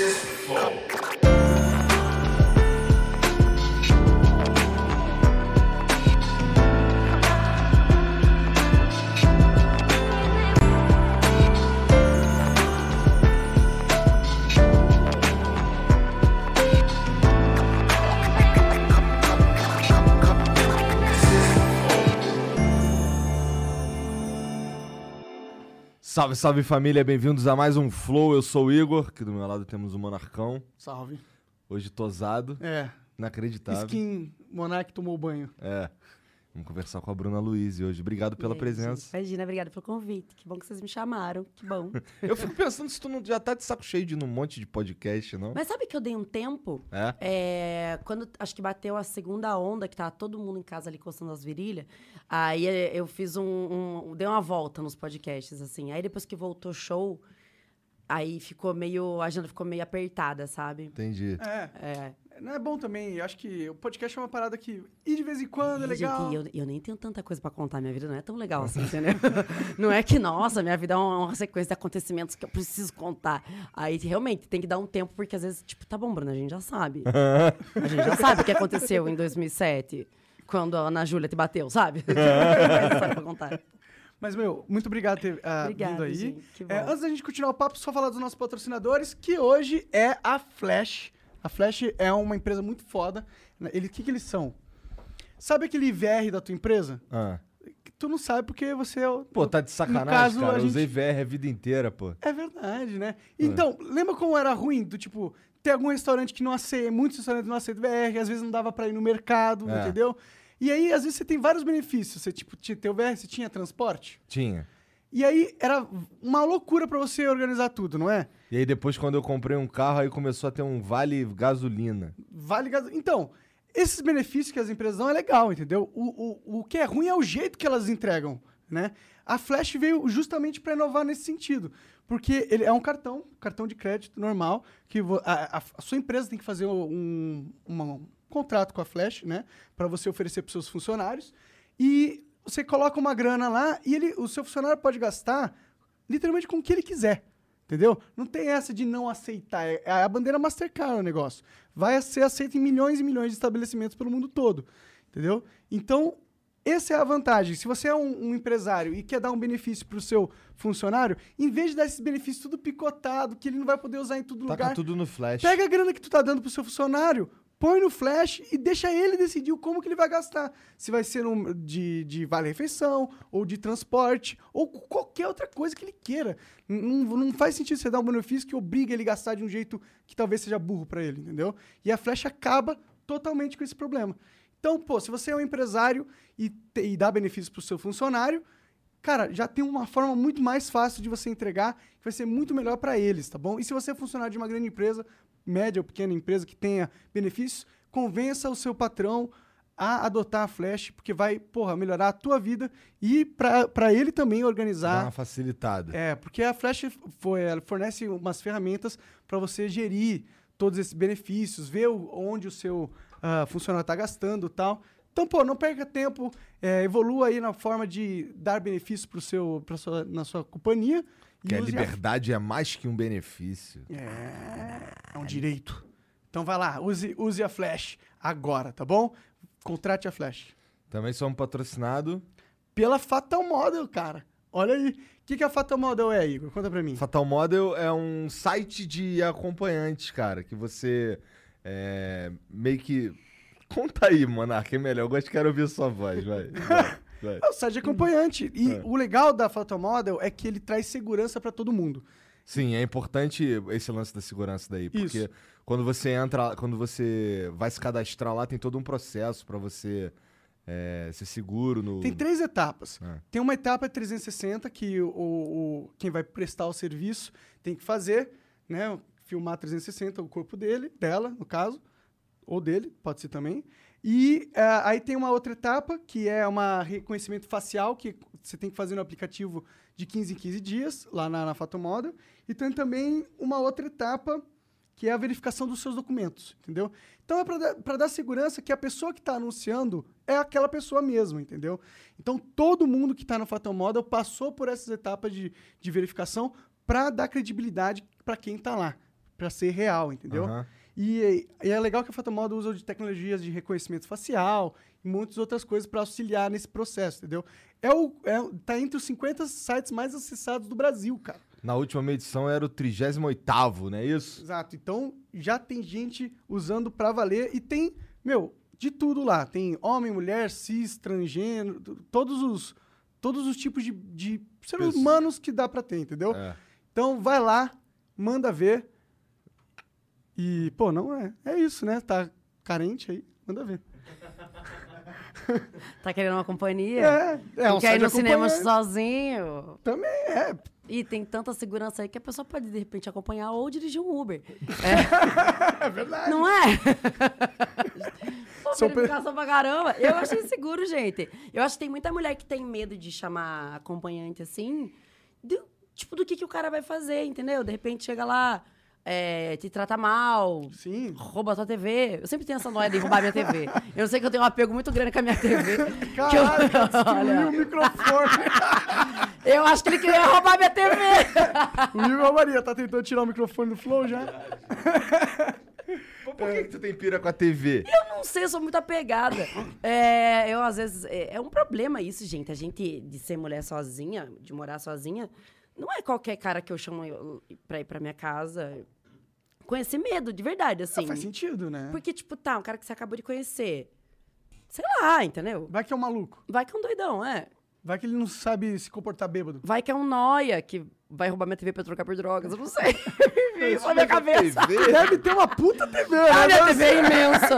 Just. Salve, salve família, bem-vindos a mais um Flow. Eu sou o Igor, aqui do meu lado temos o Monarcão. Salve. Hoje tosado, É, inacreditável. skin Monark tomou banho. É. Vamos conversar com a Bruna Luiz hoje. Obrigado pela Gente, presença. Imagina, obrigada pelo convite. Que bom que vocês me chamaram. Que bom. Eu fico pensando se tu não já tá de saco cheio de ir num monte de podcast, não? Mas sabe que eu dei um tempo? É? É, quando acho que bateu a segunda onda, que tava todo mundo em casa ali coçando as virilhas, aí eu fiz um, um- Dei uma volta nos podcasts, assim. Aí depois que voltou show, aí ficou meio. A agenda ficou meio apertada, sabe? Entendi. É, É. não é bom também. Eu acho que o podcast é uma parada que ir de vez em quando é E, legal. Gente, eu, eu nem tenho tanta coisa pra contar. Minha vida não é tão legal assim, entendeu? não é que, nossa, minha vida é uma, sequência de acontecimentos que eu preciso contar. Aí, realmente, tem que dar um tempo, porque às vezes, tipo, tá bom, Bruna, a gente já sabe. a gente já sabe o que aconteceu em 2007, quando a Ana Júlia te bateu, sabe? História pra contar. Mas, meu, muito obrigado por ter ah, Obrigada, vindo aí. gente. É, antes da gente continuar o papo, só falar dos nossos patrocinadores, que hoje é a Flash. A Flash é uma empresa muito foda. Ele- O que, que eles são? Sabe aquele IVR da tua empresa? Ah. Tu não sabe porque você é o. Pô, tá de sacanagem, caso, cara. a Eu gente- usei VR a vida inteira, pô. É verdade, né? Então, lembra como era ruim? Do tipo, ter algum restaurante que não aceita, muitos restaurantes não aceitam VR, às vezes não dava pra ir no mercado, É. entendeu? E aí, às vezes, você tem vários benefícios. Você, tipo, tinha teu VR, você tinha transporte. Tinha. E aí, era uma loucura pra você organizar tudo, não é? E aí depois, quando eu comprei um carro, aí começou a ter um vale gasolina. Vale gas... Então, esses benefícios que as empresas dão é legal, entendeu? O, o, o que é ruim é o jeito que elas entregam, né? A Flash veio justamente para inovar nesse sentido. Porque ele é um cartão, cartão de crédito normal, que a, a- a sua empresa tem que fazer um, uma- um contrato com a Flash, né? Para você oferecer para seus funcionários. E você coloca uma grana lá e ele, o seu funcionário pode gastar literalmente com o que ele quiser. Entendeu? Não tem essa de não aceitar. É é a bandeira Mastercard o negócio. Vai ser aceito em milhões e milhões de estabelecimentos pelo mundo todo. Entendeu? Então, essa é a vantagem. Se você é um, um empresário e quer dar um benefício para o seu funcionário, em vez de dar esses benefícios tudo picotado, que ele não vai poder usar em todo Taca lugar, tudo no flash. pega a grana que tu tá dando pro seu funcionário, põe no flash e deixa ele decidir o como que ele vai gastar. Se vai ser um de, de vale-refeição, ou de transporte, ou qualquer outra coisa que ele queira. Não, não faz sentido você dar um benefício que obriga ele a gastar de um jeito que talvez seja burro para ele, entendeu? E a flash acaba totalmente com esse problema. Então, pô, se você é um empresário e, te- e dá benefício pro seu funcionário, cara, já tem uma forma muito mais fácil de você entregar, que vai ser muito melhor para eles, tá bom? E se você é funcionário de uma grande empresa, média ou pequena empresa que tenha benefícios, convença o seu patrão a adotar a Flash, porque vai, porra, melhorar a tua vida e para ele também Dá organizar. uma facilitada. É, porque a Flash foi, ela fornece umas ferramentas para você gerir todos esses benefícios, ver o- onde o seu ah, funcionário está gastando e tal. Então, pô, não perca tempo, é, evolua aí na forma de dar benefício pro seu, pra sua, na sua companhia. Que a liberdade é mais que um benefício. É, é um direito. Então vai lá, use, use a Flash agora, tá bom? Contrate a Flash. Também somos patrocinados. Pela Fatal Model, cara. Olha aí. O que, que a Fatal Model é, Igor? Conta pra mim. Fatal Model é um site de acompanhantes, cara, que você é, meio que. Conta aí, Monarca, é melhor. Eu gosto de quero ouvir sua voz, vai. vai, vai. É o site de acompanhante. E É. o legal da Fatal Model é que ele traz segurança pra todo mundo. Sim, é importante esse lance da segurança daí, porque Isso. quando você entra, quando você vai se cadastrar lá, tem todo um processo pra você é, ser seguro no. Tem três etapas. É. Tem uma etapa 360 que o, o- quem vai prestar o serviço tem que fazer, né? Filmar 360 o corpo dele, dela, no caso, ou dele, pode ser também. E ah, aí tem uma outra etapa que é uma reconhecimento facial que você tem que fazer no aplicativo de 15 em 15 dias, lá na, na Fatomodel. E tem também uma outra etapa que é a verificação dos seus documentos, entendeu? Então é para dar segurança que a pessoa que está anunciando é aquela pessoa mesmo, entendeu? Então todo mundo que está no Fatal passou por essas etapas de, de verificação para dar credibilidade para quem está lá, pra ser real, entendeu? Aham. E, e é legal que a Fotomoda usa de tecnologias de reconhecimento facial e muitas outras coisas para auxiliar nesse processo, entendeu? É o, é, tá entre os 50 sites mais acessados do Brasil, cara. Na última medição era o 38º, não é isso? Exato. Então, já tem gente usando pra valer e tem, meu, de tudo lá. Tem homem, mulher, cis, transgênero, todos os todos os tipos de, de seres Pessoa. humanos que dá pra ter, entendeu? É. Então, vai lá, manda ver. E, pô, não é. É isso, né? Tá carente aí, manda ver. Tá querendo uma companhia? É, é Não quer ir no cinema sozinho? Também é. E tem tanta segurança aí que a pessoa pode, de repente, acompanhar ou dirigir um Uber. É verdade. Não é? Pô, pe- verificação pra caramba. Eu acho inseguro, gente. Eu acho que tem muita mulher que tem medo de chamar acompanhante assim, do- tipo, do que, que o cara vai fazer, entendeu? De repente chega lá, é, te trata mal, Sim. rouba a tua TV. Eu sempre tenho essa noia de roubar minha TV. Eu sei que eu tenho um apego muito grande com a minha TV. que eu, Caralho, destruiu Olha, o microfone. eu acho que ele queria roubar minha TV. o Igor Maria tá tentando tirar o microfone do Flow já. Pô, por que, que tu tem pira com a TV? Eu não sei, eu sou muito apegada. É, eu, às vezes. É, é um problema isso, gente. A gente, de ser mulher sozinha, de morar sozinha, não é qualquer cara que eu chamo pra ir pra minha casa com esse medo, de verdade, assim. Ah, faz sentido, né? Porque, tipo, tá, um cara que você acabou de conhecer. Sei lá, entendeu? Vai que é um maluco. Vai que é um doidão, é. Vai que ele não sabe se comportar bêbado. Vai que é um noia que vai roubar minha TV pra eu trocar por drogas. Eu não sei. Isso na minha cabeça. TV? Deve ter uma puta TV, né? A minha Mas- TV é imensa.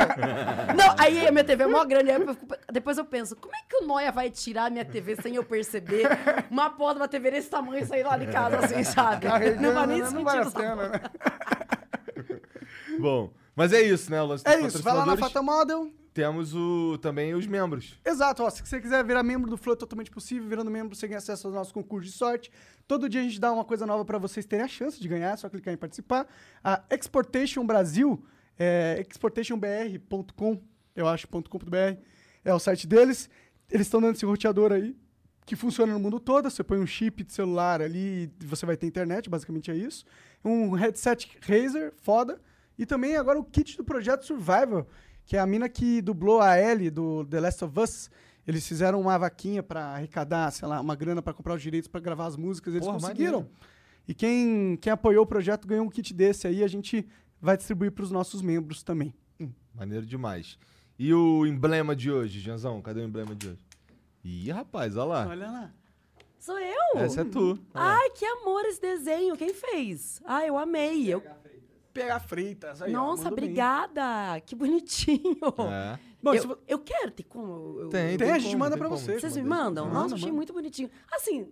Não, aí a minha TV é mó grande. aí eu fico- depois eu penso, como é que o Noia vai tirar a minha TV sem eu perceber? Uma porra de uma TV desse tamanho e sair lá de casa, assim, sabe? Carregando, Não nem né? vale a essa pena, né? Bom, mas é isso, né? O lance É isso, vai lá na. Fata Model. Temos o, também os membros. Exato, ó, se você quiser virar membro do Flow, é totalmente possível. Virando membro, você ganha acesso aos nossos concursos de sorte. Todo dia a gente dá uma coisa nova pra vocês terem a chance de ganhar, é só clicar em participar. A Exportation Brasil, é exportationbr.com, eu acho, .com.br, é o site deles. Eles estão dando esse roteador aí, que funciona no mundo todo. Você põe um chip de celular ali você vai ter internet, basicamente é isso. Um headset Razer, foda. E também agora o kit do projeto Survival, que é a mina que dublou a Ellie do The Last of Us. Eles fizeram uma vaquinha pra arrecadar, sei lá, uma grana pra comprar os direitos pra gravar as músicas, eles Porra, conseguiram. maneiro. E quem, quem apoiou o projeto ganhou um kit desse aí, a gente vai distribuir pros nossos membros também. Maneiro demais. E o emblema de hoje, Janzão? Cadê o emblema de hoje? Ih, rapaz, olha lá. Olha lá. Sou eu? Essa é tu. Olha lá. Ai, que amor esse desenho. Quem fez? Ai, eu amei. Eu... Pegar Freitas. Aí, ó, Nossa, bem. obrigada. Que bonitinho. É. Bom, eu, eu quero ter como. eu- Tem, Tem, a gente como, manda pra como você. te Vocês me mandam? Manda, Nossa, achei manda. muito bonitinho. Assim,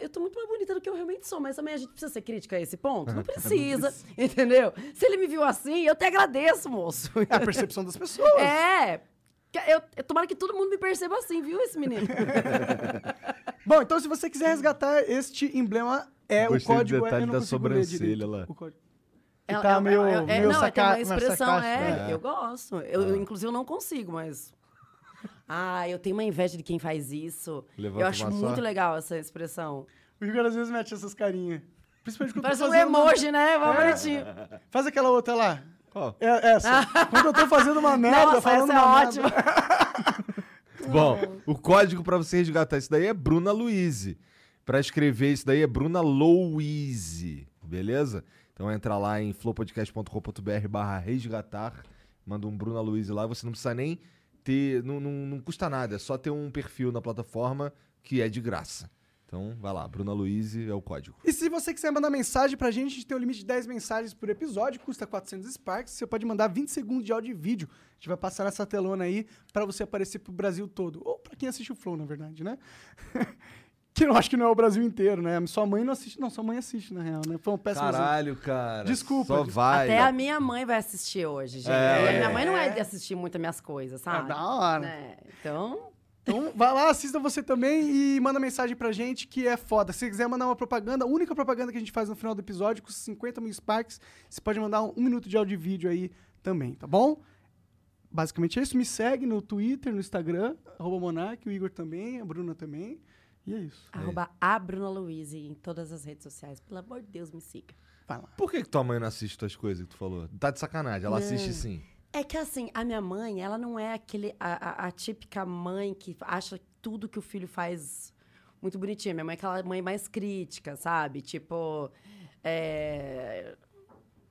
eu tô muito mais bonita do que eu realmente sou, mas também a gente precisa ser crítica a esse ponto? Não precisa, entendeu? Se ele me viu assim, eu te agradeço, moço. É a percepção das pessoas. É. Eu, eu, tomara que todo mundo me perceba assim, viu, esse menino? Bom, então se você quiser resgatar este emblema, é Gostei o do código... é- detalhe eu não da sobrancelha lá. o código. É- tá é- meio, é- é- meio não, saca- tem uma expressão, é, né? eu gosto. Eu, eu, inclusive, eu não consigo, mas... Ah, eu tenho uma inveja de quem faz isso. Levanta eu acho só. muito legal essa expressão. O Igor às vezes mete essas carinhas. Principalmente quando Parece eu um tô fazendo... emoji, né? Mó É. bonitinho. Faz aquela outra lá. Qual? É, essa. quando eu tô fazendo uma merda, Nossa, falando essa é uma ótima. Bom, o código pra você resgatar isso daí é Bruna Luiz. Pra escrever isso daí é Bruna Louise, beleza? Então entra lá em flowpodcast.com.br barra resgatar, manda um Bruna Luiz lá, você não precisa nem ter, não, não, não custa nada, é só ter um perfil na plataforma que é de graça. Então vai lá, Bruna Luiz é o código. E se você quiser mandar mensagem pra gente, a gente tem um limite de 10 mensagens por episódio, custa 400 Sparks. Você pode mandar 20 segundos de áudio e vídeo. A gente vai passar nessa telona aí pra você aparecer pro Brasil todo. Ou pra quem assiste o Flow, na verdade, né? que eu acho que não é o Brasil inteiro, né? Sua mãe não assiste. Não, sua mãe assiste, na real, né? Foi um péssimo exemplo. Caralho, cara. Desculpa, Só vai. Até a minha mãe vai assistir hoje, gente. É. A minha mãe não é de assistir muito as minhas coisas, É sabe? da hora. Né? Então, Então, vai lá, assista você também e manda mensagem pra gente que é foda. Se você quiser mandar uma propaganda, a única propaganda que a gente faz no final do episódio, com 50 mil Sparks, você pode mandar um, um minuto de áudio e vídeo aí também, tá bom? Basicamente é isso. Me segue no Twitter, no Instagram, arroba Monark, o Igor também, a Bruna também. E é isso. Arroba a Bruna em todas as redes sociais. Pelo amor de Deus, me siga. Vai lá. Por que, que tua mãe não assiste tuas coisas que tu falou? Tá de sacanagem, ela Não. assiste sim. É que assim, a minha mãe, ela não é aquele a, a- a típica mãe que acha tudo que o filho faz muito bonitinho. Minha mãe é aquela mãe mais crítica, sabe? Tipo. é,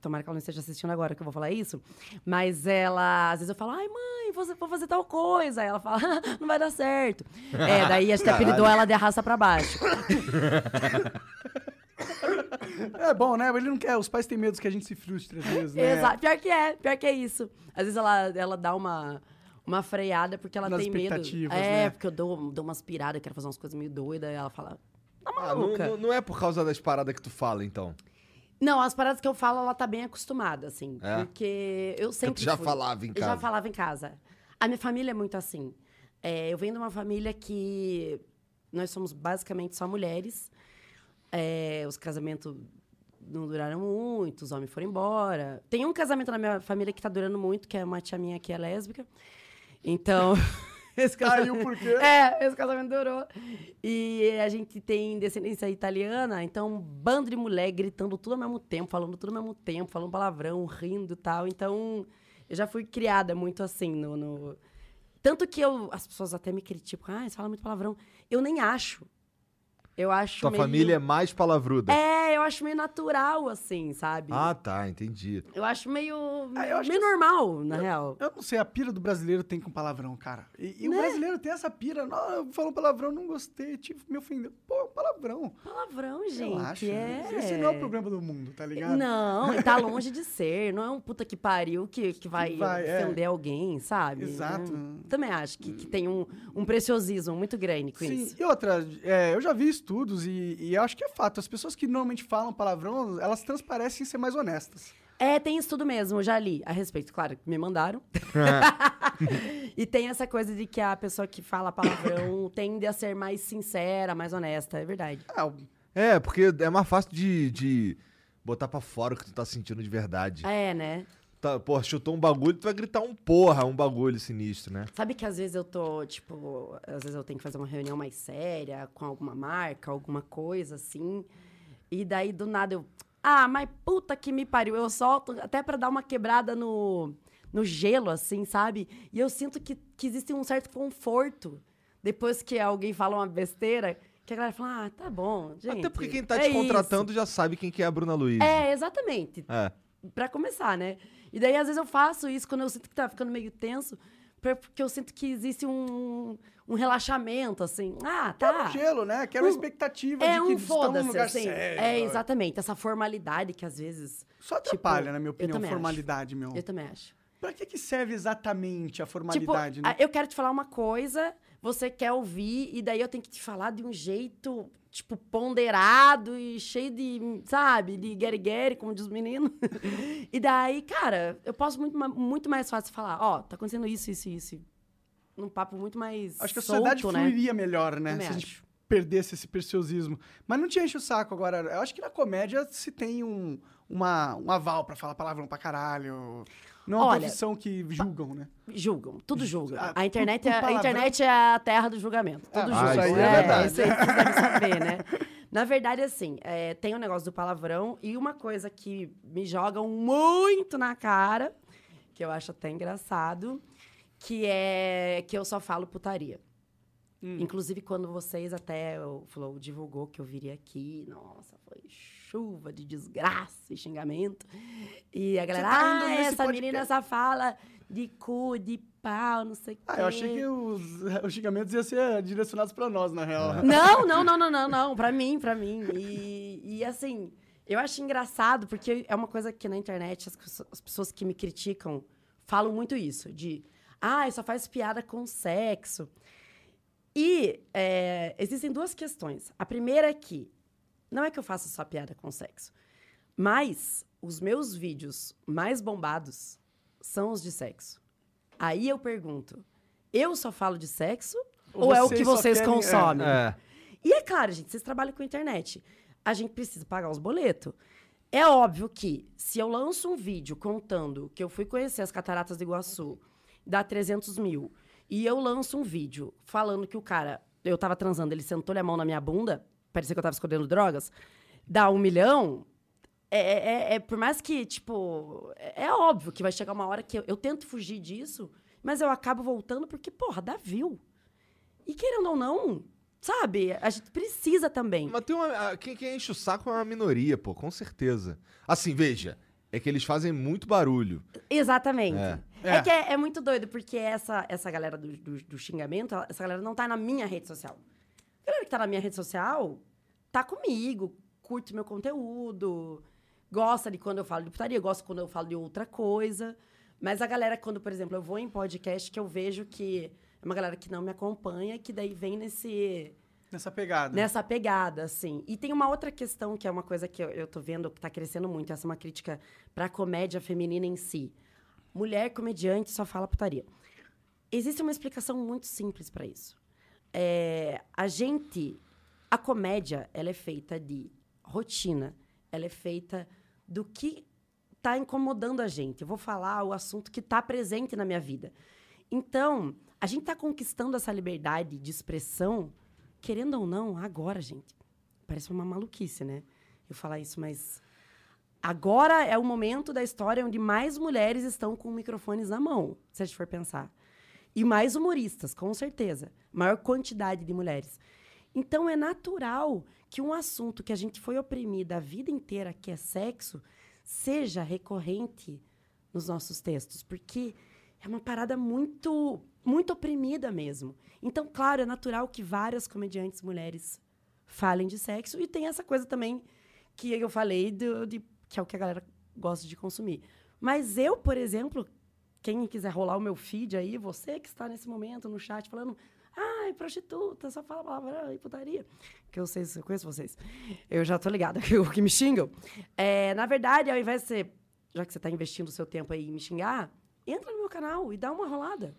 Tomara que ela não esteja assistindo agora que eu vou falar isso. Mas ela, às vezes eu falo, ai, mãe, vou, vou fazer tal coisa. Aí ela fala, não vai dar certo. É, daí a gente apelidou ela de arrasta pra baixo. É bom, né? Ele não quer. Os pais têm medo que a gente se frustre às vezes, né? Exato. Pior que é, pior que é isso. Às vezes ela, ela dá uma, uma freada porque ela Nas tem medo. É, né? porque eu dou, dou umas piradas, quero fazer umas coisas meio doidas, e ela fala. Tá Ah, não, maluca. não- não é por causa das paradas que tu fala, então. Não, as paradas que eu falo, ela tá bem acostumada, assim. É? Porque eu sempre. tu já fui. falava em Eu já casa. falava em casa. A minha família é muito assim. É, eu venho de uma família que nós somos basicamente só mulheres. É, os casamentos não duraram muito, os homens foram embora. Tem um casamento na minha família que tá durando muito, que é uma tia minha que é lésbica. Então. esse casamento- o porquê. é, esse casamento durou. E a gente tem descendência italiana, então um bando de mulher gritando tudo ao mesmo tempo, falando tudo ao mesmo tempo, falando palavrão, rindo e tal. Então, eu já fui criada muito assim no. no- Tanto que eu, as pessoas até me criticam, ah, você fala muito palavrão. Eu nem acho. Eu acho Tua meio... família é mais palavruda. É, eu acho meio natural, assim, sabe? Ah, tá, entendi. Eu acho meio. Ah, eu acho meio que- normal, na real. Eu não sei, a pira do brasileiro tem com palavrão, cara. E, e o Né? brasileiro tem essa pira. Não, eu falo palavrão, não gostei, tipo, me ofendeu. Pô, palavrão. Palavrão, gente. Relaxa. É... Esse não é o problema do mundo, tá ligado? Não, e tá longe de ser. Não é um puta que pariu que, que vai, vai, é. ofender alguém, sabe? Exato. Eu também acho que, que tem um, um preciosismo muito grande com Sim, isso. e outra, é, eu já vi estudos e, e acho que é fato. As pessoas que normalmente falam palavrão, elas transparecem ser mais honestas. É, tem estudo mesmo, eu já li a respeito. Claro, me mandaram. e tem essa coisa de que a pessoa que fala palavrão tende a ser mais sincera, mais honesta. É verdade. O- É, porque é mais fácil de, de botar pra fora o que tu tá sentindo de verdade. É, né? Tá, porra, chutou um bagulho, tu vai gritar um porra, um bagulho sinistro, né? Sabe que às vezes eu tô, tipo, às vezes eu tenho que fazer uma reunião mais séria com alguma marca, alguma coisa assim. E daí do nada eu, ah, mas puta que me pariu, eu solto até pra dar uma quebrada no, no gelo, assim, sabe? E eu sinto que, que existe um certo conforto depois que alguém fala uma besteira, que a galera fala, ah, tá bom, gente. Até porque quem tá é te contratando já sabe quem que é a Bruna Luiz. isso. É, exatamente. É. Pra começar, né? E daí, às vezes, eu faço isso quando eu sinto que tá ficando meio tenso, porque eu sinto que existe um, um relaxamento, assim. Ah, tá. o gelo, né? Quebra a Um- expectativa É de que um estamos foda-se, lugar assim. sério. É, exatamente. Essa formalidade que às vezes. Só atrapalha, tipo, na minha opinião, também acho. formalidade, meu. Eu também acho. Pra que, que serve exatamente a Tipo, formalidade, né? a- eu quero te falar uma coisa, você quer ouvir, e daí eu tenho que te falar de um jeito, tipo, ponderado e cheio de, sabe, de guerigueri, como diz o menino. e daí, cara, eu posso muito, muito mais fácil falar, ó, tá acontecendo isso, isso, isso. Num papo muito mais Acho que a solto, sociedade né? fluiria melhor, né? Se a gente perdesse esse preciosismo. Mas não te enche o saco agora. Eu acho que na comédia se tem um, uma, um aval pra falar palavrão pra caralho. Não é uma Olha, profissão que julgam, né? Julgam, tudo julgam. Ah, A internet, é, a palavrão- internet é a terra do julgamento. Tudo Ah, julga. isso aí é verdade. Isso aí vocês devem saber, né? Na verdade, assim, é, tem o negócio do palavrão e uma coisa que me jogam muito na cara, que eu acho até engraçado, que é que eu só falo putaria. Hum. Inclusive, quando vocês até o Flow divulgou que eu viria aqui, nossa, foi chuva de desgraça e xingamento. E a galera, tá ah, essa podcast?" menina só fala de cu, de pau, não sei o quê. Ah, eu achei que os, os xingamentos iam ser direcionados pra nós, na real. Não, não, não, não, não, não. Pra mim, pra mim. E, e assim, eu acho engraçado, porque é uma coisa que na internet as, pessoas- as pessoas que me criticam falam muito isso, de ah, só faz piada com sexo. E é, existem duas questões. A primeira é que não é que eu faço só piada com sexo, mas os meus vídeos mais bombados são os de sexo. Aí eu pergunto, eu só falo de sexo ou, é o que vocês querem- é. consomem? É. E é claro, gente, vocês trabalham com internet. A gente precisa pagar os boletos. É óbvio que, se eu lanço um vídeo contando que eu fui conhecer as cataratas do Iguaçu, dá 300 mil, e eu lanço um vídeo falando que o cara eu tava transando, ele sentou a mão na minha bunda, parecia que eu tava escondendo drogas, dá um milhão, é, é- é- por mais que, tipo, é, é óbvio que vai chegar uma hora que eu, eu tento fugir disso, mas eu acabo voltando porque, porra, dá view. E querendo ou não, sabe, a gente precisa também. Mas tem uma. Quem, quem enche o saco é uma minoria, pô, com certeza. Assim, veja. É que eles fazem muito barulho. Exatamente. É. É, É. que é, é muito doido, porque essa, essa galera do, do, do xingamento, essa galera não tá na minha rede social. A galera que tá na minha rede social tá comigo, curte meu conteúdo, gosta de quando eu falo de putaria, gosta quando eu falo de outra coisa. Mas a galera, quando, por exemplo, eu vou em podcast, que eu vejo que é uma galera que não me acompanha, que daí vem nesse Nessa pegada. nessa pegada, assim. E tem uma outra questão que é uma coisa que eu, eu tô vendo que tá crescendo muito, essa é uma crítica pra comédia feminina em si. Mulher comediante só fala putaria. Existe uma explicação muito simples pra isso. É, a gente, a comédia, ela é feita de rotina, ela é feita do que tá incomodando a gente. Eu vou falar o assunto que tá presente na minha vida. Então, a gente tá conquistando essa liberdade de expressão, querendo ou não, agora, gente. Parece uma maluquice, né? Eu falar isso, mas agora é o momento da história onde mais mulheres estão com microfones na mão, se a gente for pensar. E mais humoristas, com certeza. Maior quantidade de mulheres. Então é natural que um assunto que a gente foi oprimida a vida inteira, que é sexo, seja recorrente nos nossos textos, porque é uma parada muito muito oprimida mesmo. Então, claro, é natural que várias comediantes mulheres falem de sexo e tem essa coisa também que eu falei de que é o que a galera gosta de consumir. Mas eu, por exemplo, quem quiser rolar o meu feed aí, você que está nesse momento no chat falando, ai, prostituta, só fala palavrão e putaria. Que eu sei, eu conheço vocês. Eu já tô ligada que que me xingam. É, na verdade, ao invés de você, já que você está investindo o seu tempo aí em me xingar, entra no meu canal e dá uma rolada.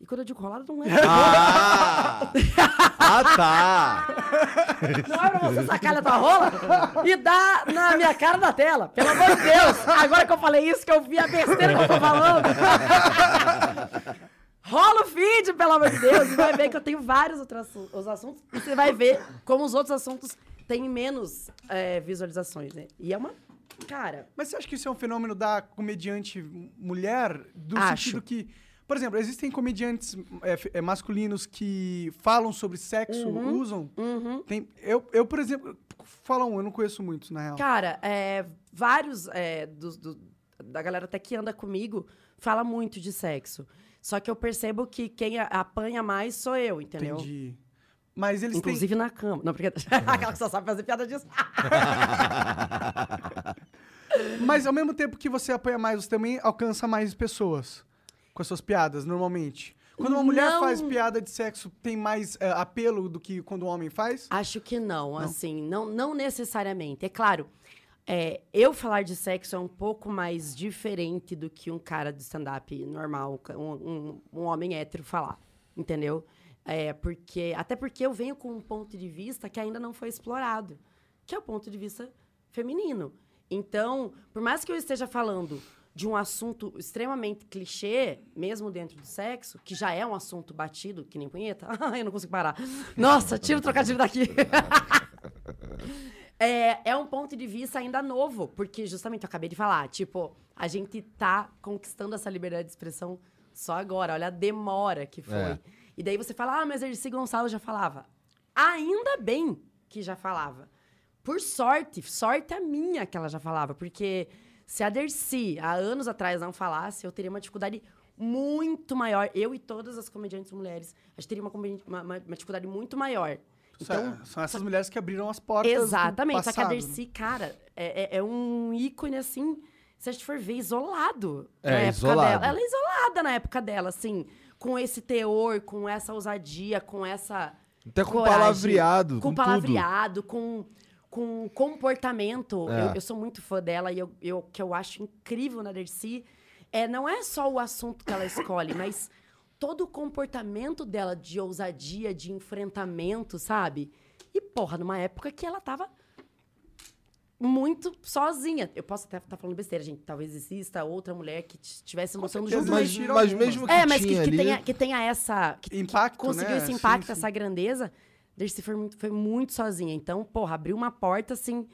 E quando eu digo rolada, não é. Ah! ah, tá! Não é pra você sacar na tua rola e dar na minha cara na tela. Pelo amor de Deus. Agora que eu falei isso, que eu vi a besteira que eu tô falando. Rola o feed, pelo amor de Deus. E vai ver que eu tenho vários outros assu- os assuntos. E você vai ver como os outros assuntos têm menos é, visualizações. Né? E é uma... Cara... Mas você acha que isso é um fenômeno da comediante mulher? Do Acho. sentido que. Por exemplo, existem comediantes é, é, masculinos que falam sobre sexo, usam. Uhum. Tem, eu, eu, por exemplo, fala um, eu não conheço muitos, na real. Cara, é, vários é, dos, do- da galera até que anda comigo fala muito de sexo. Só que eu percebo que quem apanha mais sou eu, entendeu? Entendi. Mas eles Inclusive na cama. Não, porque aquela que só sabe fazer piada disso. têm. Mas ao mesmo tempo que você apanha mais, você também alcança mais pessoas com as suas piadas, normalmente. Quando uma mulher Não. faz piada de sexo, tem mais é, apelo do que quando um homem faz? Acho que não, assim, não, não necessariamente. É claro, é, eu falar de sexo é um pouco mais diferente do que um cara de stand-up normal, um, um, um homem hétero falar, entendeu? É, porque, até porque eu venho com um ponto de vista que ainda não foi explorado, que é o ponto de vista feminino. Então, por mais que eu esteja falando de um assunto extremamente clichê, mesmo dentro do sexo, que já é um assunto batido, que nem punheta, eu não consigo parar. Nossa, tira o trocadilho daqui. é, é um ponto de vista ainda novo, porque justamente eu acabei de falar, tipo, a gente tá conquistando essa liberdade de expressão só agora, olha a demora que foi. É. E daí você fala, ah, mas Erci Gonçalves já falava. Ainda bem que já falava. Por sorte, sorte a minha que ela já falava, porque se a Dercy há anos atrás não falasse, eu teria uma dificuldade muito maior. Eu e todas as comediantes mulheres, a gente teria uma, uma- uma- uma dificuldade muito maior. Então, São- são essas mulheres que abriram as portas. Exatamente. Só que a né? Dercy, cara, é, é- é um ícone, assim, se a gente for ver, isolado. É, na época isolado. dela. Ela é isolada na época dela, assim, com esse teor, com essa ousadia, com essa. Até com coragem, palavreado, com Com tudo. palavreado, com, com comportamento. É. Eu, eu sou muito fã dela e eu, eu, que eu acho incrível na Dercy é, não é só o assunto que ela escolhe, mas todo o comportamento dela de ousadia, de enfrentamento, sabe? E, porra, numa época que ela tava muito sozinha. Eu posso até estar falando besteira, gente. Talvez exista outra mulher que tivesse lutando certeza junto, Mas, mas... mesmo que É, mas que, que ali... tenha, que tenha essa... Que, que Impacto, conseguiu né? esse Sim, impacto, sim. essa grandeza. Dercy foi muito, foi muito sozinha. Então, porra, abriu uma porta, assim,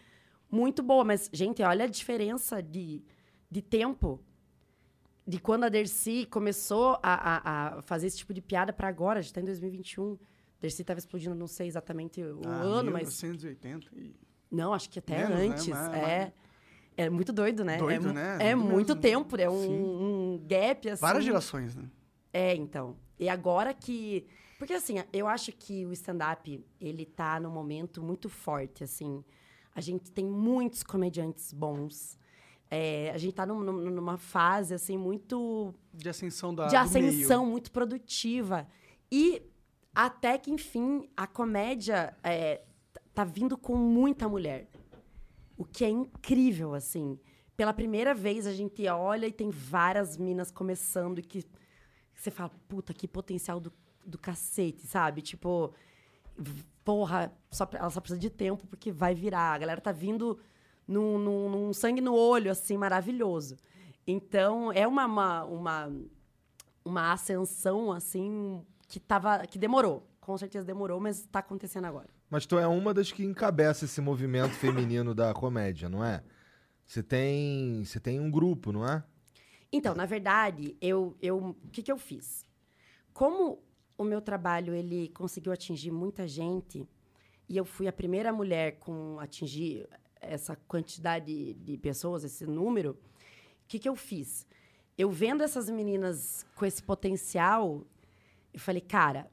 muito boa. Mas, gente, olha a diferença de, de tempo. De quando a Dercy começou a, a, a fazer esse tipo de piada pra agora. A gente tá em 2021. Dercy tava explodindo, não sei exatamente o Ah, ano, mas... 1980 e... Não, acho que até Menos, né? antes. Mais- é, mais- é muito doido, né? Doido, é, né? É muito mesmo. tempo, é um, um gap, assim. Várias gerações, né? É, então. E agora que... Porque, assim, eu acho que o stand-up, ele tá num momento muito forte, assim. A gente tem muitos comediantes bons. É, a gente tá num- num- numa fase, assim, muito De ascensão da de ascensão muito produtiva. E até que, enfim, a comédia é, tá vindo com muita mulher. O que é incrível, assim. Pela primeira vez a gente olha e tem várias minas começando e que você fala, puta, que potencial do, do cacete, sabe? Tipo, porra, só, ela só precisa de tempo porque vai virar. A galera tá vindo num, num- num sangue no olho, assim, maravilhoso. Então, é uma, uma, uma, uma ascensão, assim, que, tava, que demorou. Com certeza demorou, mas tá acontecendo agora. Mas tu é uma das que encabeça esse movimento feminino da comédia, não é? Você tem, você tem um grupo, não é? Então, na verdade, eu, eu, o que, que eu fiz? Como o meu trabalho ele conseguiu atingir muita gente e eu fui a primeira mulher com atingir essa quantidade de pessoas, esse número, o que, que eu fiz? Eu vendo essas meninas com esse potencial, eu falei, cara,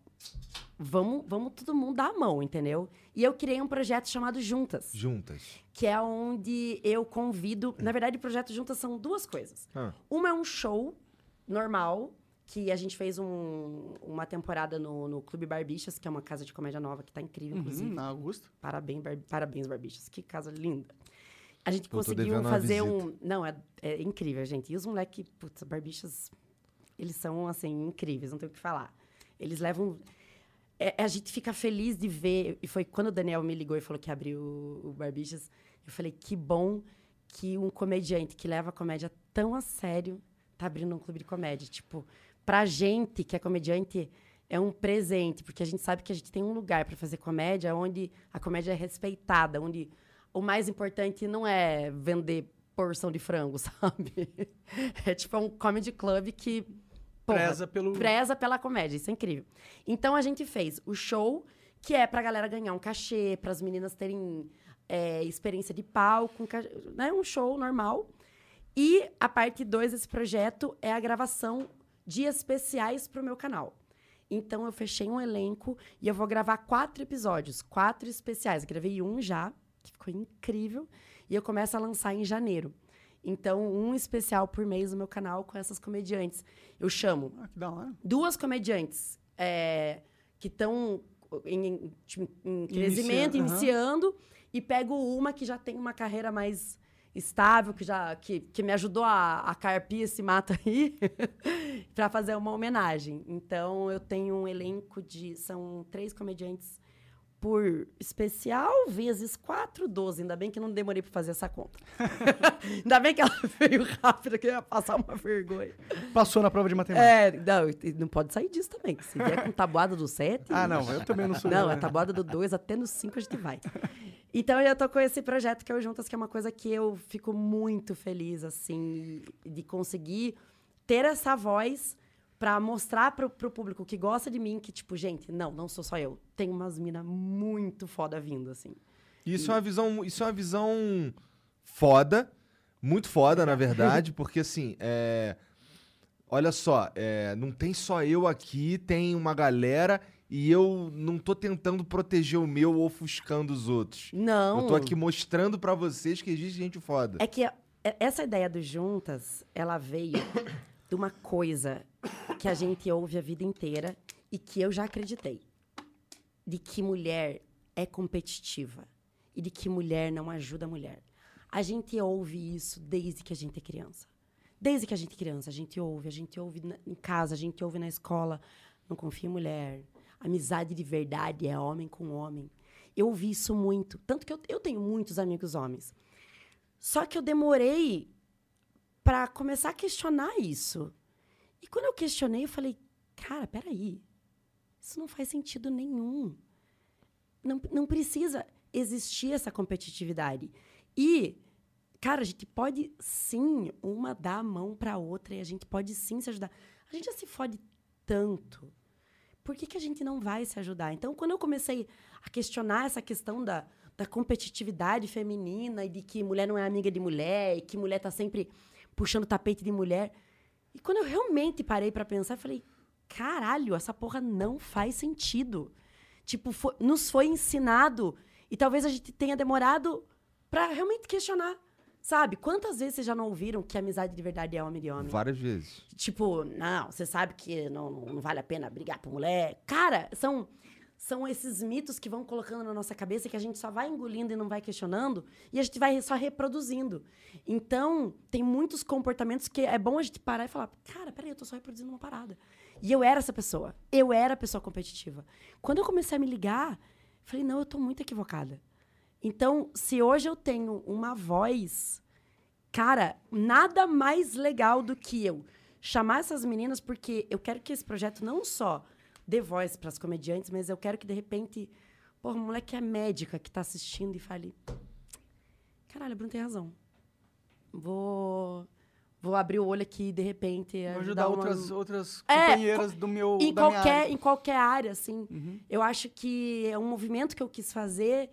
vamos, vamos todo mundo dar a mão, entendeu? E eu criei um projeto chamado Juntas Juntas. que é onde eu convido. Na verdade, o projeto Juntas são duas coisas. Ah. Uma é um show normal, que a gente fez um- uma temporada no, no Clube Barbichas, que é uma casa de comédia nova que tá incrível, inclusive. Uhum, na Augusta. Parabéns, Bar- parabéns, Barbichas. Que casa linda. A gente tô conseguiu fazer um. Não, é, é incrível, gente. E os moleques, putz, Barbichas, eles são, assim, incríveis, não tenho o que falar. Eles levam. é, a gente fica feliz de ver. E foi quando o Daniel me ligou e falou que abriu o, o Barbichas. Eu falei, que bom que um comediante que leva a comédia tão a sério tá abrindo um clube de comédia. Tipo, pra gente que é comediante, é um presente, porque a gente sabe que a gente tem um lugar para fazer comédia onde a comédia é respeitada, onde o mais importante não é vender porção de frango, sabe? É tipo é um comedy club que porra, Preza pelo... preza pela comédia, isso é incrível. Então a gente fez o show, que é pra galera ganhar um cachê, para as meninas terem é, experiência de palco, um, né, um show normal. E a parte 2 desse projeto é a gravação de especiais pro meu canal. Então eu fechei um elenco e eu vou gravar quatro episódios, quatro especiais. Eu gravei um já, que ficou incrível, e eu começo a lançar em janeiro. Então, um especial por mês no meu canal com essas comediantes. Eu chamo Ah, que da hora. duas comediantes é, que estão em, em- tipo, em crescimento, iniciando, e pego uma que já tem uma carreira mais estável, que já que, que me ajudou a, a carpir esse mato aí, para fazer uma homenagem. Então, eu tenho um elenco de... São três comediantes por especial, vezes 4, 12. Ainda bem que não demorei para fazer essa conta. Ainda bem que ela veio rápido, que eu ia passar uma vergonha. Passou na prova de matemática. É, não, não pode sair disso também. Se vier com tabuada do 7. Ah, não, eu também não sou... Não, né? a tabuada do 2 até no 5 a gente vai. Então eu tô com esse projeto que é o Juntas, que é uma coisa que eu fico muito feliz, assim, de conseguir ter essa voz pra mostrar pro, pro público que gosta de mim que, tipo, gente, não, não sou só eu. Tem umas minas muito foda vindo, assim. Isso é uma visão, isso é uma visão foda, muito foda, na verdade, porque assim, é, olha só, é, não tem só eu aqui, tem uma galera e eu não tô tentando proteger o meu ofuscando os outros. Não. Eu tô aqui mostrando pra vocês que existe gente foda. É que é- essa ideia do Juntas, ela veio de uma coisa que a gente ouve a vida inteira e que eu já acreditei. De que mulher é competitiva e de que mulher não ajuda a mulher. A gente ouve isso desde que a gente é criança. Desde que a gente é criança, a gente ouve, a gente ouve na- em casa, a gente ouve na escola. Não confia em mulher. Amizade de verdade é homem com homem. Eu ouvi isso muito. Tanto que eu, eu tenho muitos amigos homens. Só que eu demorei pra começar a questionar isso. E quando eu questionei, eu falei, cara, peraí. Isso não faz sentido nenhum. Não, não precisa existir essa competitividade. E, cara, a gente pode sim uma dar a mão pra outra e a gente pode sim se ajudar. A gente já se fode tanto. Por que, que a gente não vai se ajudar? Então, quando eu comecei a questionar essa questão da, da competitividade feminina e de que mulher não é amiga de mulher e que mulher tá sempre puxando tapete de mulher. E quando eu realmente parei pra pensar, eu falei: caralho, essa porra não faz sentido. Tipo, fo- nos foi ensinado e talvez a gente tenha demorado pra realmente questionar. Sabe? Quantas vezes vocês já não ouviram que amizade de verdade é homem de homem? Várias vezes. Tipo, não, você sabe que não, não, não vale a pena brigar por mulher. Cara, são, são esses mitos que vão colocando na nossa cabeça que a gente só vai engolindo e não vai questionando e a gente vai só reproduzindo. Então, tem muitos comportamentos que é bom a gente parar e falar: cara, peraí, eu tô só reproduzindo uma parada. E eu era essa pessoa. Eu era a pessoa competitiva. Quando eu comecei a me ligar, falei: não, eu tô muito equivocada. Então, se hoje eu tenho uma voz Cara, nada mais legal do que eu chamar essas meninas, porque eu quero que esse projeto não só dê voz para as comediantes, mas eu quero que, de repente, porra, uma mulher que é médica, que tá assistindo e fale: caralho, Bruno tem razão. Vou, vou abrir o olho aqui de repente, Vou ajudar uma- outras, outras É, companheiras do meu em qualquer, área. Uhum. em qualquer área, assim. Eu acho que é um movimento que eu quis fazer,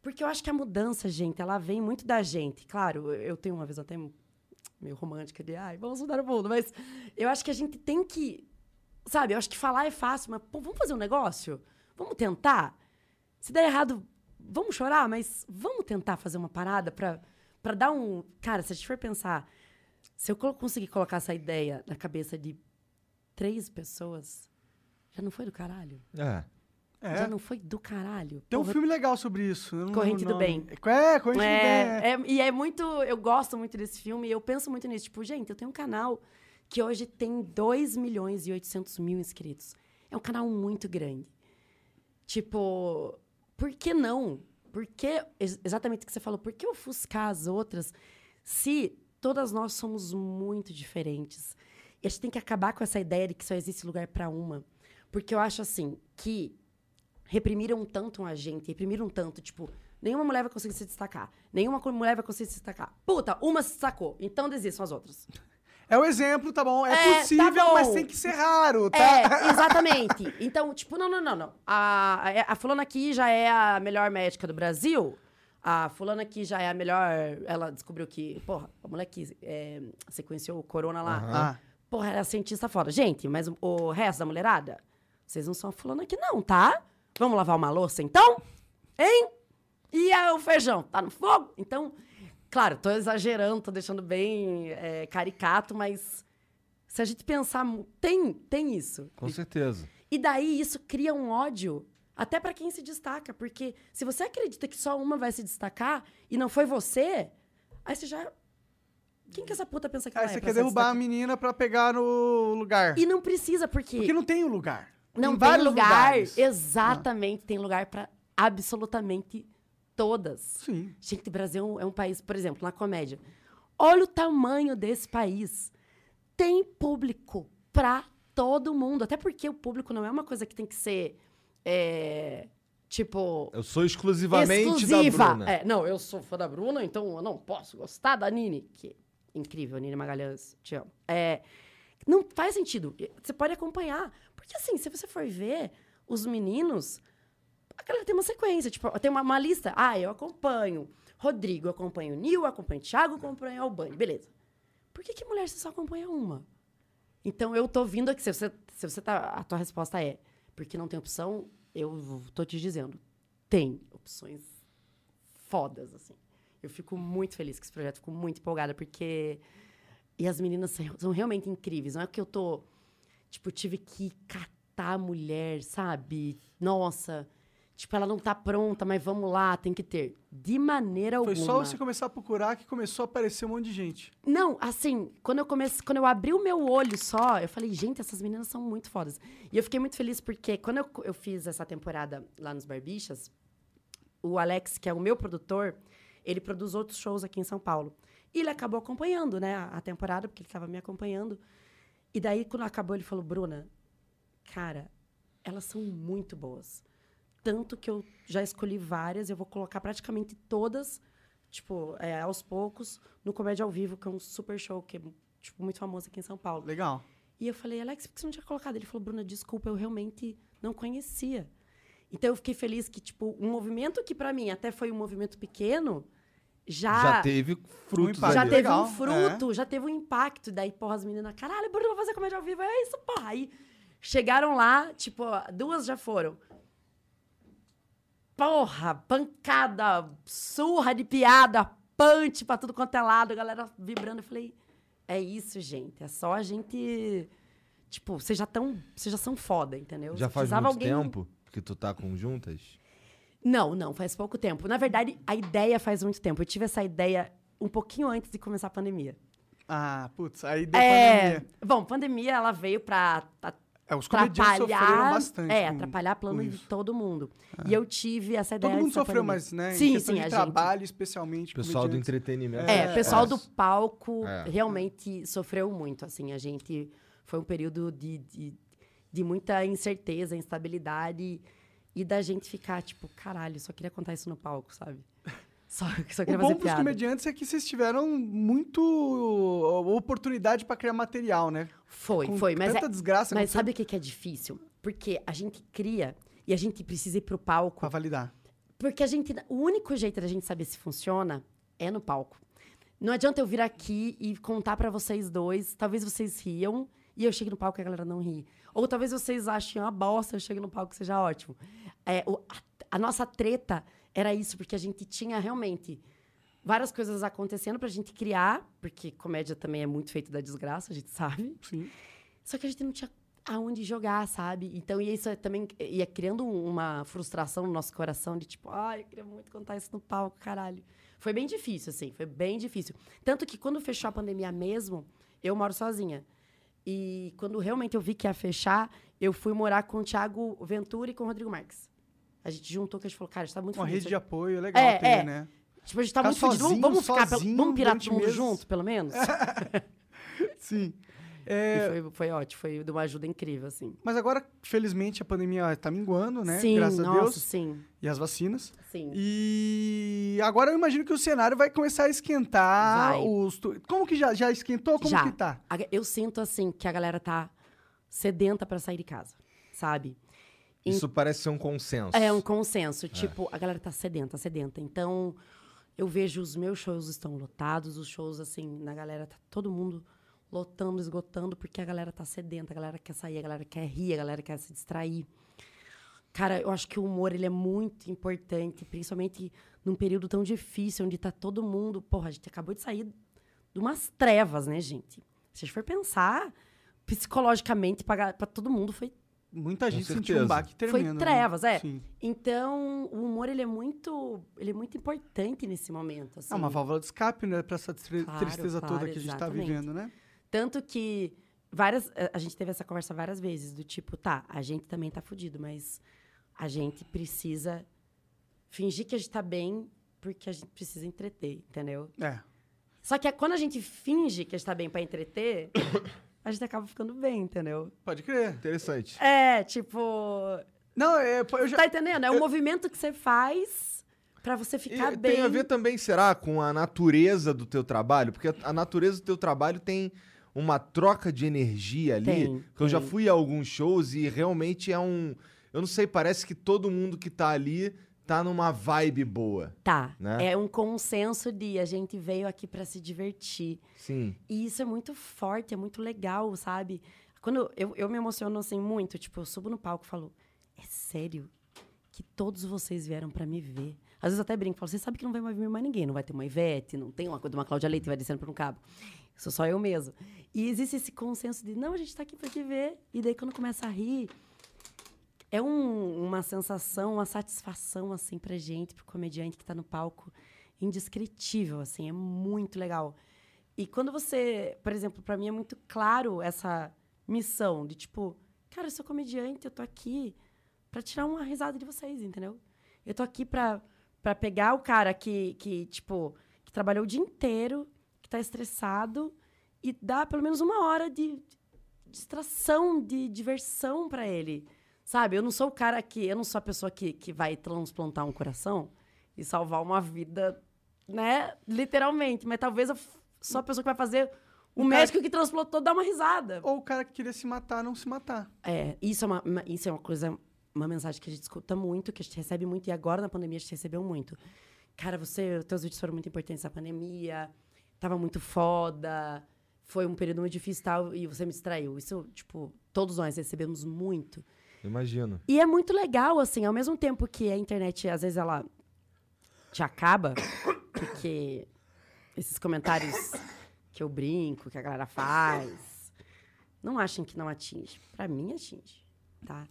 porque eu acho que a mudança, gente, ela vem muito da gente. Claro, eu tenho uma visão até meio romântica de, ai, vamos mudar o mundo, mas eu acho que a gente tem que, sabe, eu acho que falar é fácil, mas, pô, vamos fazer um negócio? Vamos tentar? Se der errado, vamos chorar, mas vamos tentar fazer uma parada pra, pra dar um... Cara, se a gente for pensar, se eu conseguir colocar essa ideia na cabeça de três pessoas, já não foi do caralho? É. É. Já não foi do caralho? Tem um Porra, filme legal sobre isso. não Corrente lembro o do. Bem. É, Corrente do Bem. é. É, é, e é muito. Eu gosto muito desse filme e eu penso muito nisso. Tipo, gente, eu tenho um canal que hoje tem 2 milhões e 800 mil inscritos. É um canal muito grande. Tipo, por que não? Por que, ex- exatamente o que você falou, por que ofuscar as outras se todas nós somos muito diferentes? E a gente tem que acabar com essa ideia de que só existe lugar para uma. Porque eu acho assim, que reprimiram tanto a gente, reprimiram tanto, tipo, nenhuma mulher vai conseguir se destacar. Nenhuma mulher vai conseguir se destacar. Puta, uma se destacou, então desistam as outras. É o exemplo, tá bom? É, É, tá possível, bom. mas tem que ser raro, tá? É, exatamente. Então, tipo, não, não, não, não. A, a, a fulana aqui já é a melhor médica do Brasil. A fulana aqui já é a melhor. Ela descobriu que. Porra, a mulher que é, sequenciou o corona lá. Ah, Porra, era cientista foda. Gente, mas o, o resto da mulherada? Vocês não são a fulana aqui, não, tá? Vamos lavar uma louça, então? Hein? E a- o feijão? Tá no fogo? Então, claro, tô exagerando, tô deixando bem é, caricato, mas se a gente pensar, tem, tem isso. Com certeza. E daí isso cria um ódio até pra quem se destaca, porque se você acredita que só uma vai se destacar e não foi você, aí você já quem que essa puta pensa que Aí ela é você pra quer derrubar a menina pra pegar no lugar. E não precisa, porque, Porque não tem o lugar. não tem vários lugar. lugares. Exatamente, tem lugar pra absolutamente todas. Sim. Gente, o Brasil é um- país, por exemplo, na comédia. Olha o tamanho desse país. Tem público pra todo mundo. Até porque o público não é uma coisa que tem que ser. é, tipo. Eu sou exclusivamente exclusiva. da Bruna. É, não, eu sou fã da Bruna, então eu não posso gostar da Nini. Que é incrível, Nini Magalhães, te amo. É, não faz sentido. Você pode acompanhar. Porque assim, se você for ver, os meninos. A galera tem uma sequência, tipo, tem uma, uma lista. Ah, eu acompanho Rodrigo, eu acompanho Nil, acompanho Thiago, acompanho Albani. Beleza. Por que, que mulher você só acompanha uma? Então eu tô vindo aqui. Se você, se você tá. A tua resposta é porque não tem opção, eu tô te dizendo. Tem opções fodas, assim. Eu fico muito feliz com esse projeto, fico muito empolgada, porque. E as meninas são são realmente incríveis. Não é que eu tô. Tipo, tive que catar a mulher, sabe? Nossa. Tipo, ela não tá pronta, mas vamos lá, tem que ter. De maneira Foi alguma. só você começar a procurar que começou a aparecer um monte de gente. Não, assim, quando eu comecei, quando eu abri o meu olho só, eu falei, gente, essas meninas são muito fodas. E eu fiquei muito feliz porque quando eu, eu fiz essa temporada lá nos Barbichas, o Alex, que é o meu produtor, Ele produz outros shows aqui em São Paulo. E ele acabou acompanhando, né, a, a temporada, porque ele estava me acompanhando. E daí, quando acabou, ele falou, Bruna, cara, elas são muito boas. Tanto que eu já escolhi várias, eu vou colocar praticamente todas, tipo, é, aos poucos, no Comédia ao Vivo, que é um super show, que é tipo, muito famoso aqui em São Paulo. Legal. E eu falei, Alex, por que você não tinha colocado? Ele falou, Bruna, desculpa, eu realmente não conhecia. Então eu fiquei feliz que, tipo, um movimento que para mim até foi um movimento pequeno, já. Já teve frutos impacto. já ali. teve Legal, um fruto, já teve um impacto. Daí, porra, as meninas, caralho, Bruna, vou fazer comédia ao vivo. É isso, porra. Aí chegaram lá, tipo, duas já foram. Porra, pancada, surra de piada, punch pra tudo quanto é lado, a galera vibrando. Eu falei, é isso, gente. É só a gente. Tipo, vocês já tão. Vocês já são foda, entendeu? Já faz precisava muito tempo que tu tá com juntas? Não, não, faz pouco tempo. Na verdade, a ideia faz muito tempo. Eu tive essa ideia um pouquinho antes de começar a pandemia. Ah, putz, aí deu É, pandemia. bom, pandemia ela veio pra a- É, os comediantes sofreram atrapalhar, bastante. é, atrapalhar plano de todo mundo. E eu tive essa ideia Todo mundo sofreu, pandemia. mas, né? Sim, sim, de a trabalho, especialmente. O pessoal do entretenimento. gente. É, É, pessoal é. do palco É. realmente sofreu muito, assim, a gente foi um período de, de, de muita incerteza, instabilidade e da gente ficar tipo, caralho, só queria contar isso no palco, sabe? Só, só O queria bom fazer pros piada. comediantes é que vocês tiveram muito oportunidade pra criar material, né? Foi, Com foi, mas tanta é, desgraça Mas sabe o que, que é difícil? Porque a gente cria e a gente precisa ir pro palco. pra validar. Porque a gente. O único jeito da gente saber se funciona é no palco. Não adianta eu vir aqui e contar pra vocês dois. Talvez vocês riam e eu chegue no palco e a galera não ri. Ou talvez vocês achem uma bosta, eu chegue no palco e seja ótimo. É, o- a, a nossa treta era isso, porque a gente tinha realmente várias coisas acontecendo pra gente criar, porque comédia também é muito feito da desgraça, a gente sabe. Sim. Só que a gente não tinha aonde jogar, sabe? Então, e isso é também ia criando um- uma frustração no nosso coração de tipo, ai, eu queria muito contar isso no palco, caralho. Foi bem difícil, assim, foi bem difícil. Tanto que quando fechou a pandemia mesmo, eu moro sozinha. E quando realmente eu vi que ia fechar, eu fui morar com o Thiago Ventura e com o Rodrigo Marques. A gente juntou, que a gente falou, cara, a gente tá muito Uma fudido. rede de apoio é legal É, ter, é. né? Tipo, a gente tá Ficar muito. Vamos, sozinho, vamos ficar, pelo- vamos pirar todo mundo meses. junto, pelo menos? Sim. É, foi, foi ótimo, foi de uma ajuda incrível, assim. Mas agora, felizmente, a pandemia tá minguando, né? Sim, Graças nossa, a Deus. sim, E as vacinas. sim. E agora eu imagino que o cenário vai começar a esquentar. Vai. Os tu- Como que já, já esquentou? Como Já. que tá? Eu sinto, assim, que a galera tá sedenta pra sair de casa, sabe? Em- Isso parece ser um consenso. É um consenso. Tipo, a galera tá sedenta, sedenta. Então, eu vejo os meus shows estão lotados, os shows, assim, na galera, tá todo mundo lotando, esgotando, porque a galera tá sedenta, a galera quer sair, a galera quer rir, a galera quer se distrair. Cara, eu acho que o humor, ele é muito importante, principalmente num período tão difícil, onde tá todo mundo... Porra, a gente acabou de sair de umas trevas, né, gente? Se a gente for pensar, psicologicamente, pra todo mundo foi Muita gente sentiu um baque Foi tremendo. né? trevas, é. Sim. Então, o humor ele é muito, ele é muito importante nesse momento, assim. É uma válvula de escape, né? Pra essa tri- Claro, tristeza claro, toda que a gente tá exatamente. vivendo, né? Tanto que várias, a- a gente teve essa conversa várias vezes do tipo, tá, a gente também tá fudido, mas a gente precisa fingir que a gente tá bem porque a gente precisa entreter, entendeu? É. Só que é quando a gente finge que a gente tá bem pra entreter, a gente acaba ficando bem, entendeu? Pode crer. Interessante. É, tipo, Não, é, eu já. tá entendendo? É um movimento que você faz pra você ficar E bem. tem a ver também, será, com a natureza do teu trabalho? Porque a natureza do teu trabalho tem uma troca de energia ali. Tem, que eu já tem. fui a alguns shows e realmente é um. Eu não sei, parece que todo mundo que tá ali tá numa vibe boa. Tá. né? É um consenso de a gente veio aqui pra se divertir. Sim. E isso é muito forte, é muito legal, sabe? Quando eu, eu me emociono assim muito, tipo, eu subo no palco e falo, é sério que todos vocês vieram pra me ver. Às vezes eu até brinco, falo, você sabe que não vai mais vir mais ninguém, não vai ter uma Ivete, não tem uma coisa de uma Cláudia Leite vai descendo por um cabo. Sou só eu mesmo. E existe esse consenso de, não, a gente tá aqui pra te ver. E daí quando começa a rir, é um- uma sensação, uma satisfação, assim, pra gente, pro comediante que tá no palco, indescritível, assim, é muito legal. E quando você, por exemplo, pra mim é muito claro essa missão de tipo, cara, eu sou comediante, eu tô aqui pra tirar uma risada de vocês, entendeu? Eu tô aqui pra, Pra pegar o cara que, que, tipo, que trabalhou o dia inteiro, que tá estressado, e dar pelo menos uma hora de distração, de diversão pra ele. Sabe? Eu não sou o cara que. Eu não sou a pessoa que, que vai transplantar um coração e salvar uma vida, né? Literalmente. Mas talvez eu sou a pessoa que vai fazer o cara médico que transplantou dar uma risada. Ou o cara que queria se matar, não se matar. É, isso é uma, uma- isso é uma coisa, uma mensagem que a gente escuta muito, que a gente recebe muito, e agora na pandemia a gente recebeu muito. Cara, você, os teus vídeos foram muito importantes na pandemia, tava muito foda, foi um período muito difícil e tal, e você me distraiu. Isso, tipo, todos nós recebemos muito. Imagino. E é muito legal, assim, ao mesmo tempo que a internet, às vezes, ela te acaba, porque esses comentários que eu brinco, que a galera faz, não achem que não atinge. Pra mim, atinge, tá?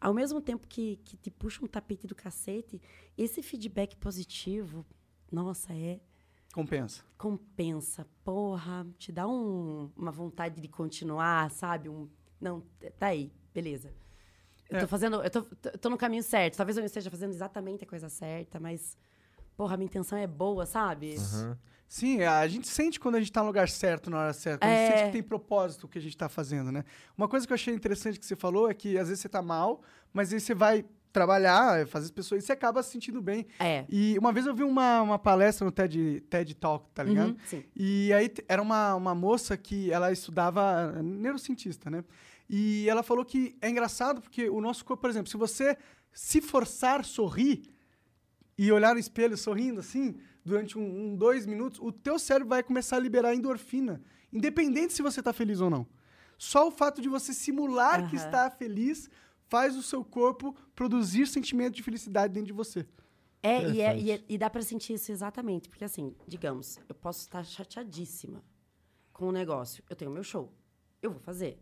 Ao mesmo tempo que, que te puxa um tapete do cacete, esse feedback positivo, nossa, é Compensa. compensa. Porra, te dá um- uma vontade de continuar, sabe? Um, não, tá aí, beleza. Eu É. tô fazendo, eu tô, tô- no caminho certo. Talvez eu não esteja fazendo exatamente a coisa certa, mas, porra, a minha intenção é boa, sabe? Aham. Sim, a gente sente quando a gente tá no lugar certo, na hora certa. A gente É. sente que tem propósito o que a gente tá fazendo, né? Uma coisa que eu achei interessante que você falou é que às vezes você tá mal, mas aí você vai trabalhar, fazer as pessoas, e você acaba se sentindo bem. É. E uma vez eu vi uma, uma palestra no TED, TED Talk, tá ligado? Uhum, sim. E aí era uma, uma moça que ela estudava eh, neurocientista, né? E ela falou que é engraçado porque o nosso corpo, por exemplo, se você se forçar a sorrir e olhar no espelho sorrindo assim, durante um, um, dois minutos, o teu cérebro vai começar a liberar endorfina, independente se você tá feliz ou não. Só o fato de você simular que Aham. está feliz faz o seu corpo produzir sentimento de felicidade dentro de você. É, e, é, e, é- e dá pra sentir isso exatamente. Porque, assim, digamos, eu posso estar chateadíssima com o negócio. Eu tenho meu show. Eu vou fazer.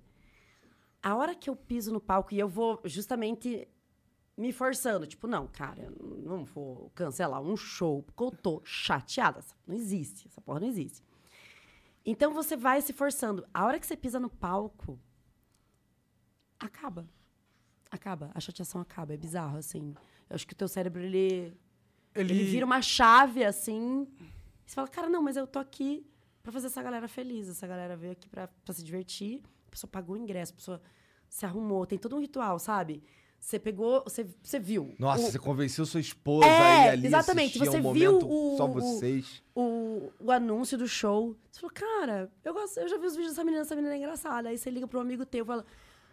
A hora que eu piso no palco e eu vou justamente me forçando, tipo, não, cara, eu não vou cancelar um show porque eu tô chateada. Não existe, essa porra não existe. Então você vai se forçando. A hora que você pisa no palco, acaba. Acaba. A chateação acaba. É bizarro, assim. Eu acho que o teu cérebro, ele Ele, ele vira uma chave, assim. E você fala, cara, não, mas eu tô aqui pra fazer essa galera feliz. Essa galera veio aqui pra, pra se divertir. A pessoa pagou o ingresso, a pessoa se arrumou. Tem todo um ritual, sabe? Você pegou, você, você viu. Nossa, o, você convenceu sua esposa É, aí ali exatamente, assistir você um viu o- só o- vocês. o, o anúncio do show. Você falou, cara, eu, gosto, eu já vi os vídeos dessa menina, essa menina é engraçada. Aí você liga pro amigo teu, fala.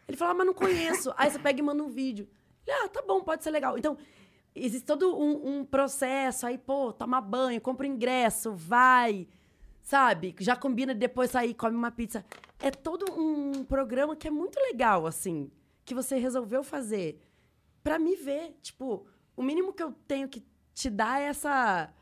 Ele fala, ah, mas não conheço. Aí você pega e manda um vídeo. Ele, ah, tá bom, pode ser legal. Então, existe todo um, um processo. Aí, pô, toma banho, compra o ingresso, vai. Sabe? Já combina de depois sair, come uma pizza. É todo um programa que é muito legal, assim. Que você resolveu fazer pra me ver. Tipo, o mínimo que eu tenho que te dar é essa.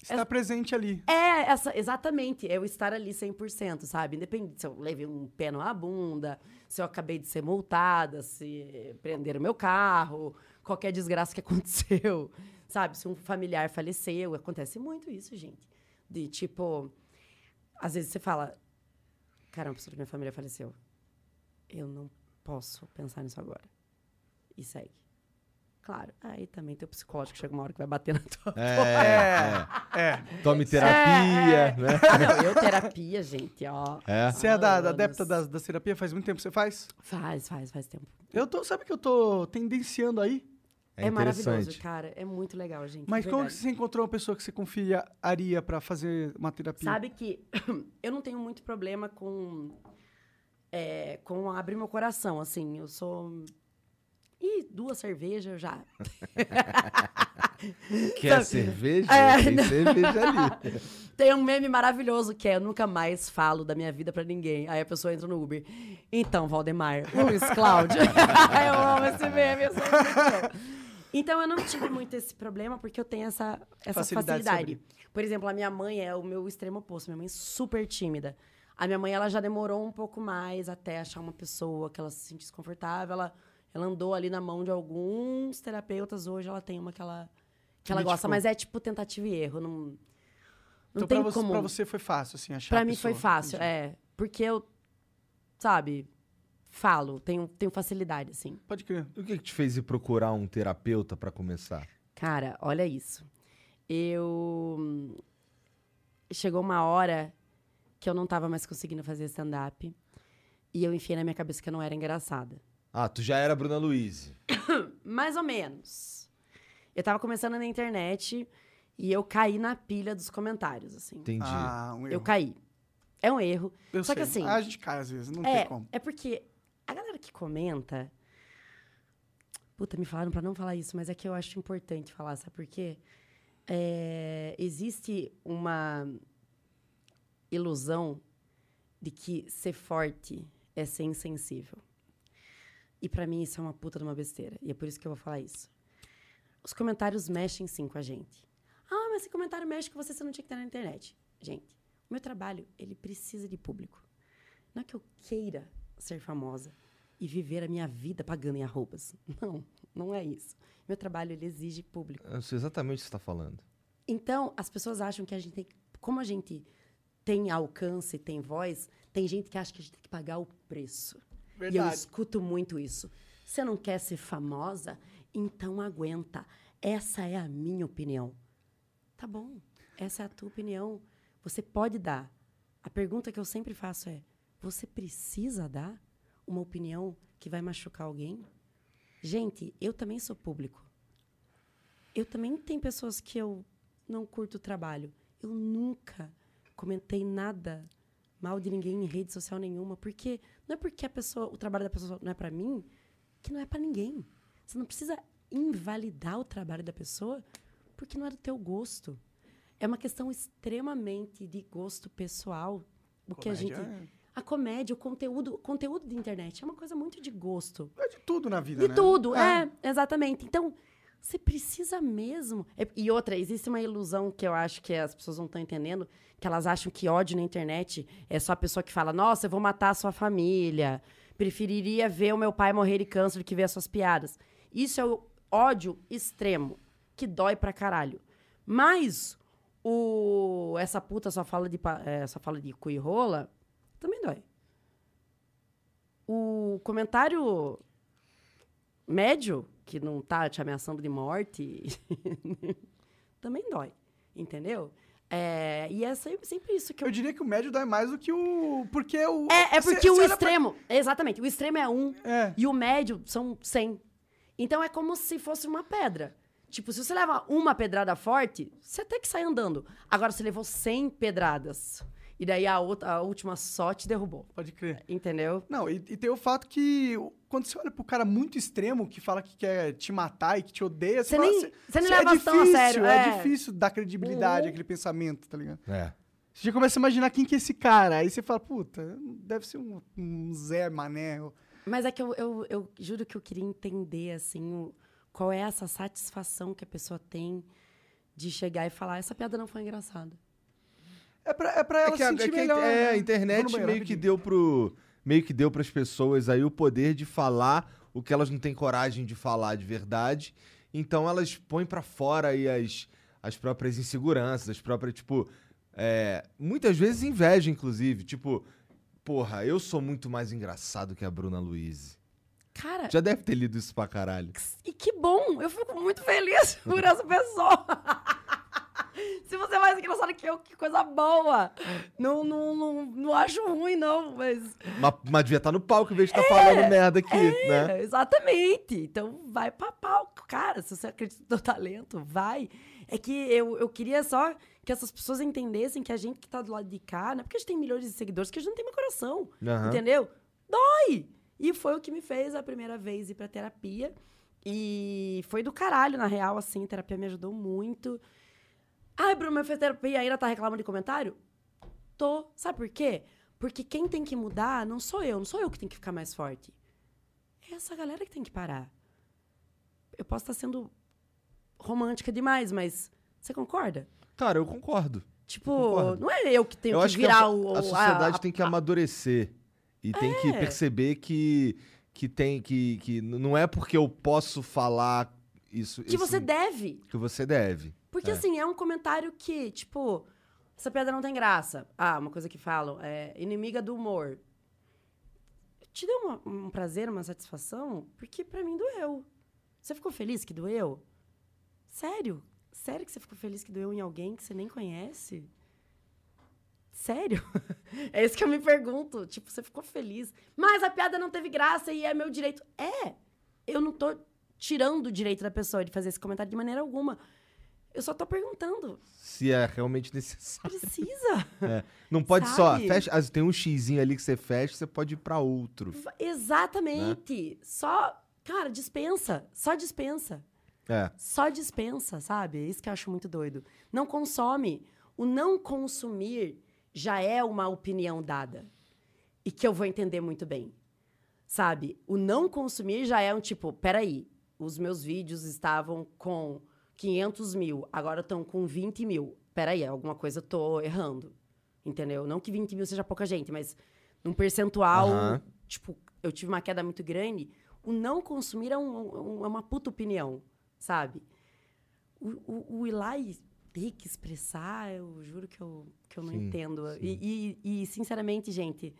está presente ali. É, essa, exatamente. É eu estar ali 100%, sabe? Independente se eu levei um pé na bunda, se eu acabei de ser multada, se prenderam meu carro, qualquer desgraça que aconteceu, sabe? Se um familiar faleceu. Acontece muito isso, gente. De tipo, às vezes você fala: caramba, a pessoa da minha família faleceu. Eu não posso pensar nisso agora. E segue. Claro, aí também tem o psicológico, chega uma hora que vai bater na tua É, É. é. Tome terapia, né? Ah, não, eu terapia, gente, ó. É. Você é da, da adepta das, das terapias? Faz muito tempo que você faz? Faz, faz, faz tempo. Eu tô, sabe que eu tô tendenciando aí? É, maravilhoso, interessante. cara. É muito legal, gente. Mas como você encontrou uma pessoa que você confiaria pra fazer uma terapia? Sabe que eu não tenho muito problema com. É, com abrir meu coração, assim. Eu sou. Ih, duas cervejas já. Quer cerveja? É, Tem não. cerveja ali. Tem um meme maravilhoso que é: eu nunca mais falo da minha vida pra ninguém. Aí a pessoa entra no Uber. Então, Valdemar, Luiz Cláudio. eu amo esse meme, eu sou muito bom. Então, eu não tive muito esse problema porque eu tenho essa, essa Facilidade facilidade. de Por exemplo, a minha mãe é o meu extremo oposto. Minha mãe é super tímida. A minha mãe, ela já demorou um pouco mais até achar uma pessoa que ela se sentisse confortável. Ela, ela andou ali na mão de alguns terapeutas. Hoje ela tem uma que ela, que ela gosta. Mas é tipo tentativa e erro. Não, não então tem pra você, como... pra você foi fácil, assim, achar Pra mim pessoa. foi fácil, Entendi. é. Porque eu, sabe, falo, tenho, tenho facilidade, assim. Pode crer. O que, que te fez ir procurar um terapeuta pra começar? Cara, olha isso. eu. Chegou uma hora que eu não tava mais conseguindo fazer stand-up. E eu enfiei na minha cabeça que eu não era engraçada. Ah, tu já era Bruna Luiz. Mais ou menos. Eu tava começando na internet e eu caí na pilha dos comentários, assim. Entendi. Ah, um Eu erro. caí. É um erro. Eu Só que sei. assim. Ah, a gente cai às vezes, não é, tem como. é porque a galera que comenta. Puta, me falaram pra não falar isso, mas é que eu acho importante falar, sabe por quê? É, existe uma ilusão de que ser forte é ser insensível. E pra mim isso é uma puta de uma besteira. E é por isso que eu vou falar isso. Os comentários mexem sim com a gente. Ah, mas esse comentário mexe com você, você não tinha que estar na internet. Gente, o meu trabalho, ele precisa de público. Não é que eu queira ser famosa e viver a minha vida pagando em arrobas. Não, não é isso. Meu trabalho, ele exige público. Eu sei exatamente o que você tá falando. Então, as pessoas acham que a gente tem. Como a gente tem alcance, tem voz, tem gente que acha que a gente tem que pagar o preço. E eu Verdade. escuto muito isso. Você não quer ser famosa? Então aguenta. Essa é a minha opinião. Tá bom. Essa é a tua opinião. Você pode dar. A pergunta que eu sempre faço é: você precisa dar uma opinião que vai machucar alguém? Gente, eu também sou público. Eu também tenho pessoas que eu não curto o trabalho. Eu nunca comentei nada mal de ninguém em rede social nenhuma, porque não é porque a pessoa, o trabalho da pessoa não é para mim, que não é para ninguém. Você não precisa invalidar o trabalho da pessoa porque não é do teu gosto. É uma questão extremamente de gosto pessoal. O que a gente Comédia a comédia, o conteúdo, o conteúdo de internet é uma coisa muito de gosto. É de tudo na vida, De né? tudo, é. exatamente. Então, você precisa mesmo. É- E outra, existe uma ilusão que eu acho que as pessoas não estão entendendo, que elas acham que ódio na internet é só a pessoa que fala, nossa, eu vou matar a sua família. Preferiria ver o meu pai morrer de câncer do que ver as suas piadas. Isso é o ódio extremo, que dói pra caralho. Mas o essa puta só fala de, é, só fala de cu e rola. O comentário médio, que não tá te ameaçando de morte, também dói, entendeu? É, e é sempre, sempre isso que eu... Eu diria que o médio dói mais do que o. Porque o. É, é porque cê o olha pra- extremo... Exatamente, o extremo é um É. e o médio são 100. Então é como se fosse uma pedra. Tipo, se você leva uma pedrada forte, você até que sai andando. Agora, você levou 100 pedradas. E daí a, outra, a última só te derrubou. Pode crer. Entendeu? Não, e, e tem o fato que quando você olha pro cara muito extremo que fala que quer te matar e que te odeia, Você fala, nem- "Cê- você nem cê leva é tão a difícil, sério, É, é. difícil dar credibilidade Uhum. àquele pensamento, tá ligado? É. Você já começa a imaginar quem que é esse cara. Aí você fala, puta, deve ser um, um Zé Mané. Mas é que eu, eu, eu juro que eu queria entender, assim, o- qual é essa satisfação que a pessoa tem de chegar e falar, essa piada não foi engraçada. É pra, é pra ela É que, se a, sentir é que a- melhor. é, né? a internet meio que deu pro meio que deu pras pessoas aí o poder de falar o que elas não têm coragem de falar de verdade. Então elas põem pra fora aí as, as próprias inseguranças, as próprias, tipo, é, muitas vezes inveja inclusive, tipo, porra, eu sou muito mais engraçado que a Bruna Luiz. Cara, Já deve ter lido isso pra caralho. e que bom! Eu fico muito feliz por essa pessoa. Se você é mais engraçado que eu, que coisa boa! Não, não, não, não acho ruim, não, mas. Mas, mas devia estar no palco em vez de estar falando merda aqui, né? É, exatamente. Então vai pra palco, cara. Se você acredita no teu talento, vai. É que eu, eu queria só que essas pessoas entendessem que a gente que tá do lado de cá, não é porque a gente tem milhões de seguidores, que a gente não tem meu coração. Aham. Entendeu? Dói! E foi o que me fez a primeira vez ir pra terapia. E foi do caralho, na real, assim. A terapia me ajudou muito. Ai, Bruno, mas fez terapia e ainda tá reclamando de comentário? Tô. Sabe por quê? Porque quem tem que mudar não sou eu. Não sou eu que tenho que ficar mais forte. É essa galera que tem que parar. Eu posso estar sendo romântica demais, mas você concorda? Cara, eu concordo. Tipo, Concordo. não é eu que tenho eu que virar que a, o. a a- sociedade a- tem que amadurecer e tem que É. perceber que que tem que, que não é porque eu posso falar isso Que você esse- deve. que você deve. Porque, É. assim, é um comentário que, tipo, essa piada não tem graça. Ah, uma coisa que falam, é inimiga do humor. Te deu uma- um prazer, uma satisfação? Porque pra mim doeu. Você ficou feliz que doeu? Sério? sério que você ficou feliz que doeu em alguém que você nem conhece? Sério? É isso que eu me pergunto. Tipo, você ficou feliz. Mas a piada não teve graça e é meu direito. É! Eu não tô tirando o direito da pessoa de fazer esse comentário de maneira alguma. Eu só tô perguntando. Se é realmente necessário. Precisa? É. Não pode só. Sabe? Fecha, ah, tem um xizinho ali que você fecha, você pode ir pra outro. Exatamente. Só, cara, dispensa. Só dispensa. É. Só dispensa, sabe? É isso que eu acho muito doido. Não consome. O não consumir já é uma opinião dada. E que eu vou entender muito bem. Sabe? O não consumir já é um tipo, peraí, os meus vídeos estavam com 500 mil, agora estão com 20 mil. Peraí, alguma coisa eu tô errando. Entendeu? Não que 20 mil seja pouca gente, mas num percentual, Aham. tipo, eu tive uma queda muito grande. O não consumir é, um- um- é uma puta opinião, sabe? O, o, o ir lá e ter que expressar, eu juro que eu, que eu não Sim, entendo. sim. E, e- e, sinceramente, gente,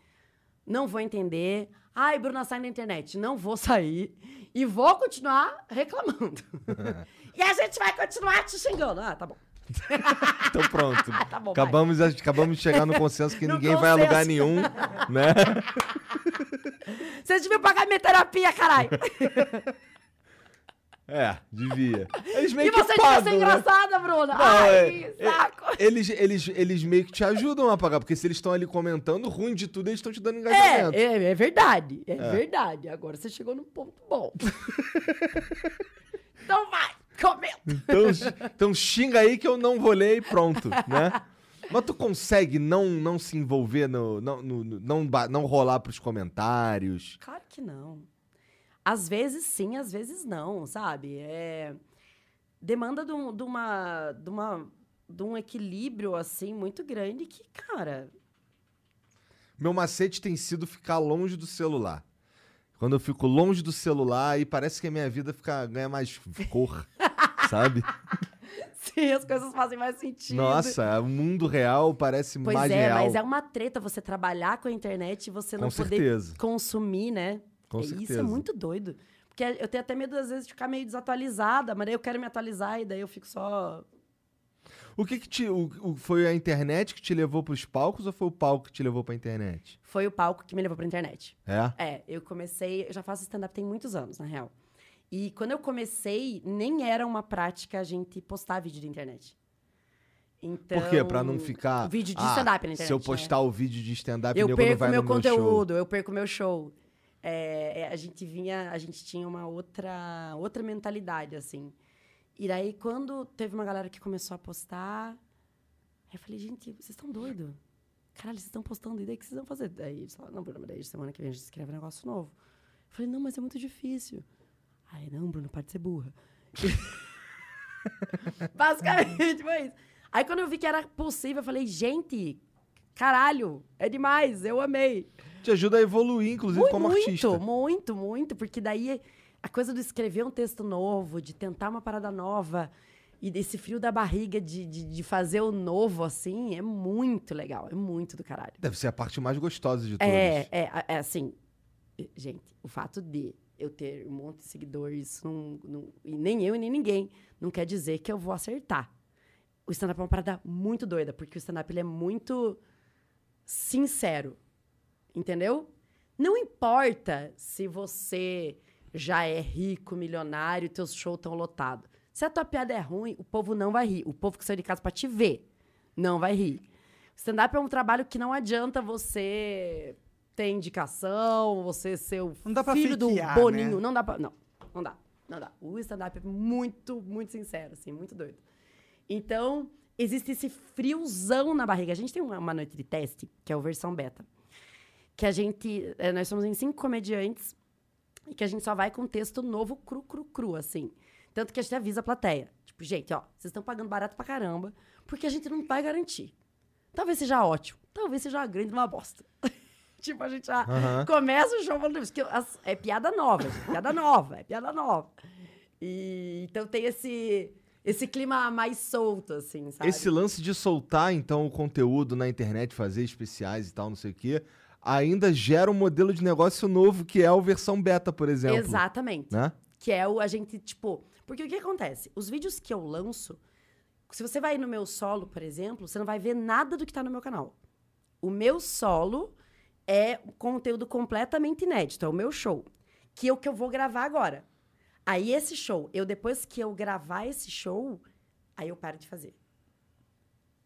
não vou entender. Ai, Bruna, sai da internet. Não vou sair. E vou continuar reclamando. e a gente vai continuar te xingando. Ah, tá bom. Então pronto. Tá bom, vai. acabamos, acabamos de chegar no consenso que No ninguém vai a lugar consenso. nenhum, né? Vocês deviam pagar minha terapia, caralho. É, devia. Eles meio e que você devia ser né? engraçada, Bruna. Não, Ai, é- que saco. Eles, eles, eles meio que te ajudam a pagar, porque se eles estão ali comentando, ruim de tudo, eles estão te dando É, engajamento. é, é verdade. É, verdade. Agora você chegou num ponto bom. então vai, comenta. Então, então xinga aí que eu não vou ler e pronto, né? Mas tu consegue não, não se envolver no. Não, no- não, não rolar pros comentários. Claro que não. Às vezes sim, às vezes não, sabe? É... Demanda de, um- de uma, de, uma, de um equilíbrio, assim, muito grande que, cara... Meu macete tem sido ficar longe do celular. Quando eu fico longe do celular, aí parece que a minha vida fica, ganha mais cor, sabe? Sim, as coisas fazem mais sentido. Nossa, o mundo real parece Pois mais é, real. mas é uma treta você trabalhar com a internet e você Com não certeza. poder consumir, né? Com É, Isso certeza. é muito doido. Porque eu tenho até medo, às vezes, de ficar meio desatualizada, mas daí eu quero me atualizar e daí eu fico só. O que que te... O, o- foi a internet que te levou pros palcos ou foi o palco que te levou pra internet? Foi o palco que me levou pra internet. É? É, eu comecei, eu já faço stand-up tem muitos anos, na real. E quando eu comecei, nem era uma prática a gente postar vídeo de internet. Então, Por quê? Pra não ficar... Vídeo de "Ah, stand-up na internet. Se eu postar o vídeo de stand-up, eu perco meu meu show. conteúdo, eu perco meu show. É, é, a gente vinha, a gente tinha uma outra, outra mentalidade, assim. E daí, quando teve uma galera que começou a postar, eu falei, gente, vocês estão doidos? Caralho, vocês estão postando, e daí o que vocês vão fazer? Daí eles falaram, não, Bruno, daí semana que vem a gente escreve um negócio novo. Eu falei, não, mas é muito difícil. Aí, não, Bruno, para de ser burra. Basicamente, foi isso. Aí, quando eu vi que era possível, eu falei, gente, caralho, é demais, eu amei. Te ajuda a evoluir, inclusive, Muito, como artista. Muito, muito, muito, porque daí a coisa do escrever um texto novo, de tentar uma parada nova e desse frio da barriga de, de, de fazer o novo, assim, é muito legal, é muito do caralho. Deve ser a parte mais gostosa de todas. É, é, é assim, gente, o fato de eu ter um monte de seguidores, não, não- e nem eu e nem ninguém, não quer dizer que eu vou acertar. O stand-up é uma parada muito doida, porque o stand-up é muito sincero, entendeu? Não importa se você já é rico, milionário, teus shows estão lotados. Se a tua piada é ruim, o povo não vai rir. O povo que saiu de casa pra te ver não vai rir. Stand-up é um trabalho que não adianta você ter indicação, você ser o Não dá pra filho do fakear, Boninho. né? Não dá pra... Não, não dá. Não dá. O stand-up é muito, muito sincero, assim, muito doido. Então, existe esse friozão na barriga. A gente tem uma, uma noite de teste, que é o versão beta. Que a gente... eh, nós somos em cinco comediantes e que a gente só vai com texto novo, cru, cru, cru, assim. Tanto que a gente avisa a plateia. Tipo, gente, ó, vocês estão pagando barato pra caramba, porque a gente não vai garantir. Talvez seja ótimo, talvez seja uma grande uma bosta. tipo, a gente já começa o show falando isso, que as- é piada nova, gente, piada nova, é piada nova. E então tem esse esse clima mais solto, assim, sabe? Esse lance de soltar, então, o conteúdo na internet, fazer especiais e tal, não sei o quê, ainda gera um modelo de negócio novo, que é a versão beta, por exemplo. Exatamente. Né? Que é o a gente, tipo. Porque o que acontece? Os vídeos que eu lanço Se você vai no meu solo, por exemplo, você não vai ver nada do que tá no meu canal. O meu solo é conteúdo completamente inédito, é o meu show, que é o que eu vou gravar agora. Aí esse show, eu depois que eu gravar esse show, aí eu paro de fazer.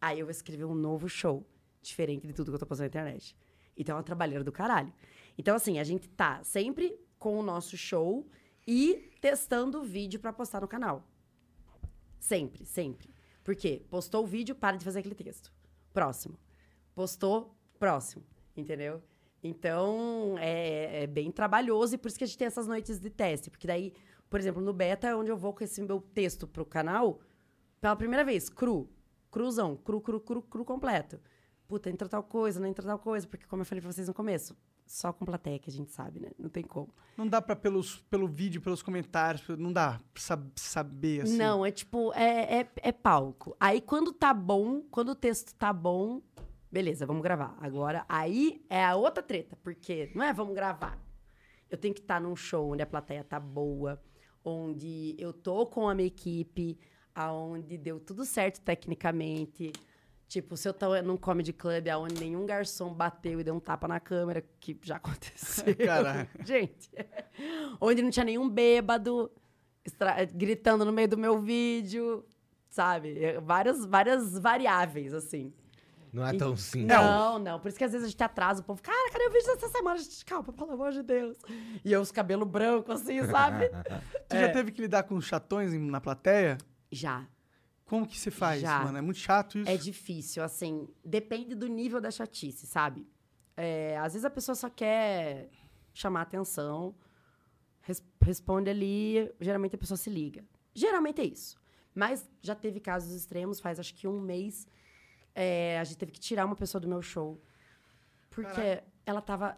Aí eu vou escrever um novo show, diferente de tudo que eu tô postando na internet. Então é uma trabalheira do caralho. Então, assim, a gente tá sempre com o nosso show e testando o vídeo pra postar no canal. Sempre, sempre. Por quê? Postou o vídeo, para de fazer aquele texto. Próximo. Postou, próximo. Entendeu? Então, é, é bem trabalhoso e por isso que a gente tem essas noites de teste. Porque daí, por exemplo, no beta é onde eu vou com esse meu texto pro canal pela primeira vez, cru. Cruzão, cru, cru, cru, cru completo. Puta, entra tal coisa, não entra tal coisa, porque como eu falei pra vocês no começo, só com plateia que a gente sabe, né? Não tem como. Não dá pra, pelos, pelo vídeo, pelos comentários, não dá pra sab- saber, assim. Não, é tipo, é, é, é palco. Aí quando tá bom, quando o texto tá bom, beleza, vamos gravar. Agora, aí é a outra treta, porque não é vamos gravar. Eu tenho que estar num show onde a plateia tá boa, onde eu tô com a minha equipe, aonde deu tudo certo tecnicamente. Tipo, se eu tô num comedy club aonde nenhum garçom bateu e deu um tapa na câmera, que já aconteceu. Caralho. Gente, onde não tinha nenhum bêbado gritando no meio do meu vídeo, sabe? É, Várias, várias variáveis, assim. Não é tão simples. Não, não. Por isso que às vezes a gente atrasa o povo. Cara, cadê o vídeo dessa semana? A gente, calma, pelo amor de Deus. E eu, os cabelos brancos, assim, sabe? Tu já teve que lidar com chatões em- na plateia? Já. Como que você faz, Já. mano? É muito chato isso. É difícil, assim. Depende do nível da chatice, sabe? É, às vezes a pessoa só quer chamar atenção, res- responde ali, geralmente a pessoa se liga. Geralmente é isso. Mas já teve casos extremos, faz acho que um mês, é, a gente teve que tirar uma pessoa do meu show. Porque ela tava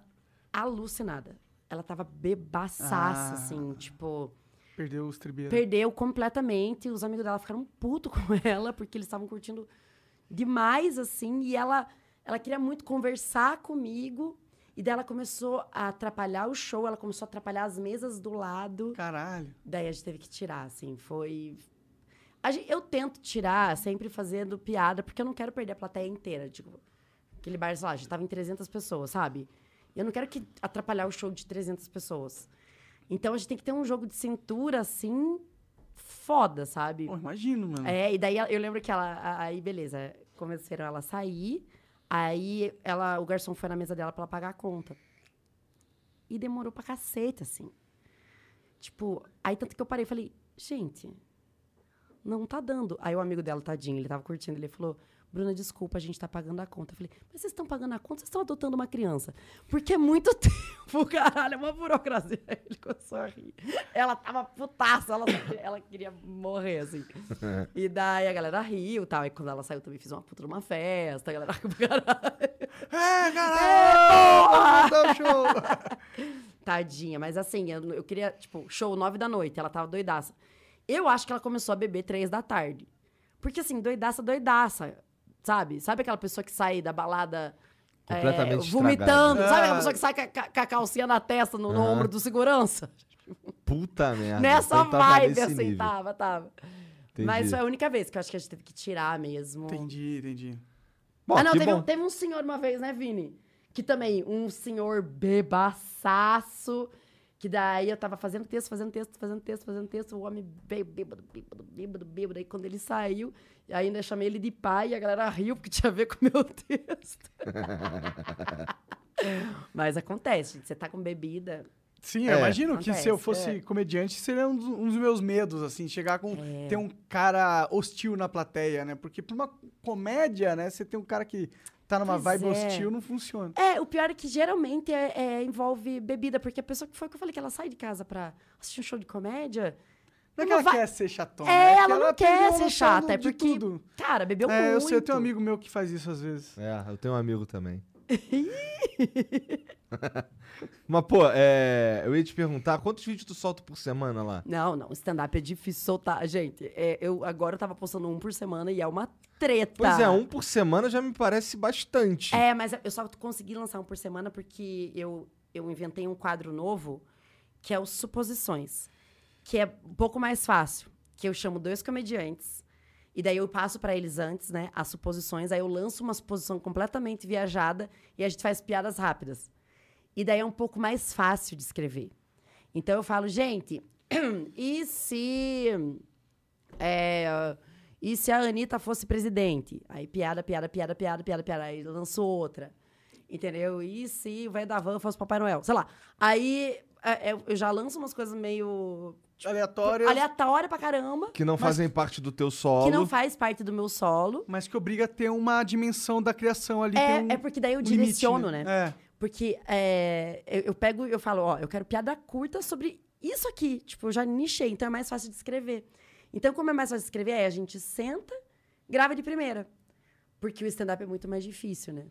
alucinada. Ela tava bebaçaça, Ah. assim, tipo Perdeu os tribeiros. perdeu completamente. Os amigos dela ficaram puto com ela, porque eles estavam curtindo demais, assim. E ela, ela queria muito conversar comigo. E daí ela começou a atrapalhar o show, ela começou a atrapalhar as mesas do lado. Caralho. Daí a gente teve que tirar, assim. Foi. A gen- eu tento tirar, sempre fazendo piada, porque eu não quero perder a plateia inteira. Tipo, aquele bar, sei lá, a gente tava em 300 pessoas, sabe? Eu não quero que atrapalhar o show de 300 pessoas. Então a gente tem que ter um jogo de cintura, assim, foda, sabe? Pô, imagino, mano. É, e daí eu lembro que ela. Aí, beleza, convenceram ela a sair. Aí ela, o garçom foi na mesa dela pra ela pagar a conta. E demorou pra cacete, assim. Tipo, aí tanto que eu parei e falei, gente, não tá dando. Aí o amigo dela, tadinho, ele tava curtindo, ele falou, Bruna, desculpa, a gente tá pagando a conta. Eu falei, mas vocês estão pagando a conta, vocês estão adotando uma criança. Porque é muito tempo, caralho, é uma burocracia. Aí Ele começou a rir. Ela tava putaça, ela, ela queria morrer, assim. E daí a galera riu e tal. E quando ela saiu, também fiz uma puta numa festa, a galera caralho. É, caralho! Dar o show! Tadinha, mas assim, eu, eu queria, tipo, show nove da noite, ela tava doidaça. Eu acho que ela começou a beber três da tarde. Porque assim, doidaça, doidaça, sabe? Sabe aquela pessoa que sai da balada é, Completamente vomitando? estragada. Sabe aquela Ah. pessoa que sai com a, calcinha na testa, no, no Aham. ombro do segurança? Puta merda. Nessa Então tava vibe, assim, nível. tava, tava. Entendi. Mas foi a única vez que eu acho que a gente teve que tirar mesmo. entendi, entendi. Bom, ah, não, teve, bom. um, teve um senhor uma vez, né, Vini? Que também, um senhor bebaçaço. Que daí eu tava fazendo texto, fazendo texto, fazendo texto, fazendo texto. O homem veio bêbado, bêbado, bêbado, bêbado. Aí quando ele saiu, ainda chamei ele de pai e a galera riu porque tinha a ver com o meu texto. Mas acontece, gente. Você tá com bebida. Sim, É. eu imagino que se eu Acontece, fosse é. comediante, seria um dos, um dos meus medos, assim, chegar com. ter um cara hostil na plateia, né? Porque pra uma comédia, né, você tem um cara que tá numa Pois vibe é. hostil, não funciona. É, o pior é que geralmente é, é- envolve bebida, porque a pessoa que foi o que eu falei que ela sai de casa pra assistir um show de comédia. Não é que ela vai- quer ser chatona. É, que ela não quer ser chata, é porque- tudo. Cara, bebeu É, eu muito. sei, eu tenho um amigo meu que faz isso às vezes. É, eu tenho um amigo também. Mas, pô, é, eu ia te perguntar, quantos vídeos tu solta por semana lá? Não, não, stand-up é difícil soltar. Gente, é, eu agora eu tava postando um por semana e é uma treta. Pois é, um por semana já me parece bastante. É, mas eu só consegui lançar um por semana porque eu, eu inventei um quadro novo que é os Suposições. Que é um pouco mais fácil. Que eu chamo dois comediantes E daí eu passo pra eles antes, né, as suposições, aí eu lanço uma suposição completamente viajada e a gente faz piadas rápidas. E daí é um pouco mais fácil de escrever. Então eu falo, gente, e se. é, e se a Anitta fosse presidente? Aí piada, piada, piada, piada, piada, piada. Aí lançou outra. Entendeu? E se o velho da van fosse Papai Noel? Sei lá. Aí é, é, eu já lanço umas coisas meio. Aleatórias, aleatória pra caramba. Que não fazem parte do teu solo. Que não faz parte do meu solo. mas que obriga a ter uma dimensão da criação ali. tem É, um- é porque daí eu um limite, direciono, né? É. Porque é, eu, eu pego e eu falo, ó, eu quero piada curta sobre isso aqui. Tipo, eu já nichei, então é mais fácil de escrever. Então, como é mais fácil de escrever, aí a gente senta, grava de primeira. Porque o stand-up é muito mais difícil, né?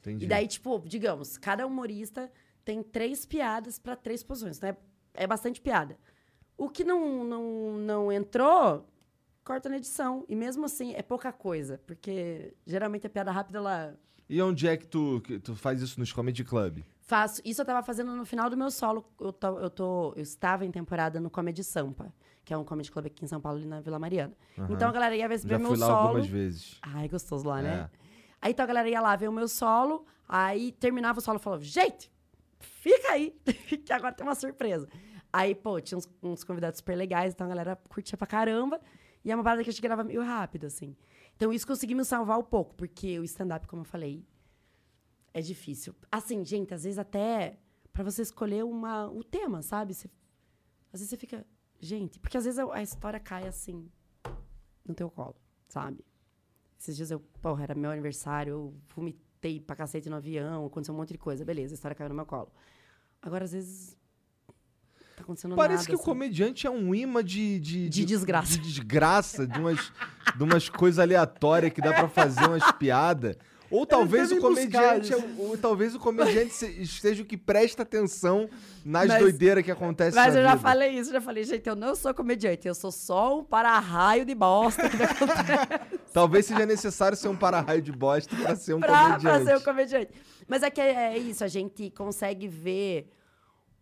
Entendi. E daí, tipo, digamos, cada humorista tem três piadas para três posições, né? É bastante piada. O que não, não, não entrou, corta na edição. E mesmo assim, é pouca coisa. Porque geralmente a piada rápida, ela E onde é que tu, que tu faz isso nos Comedy Club? Faço. Isso eu tava fazendo no final do meu solo. Eu, tô, eu, tô, eu estava em temporada no Comedy Sampa, que é um comedy club aqui em São Paulo, ali na Vila Mariana. Então a galera ia ver, ver Já meu fui lá solo. algumas vezes. Ai, gostoso lá, né? É. Aí então a galera ia lá ver o meu solo, aí terminava o solo e falava, gente, fica aí, que agora tem uma surpresa. Aí, pô, tinha uns, uns convidados super legais, então a galera curtia pra caramba. E é uma parada que a gente grava meio rápido, assim. Então isso conseguiu me salvar um pouco, porque o stand-up, como eu falei, é difícil. Assim, gente, às vezes até pra você escolher uma, o tema, sabe? Você- às vezes você fica, gente, porque às vezes a, a história cai assim no teu colo, sabe? Esses dias eu, porra, era meu aniversário, eu vomitei pra cacete no avião, aconteceu um monte de coisa, beleza, a história caiu no meu colo. Agora, às vezes, tá acontecendo Parece nada. que o assim. comediante é um imã de... De, De desgraça. De desgraça, de umas, de umas coisas aleatórias que dá pra fazer umas piadas. Ou talvez o comediante, é o- ou talvez o comediante se- esteja o que presta atenção nas Mas- doideiras que acontecem Mas na eu já vida. falei isso, já falei, gente, eu não sou comediante, eu sou só um para-raio de bosta que acontece Talvez seja necessário ser um para-raio de bosta pra ser um pra, comediante. pra ser um comediante. Mas é que é isso, a gente consegue ver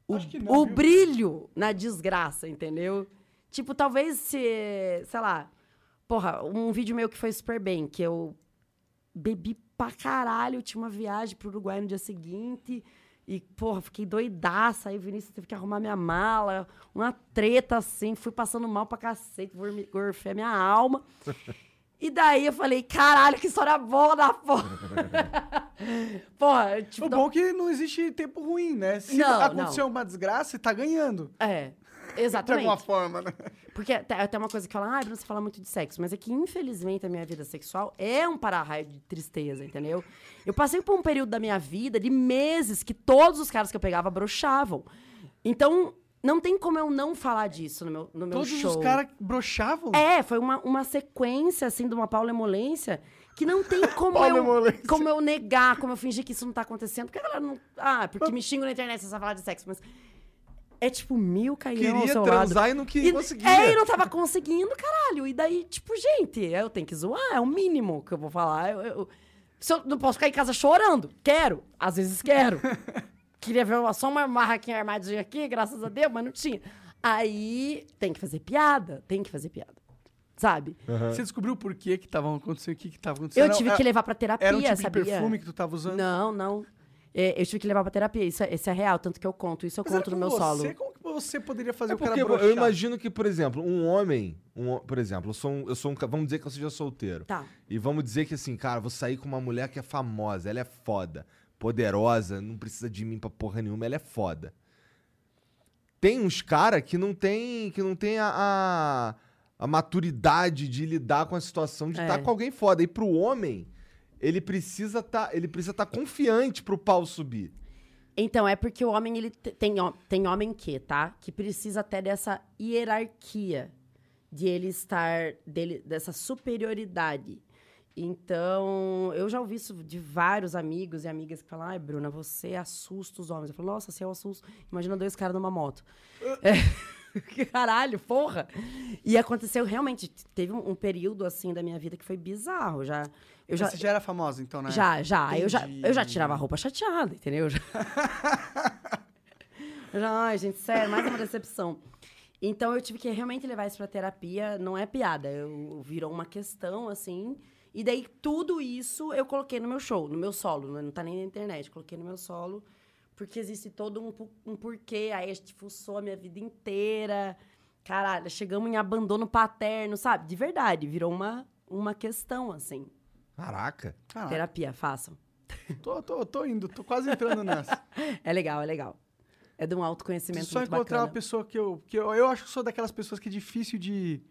o, não, o brilho na desgraça, entendeu? Tipo, talvez se, sei lá, porra, um vídeo meu que foi super bem, que eu bebi pra caralho, tinha uma viagem pro Uruguai no dia seguinte. E, porra, fiquei doidaça. Aí o Vinícius teve que arrumar minha mala. Uma treta, assim. Fui passando mal pra cacete. Gorfei a minha alma. E daí eu falei, caralho, que história boa da porra. porra, tipo... O bom é que não existe tempo ruim, né? Se Não, acontecer uma desgraça, você tá ganhando. É, De exatamente. alguma forma, né? Porque até, até uma coisa que fala, ah, Bruno, você fala muito de sexo. Mas é que, infelizmente, a minha vida sexual é um para-raio de tristeza, entendeu? Eu passei por um período da minha vida de meses que todos os caras que eu pegava broxavam. Então, não tem como eu não falar disso no meu, no meu Todos show. os caras broxavam. É, foi uma, uma sequência, assim, de uma Paula Emolência que não tem como eu, como eu negar, como eu fingir que isso não tá acontecendo. Porque a galera não... Ah, porque me xingam na internet você falar de sexo, mas... É tipo mil cairão ao Queria seu lado. transar e não que E- conseguia. É, e não tava conseguindo, caralho. E daí, tipo, gente, eu tenho que zoar, é o mínimo que eu vou falar. Eu, eu- eu não posso ficar em casa chorando. Quero, às vezes quero. Queria ver uma- só uma marraquinha armadinha aqui, graças a Deus, mas não tinha. Aí tem que fazer piada, tem que fazer piada. Sabe? Você descobriu por que que tava acontecendo, o que que tava acontecendo? Eu tive Era- que levar pra terapia, Era um tipo sabia? de perfume que tu tava usando? Não, não. É, eu tive que levar pra terapia. Isso é, isso é real, tanto que eu conto. Isso eu Mas conto no meu você, solo. Como que você poderia fazer É o cara porque broxar? eu imagino que, por exemplo, um homem, um por exemplo, eu sou um, eu sou um, vamos dizer que eu seja solteiro. Tá. E vamos dizer que assim, cara, vou sair com uma mulher que é famosa, ela é foda, poderosa, não precisa de mim pra porra nenhuma, ela é foda. Tem uns cara que não tem, que não tem a, a, a maturidade de lidar com a situação de É. estar com alguém foda. E pro homem, ele precisa tá, ele precisa estar confiante pro pau subir. Então, é porque o homem, ele te- tem, tem homem que, tá? Que precisa até dessa hierarquia. De ele estar, dele, dessa superioridade. Então, eu já ouvi isso de vários amigos e amigas que falam, ai, Bruna, você assusta os homens. Eu falo, nossa, se eu assusto, imagina dois caras numa moto. É, que Caralho, porra! E aconteceu, realmente, teve um, um período, assim, da minha vida que foi bizarro. Já, eu já, Você já era famosa, então, né? já, já. Eu já, eu já tirava a roupa chateada, entendeu? Já... Já, ai, gente, sério, mais uma decepção. Então eu tive que realmente levar isso pra terapia, não é piada, eu, virou uma questão, assim. E daí tudo isso eu coloquei no meu show, no meu solo, não tá nem na internet, coloquei no meu solo, porque existe todo um, um porquê, aí a gente fuçou a minha vida inteira. Caralho, chegamos em abandono paterno, sabe? De verdade, virou uma, uma questão, assim. Caraca. Caraca, Terapia, façam. tô, tô, tô indo, tô quase entrando nessa. É legal, é legal. É de um autoconhecimento só muito encontrar bacana. uma pessoa que eu, que eu. Eu acho que sou daquelas pessoas que é difícil de,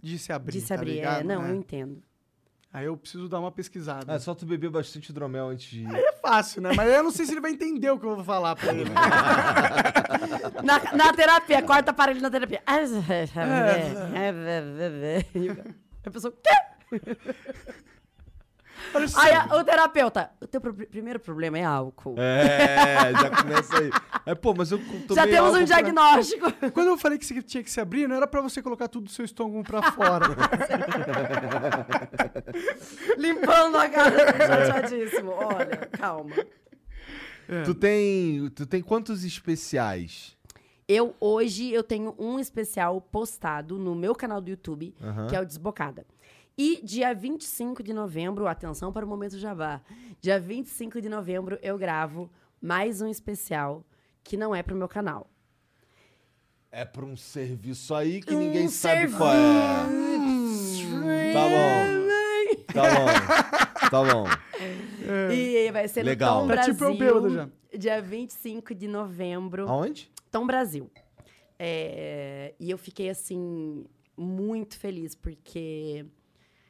de se abrir. De se tá abrir, é, ligado? não, É. eu entendo. Aí eu preciso dar uma pesquisada. É só tu beber bastante hidromel antes de ir. É fácil, né? Mas eu não sei se ele vai entender o que eu vou falar pra ele. Na, na terapia, corta para ele na terapia. É. E A pessoa, quê? Aí a- o terapeuta, o teu pro- primeiro problema é álcool. É, já começa aí. É, pô, mas eu tomei Já temos um pra- diagnóstico. Quando eu falei que você tinha que se abrir, não era pra você colocar tudo do seu estômago pra fora. Limpando a cara, tá chateadíssimo. Olha, calma. Tu tem, tu tem quantos especiais? Eu, hoje, eu tenho um especial postado no meu canal do YouTube, Aham. que é o Desbocada. E dia 25 de novembro, atenção para o momento Jabá. Dia 25 de novembro eu gravo mais um especial que não é pro meu canal. É pra um serviço aí que Um ninguém sabe qual é. Tá bom. Tá bom. Tá bom. E vai ser Legal. no Tom Tá tipo eu Brasil, já. dia 25 de novembro. Aonde? Tom Brasil. É, e eu fiquei, assim, muito feliz, porque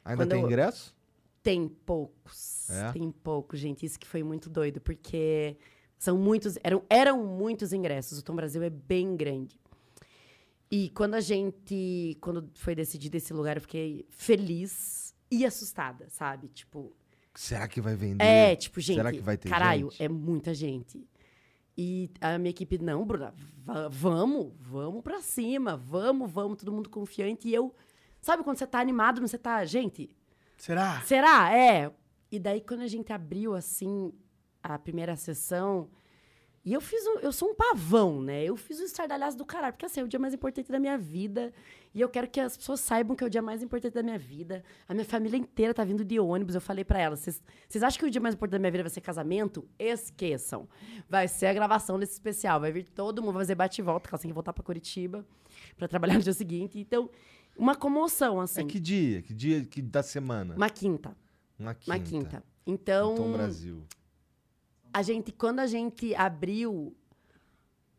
Ainda Quando tem eu- ingresso? tem poucos. É? Tem poucos, gente. Isso que foi muito doido, porque são muitos, eram, eram muitos ingressos. O Tom Brasil é bem grande. E quando a gente, quando foi decidido esse lugar, eu fiquei feliz e assustada, sabe? Tipo, Será que vai vender? é, tipo, gente, Será que vai ter caralho, gente? é muita gente. E a minha equipe, não, Bruna, va- vamos, vamos pra cima, vamos, vamos, todo mundo confiante. E eu, sabe quando você tá animado, mas você tá, gente, Será? será? É. E daí, quando a gente abriu, assim, a primeira sessão, e eu fiz, um, eu sou um pavão, né? Eu fiz o estardalhaço do caralho, porque assim, é o dia mais importante da minha vida. E eu quero que as pessoas saibam que é o dia mais importante da minha vida. A minha família inteira tá vindo de ônibus. Eu falei pra elas: vocês acham que o dia mais importante da minha vida vai ser casamento? Esqueçam. Vai ser a gravação desse especial. Vai vir todo mundo vai fazer bate e volta, porque elas têm que voltar pra Curitiba pra trabalhar no dia seguinte. Então, uma comoção, assim. É que dia? Que dia que da semana? Uma quinta. Uma quinta. Uma quinta. Então, Tom Brasil. a gente, quando a gente abriu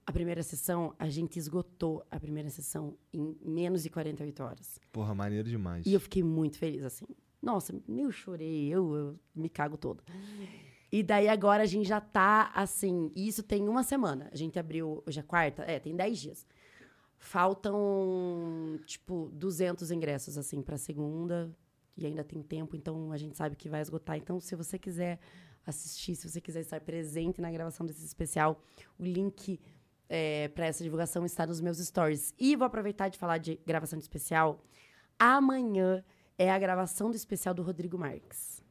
a primeira sessão, a gente esgotou a primeira sessão em menos de 48 horas. Porra, maneiro demais. E eu fiquei muito feliz, assim. Nossa, eu chorei, eu, eu me cago toda. E daí agora a gente já tá, assim, isso tem uma semana. A gente abriu, hoje é quarta, é, tem 10 dias. Faltam, tipo, 200 ingressos, assim, pra segunda. E ainda tem tempo, então a gente sabe que vai esgotar. Então, se você quiser assistir, se você quiser estar presente na gravação desse especial, o link é, para essa divulgação está nos meus stories. E vou aproveitar de falar de gravação de especial. Amanhã é a gravação do especial do Rodrigo Marques.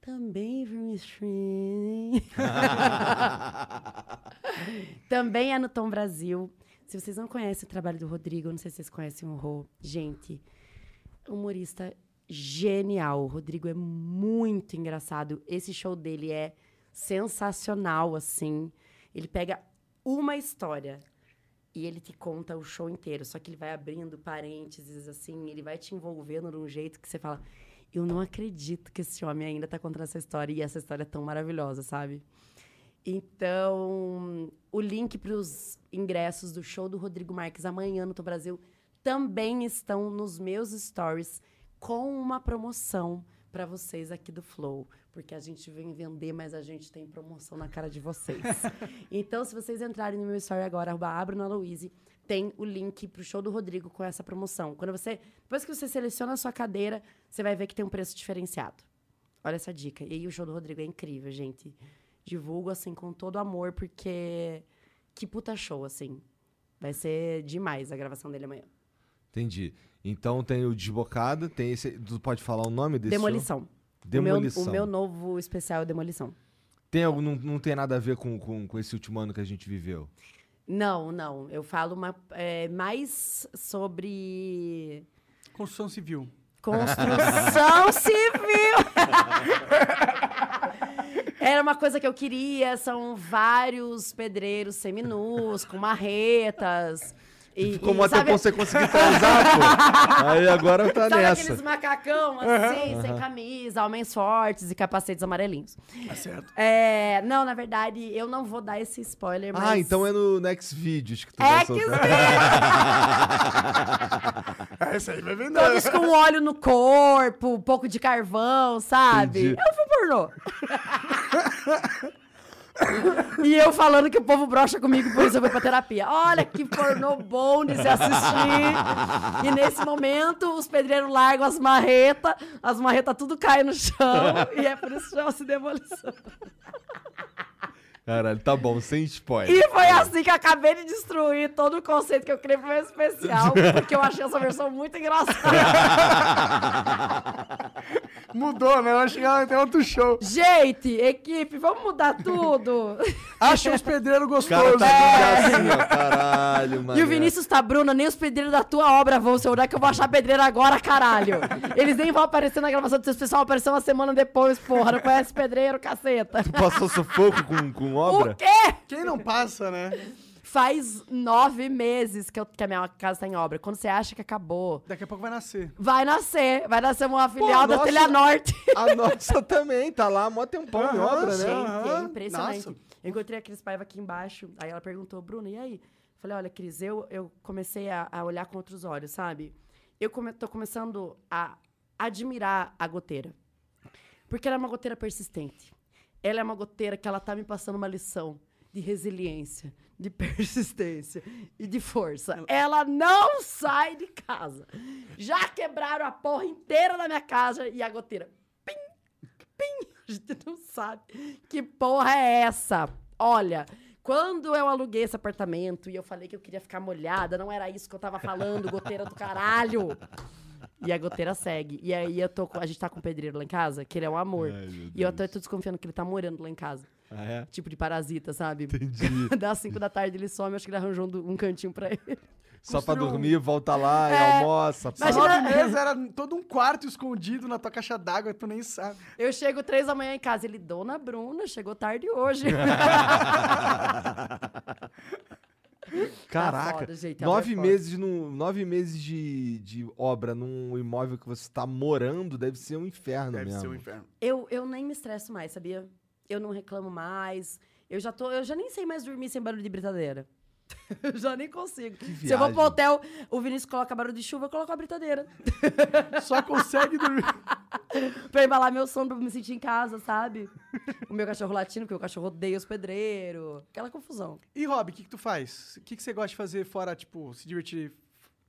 Também from streaming. Também é no Tom Brasil. Se vocês não conhecem o trabalho do Rodrigo, não sei se vocês conhecem o Rô. Gente, humorista genial. O Rodrigo é muito engraçado. Esse show dele é sensacional, assim. Ele pega uma história e ele te conta o show inteiro. Só que ele vai abrindo parênteses, assim, ele vai te envolvendo de um jeito que você fala: Eu não acredito que esse homem ainda tá contando essa história e essa história é tão maravilhosa, sabe? Então, o link para os ingressos do show do Rodrigo Marques amanhã no Tom Brasil também estão nos meus stories com uma promoção para vocês aqui do Flow, porque a gente vem vender, mas a gente tem promoção na cara de vocês. então, se vocês entrarem no meu story agora, arroba abronaloise, tem o link pro show do Rodrigo com essa promoção. Quando você, depois que você seleciona a sua cadeira, você vai ver que tem um preço diferenciado. Olha essa dica. E aí o show do Rodrigo é incrível, gente. Divulgo assim com todo amor, porque que puta show, assim. Vai ser demais a gravação dele amanhã. Entendi. Então tem o Desbocada, tem esse. Tu pode falar o nome desse? show? Demolição. Demolição. O meu, o meu novo especial é Demolição. Tem algum, não, não tem nada a ver com, com, com esse último ano que a gente viveu. Não, não. Eu falo uma, é, mais sobre Construção civil. construção civil. Era uma coisa que eu queria, são vários pedreiros seminus, com marretas. E, Ficou mó sabe- você conseguir transar, pô. Aí agora tá Sabe nessa. aqueles macacão, assim, sem camisa, homens fortes e capacetes amarelinhos. Tá certo. É, não, na verdade, eu não vou dar esse spoiler, mas... Ah, então é no Next Videos que tu É vai soltar. É, isso aí vai vender. Todos com óleo no corpo, um pouco de carvão, sabe? Entendi. Eu fui pornô. e eu falando que o povo brocha comigo, por isso eu vou pra terapia. Olha que pornô bom de se assistir. E nesse momento, os pedreiros largam as marretas, as marretas tudo caem no chão, e é por isso que chama-se demolição. Caralho, tá bom, sem spoiler. E foi assim que eu acabei de destruir todo o conceito que eu criei pro meu especial, porque eu achei essa versão muito engraçada. Mudou, né? Vai chegar até outro show. Gente, equipe, vamos mudar tudo. Acha uns pedreiros O cara gostosos. tá é. assim, ó. Caralho, mano. E o Vinícius tá, Bruna, nem os pedreiros da tua obra vão ser. Onde é que eu vou achar pedreiro agora, caralho? Eles nem vão aparecer na gravação do seu especial, apareceu uma semana depois, porra. Não conhece pedreiro, caceta. Passou sufoco com, com O obra? quê? Quem não passa, né? Faz nove meses que, eu- que a minha casa tá em obra. Quando você acha que acabou, Daqui a pouco vai nascer. vai nascer. Vai nascer uma filial da nossa. Telha Norte. A nossa também, tá lá, mó tempão em Aham, obra, né? Gente, é impressionante. Nossa. Eu encontrei a Cris Paiva aqui embaixo. Aí ela perguntou, Bruna, e aí? Falei, olha, Cris, eu, eu comecei a, a olhar com outros olhos, sabe? Eu come, tô começando a admirar a goteira. Porque ela é uma goteira persistente. Ela é uma goteira que ela tá me passando uma lição de resiliência, de persistência e de força. Ela não sai de casa. Já quebraram a porra inteira da minha casa e a goteira a gente não sabe que porra é essa. Olha, quando eu aluguei esse apartamento e eu falei que eu queria ficar molhada, não era isso que eu tava falando, goteira do caralho. E a goteira segue. E aí eu tô com- a gente tá com o pedreiro lá em casa, que ele é um amor. Ai, e eu até tô desconfiando que ele tá morando lá em casa. Ah, é? Tipo de parasita, sabe? Entendi. Das 5 da tarde ele some, acho que ele arranjou um, um cantinho pra ele. Só pra um- dormir, volta lá e É. almoça. Mas Imagina- nove meses era todo um quarto escondido na tua caixa d'água, tu nem sabe. Eu chego três da manhã em casa, ele, Dona Bruna, chegou tarde hoje. Caraca, foda, gente, nove, é foda. meses no, nove meses de, de obra num imóvel que você tá morando deve ser um inferno Deve mesmo. ser um inferno. Eu, eu nem me estresso mais, sabia? Eu não reclamo mais. Eu já tô, eu já nem sei mais dormir sem barulho de britadeira. Eu já nem consigo. Se eu vou pro hotel, o Vinícius coloca barulho de chuva, eu coloco a britadeira. Só consegue dormir. pra embalar meu sono, pra me sentir em casa, sabe? O meu cachorro latino, porque o cachorro odeia os pedreiros. Aquela confusão. E, Rob, o que, que tu faz? O que, que você gosta de fazer fora, tipo, se divertir,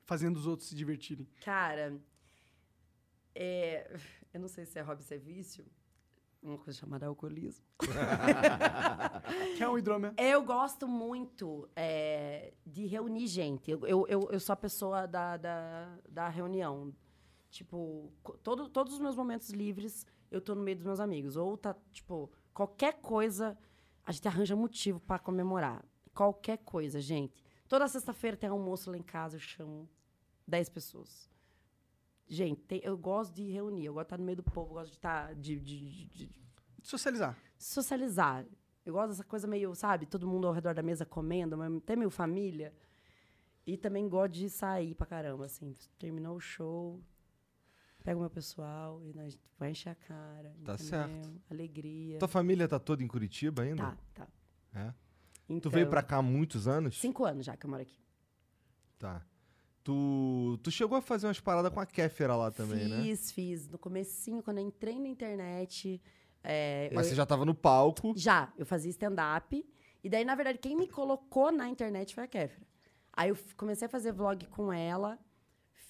fazendo os outros se divertirem? Cara, é, eu não sei se é hobby, se é vício. Uma coisa chamada alcoolismo. Que é um hidromel. Eu gosto muito é, de reunir gente. Eu, eu, eu, eu sou a pessoa da, da, da reunião. Tipo, todo, todos os meus momentos livres, eu tô no meio dos meus amigos. Ou tá, tipo, qualquer coisa, a gente arranja motivo pra comemorar. Qualquer coisa, gente. Toda sexta-feira tem almoço lá em casa, eu chamo 10 pessoas. Gente, tem- eu gosto de reunir, eu gosto de estar no meio do povo, eu gosto de estar. de- de- de- de Socializar. socializar. Eu gosto dessa coisa meio, sabe, todo mundo ao redor da mesa comendo, mas até meio família. E também gosto de sair pra caramba, assim. Terminou o show, pego meu pessoal e nós vai encher a cara. Tá entendeu? certo. Alegria. Tua família tá toda em Curitiba ainda? Tá, tá. É? Então, Tu veio pra cá há muitos anos? Cinco anos já que eu moro aqui. Tá. Tu, tu chegou a fazer umas paradas com a Kéfera lá também, né? fiz, fiz. No comecinho, quando eu entrei na internet... é, Mas eu- você já tava no palco. Já, eu fazia stand-up. E daí, na verdade, quem me colocou na internet foi a Kéfera. Aí eu comecei a fazer vlog com ela.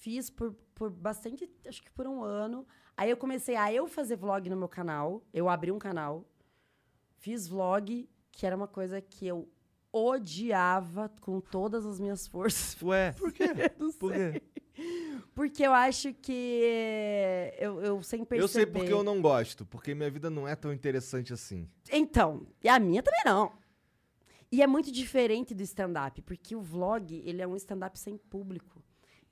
Fiz por, por bastante, acho que por um ano. Aí eu comecei a eu fazer vlog no meu canal. Eu abri um canal. Fiz vlog, que era uma coisa que eu odiava com todas as minhas forças. Ué, Por quê? Não por quê? Porque eu acho que eu, eu sem perceber... Eu sei porque eu não gosto. Porque minha vida não é tão interessante assim. Então, e a minha também não. E é muito diferente do stand-up, porque o vlog, ele é um stand-up sem público.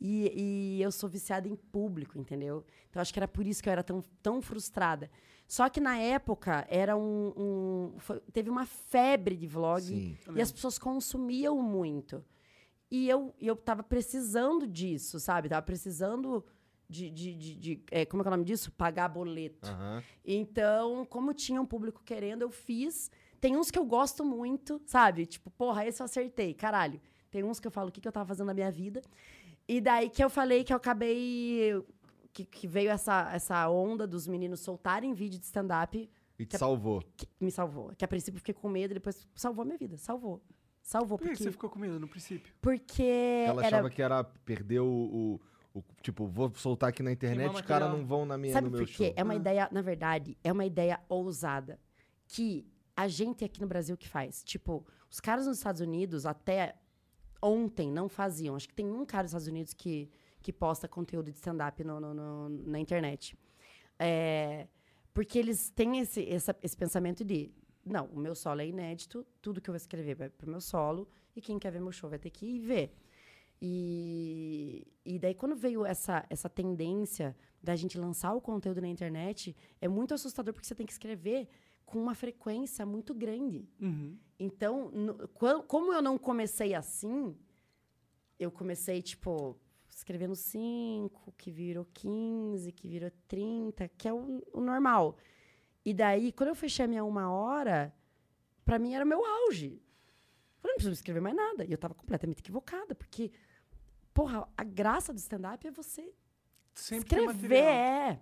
E, e eu sou viciada em público, entendeu? Então acho que era por isso que eu era tão, tão frustrada. Só que na época era um. um- foi- teve uma febre de vlog Sim. e as pessoas consumiam muito. E eu, eu tava precisando disso, sabe? Tava precisando de. de, de, de- é, como é que é o nome disso? Pagar boleto. Aham. Então, como tinha um público querendo, eu fiz. Tem uns que eu gosto muito, sabe? Tipo, porra, esse eu acertei, caralho. Tem uns que eu falo o que, que eu tava fazendo na minha vida. E daí que eu falei que eu acabei. Que, que veio essa, essa onda dos meninos soltarem vídeo de stand-up E te Que- salvou. que me salvou. Que a princípio eu fiquei com medo, depois salvou a minha vida. Salvou. Salvou, Por que porque. você ficou com medo no princípio? Porque. Ela era... achava que era perder o, o- o- Tipo, vou soltar aqui na internet, os caras não vão na minha, Sabe no meu por quê? show. É uma Ah. ideia, na verdade, é uma ideia ousada. Que a gente aqui no Brasil que faz. Tipo, os caras nos Estados Unidos, até ontem, não faziam. Acho que tem um cara nos Estados Unidos que, que posta conteúdo de stand-up no, no- no- na internet. É, porque eles têm esse, essa- esse pensamento de. Não, o meu solo é inédito, tudo que eu vou escrever vai pro meu solo, e quem quer ver meu show vai ter que ir ver. E, e daí, quando veio essa, essa tendência da gente lançar o conteúdo na internet, é muito assustador porque você tem que escrever com uma frequência muito grande. Uhum. Então, no- quan- como eu não comecei assim, eu comecei, tipo, escrevendo 5, que virou 15, que virou 30, que é o, o normal. E daí, quando eu fechei a minha uma hora, pra mim era o meu auge. Eu falei, não preciso escrever mais nada. E eu tava completamente equivocada, porque, porra, a graça do stand-up é você Sempre escrever, é.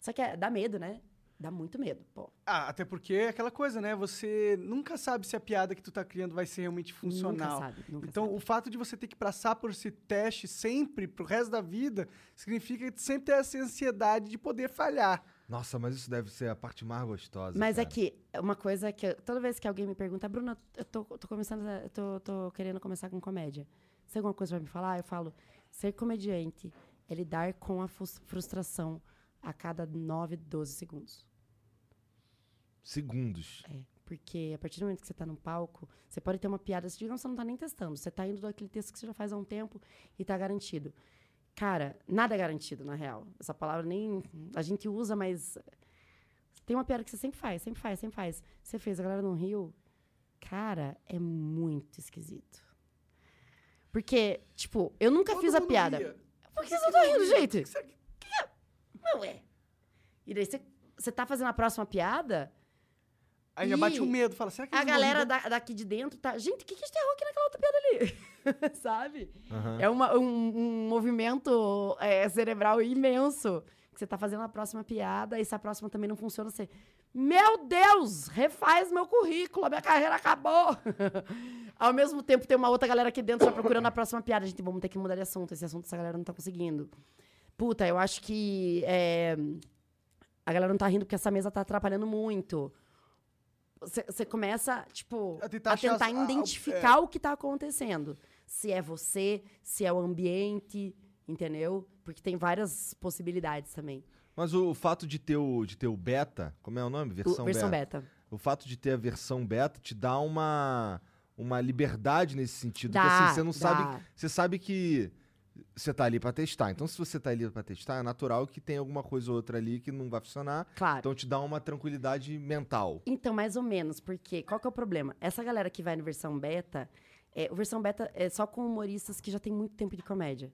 Só que é- dá medo, né? Dá muito medo, pô. Ah, até porque é aquela coisa, né? Você nunca sabe se a piada que tu tá criando vai ser realmente funcional. Nunca sabe, nunca então, sabe. o fato de você ter que passar por esse teste sempre, pro resto da vida, significa que tu sempre tem essa ansiedade de poder falhar. Nossa, mas isso deve ser a parte mais gostosa. Mas é cara. que uma coisa que eu- toda vez que alguém me pergunta, Bruna, eu tô, tô começando, a- eu tô, tô querendo começar com comédia. Você tem alguma coisa pra me falar? Eu falo, ser comediante é lidar com a frus- frustração a cada 9, 12 segundos. Segundos. É, porque a partir do momento que você tá num palco, você pode ter uma piada, digamos que você não tá nem testando, você tá indo daquele texto que você já faz há um tempo e tá garantido. Cara, nada é garantido, na real. Essa palavra nem a gente usa, mas tem uma piada que você sempre faz, sempre faz, sempre faz. Você fez, a galera não riu. Cara, é muito esquisito. Porque, tipo, eu nunca Todo fiz a piada. ria. Por que você não tá rindo, gente? Que você- Não é. E daí você, você tá fazendo a próxima piada, Aí já E bate um medo, fala, será que a galera da- daqui de dentro tá. Gente, o que, que a gente errou aqui naquela outra piada ali? Sabe? Aham. É uma- um, um movimento é, cerebral imenso. Que você tá fazendo a próxima piada, e se a próxima também não funciona, você. Meu Deus! Refaz meu currículo, a minha carreira acabou! Ao mesmo tempo, tem uma outra galera aqui dentro já procurando a próxima piada. Gente, vamos ter que mudar de assunto. Esse assunto essa galera não tá conseguindo. Puta, eu acho que. é, a galera não tá rindo porque essa mesa tá atrapalhando muito. Você começa, tipo, A a tentar tentar, achar as- a- identificar o que tá acontecendo. Se é você, se é o ambiente, entendeu? Porque tem várias possibilidades também. Mas o, o fato de ter o, de ter o beta, como é o nome? O- Versão, versão beta. beta. O fato de ter a versão beta te dá uma, uma liberdade nesse sentido. Dá, Porque assim, você não dá. sabe. Você sabe que você tá ali pra testar. Então, se você tá ali pra testar, é natural que tem alguma coisa ou outra ali que não vai funcionar. Claro. Então te dá uma tranquilidade mental. Então, mais ou menos, porque qual que é o problema? Essa galera que vai no versão beta, é, o versão beta é só com humoristas que já tem muito tempo de comédia.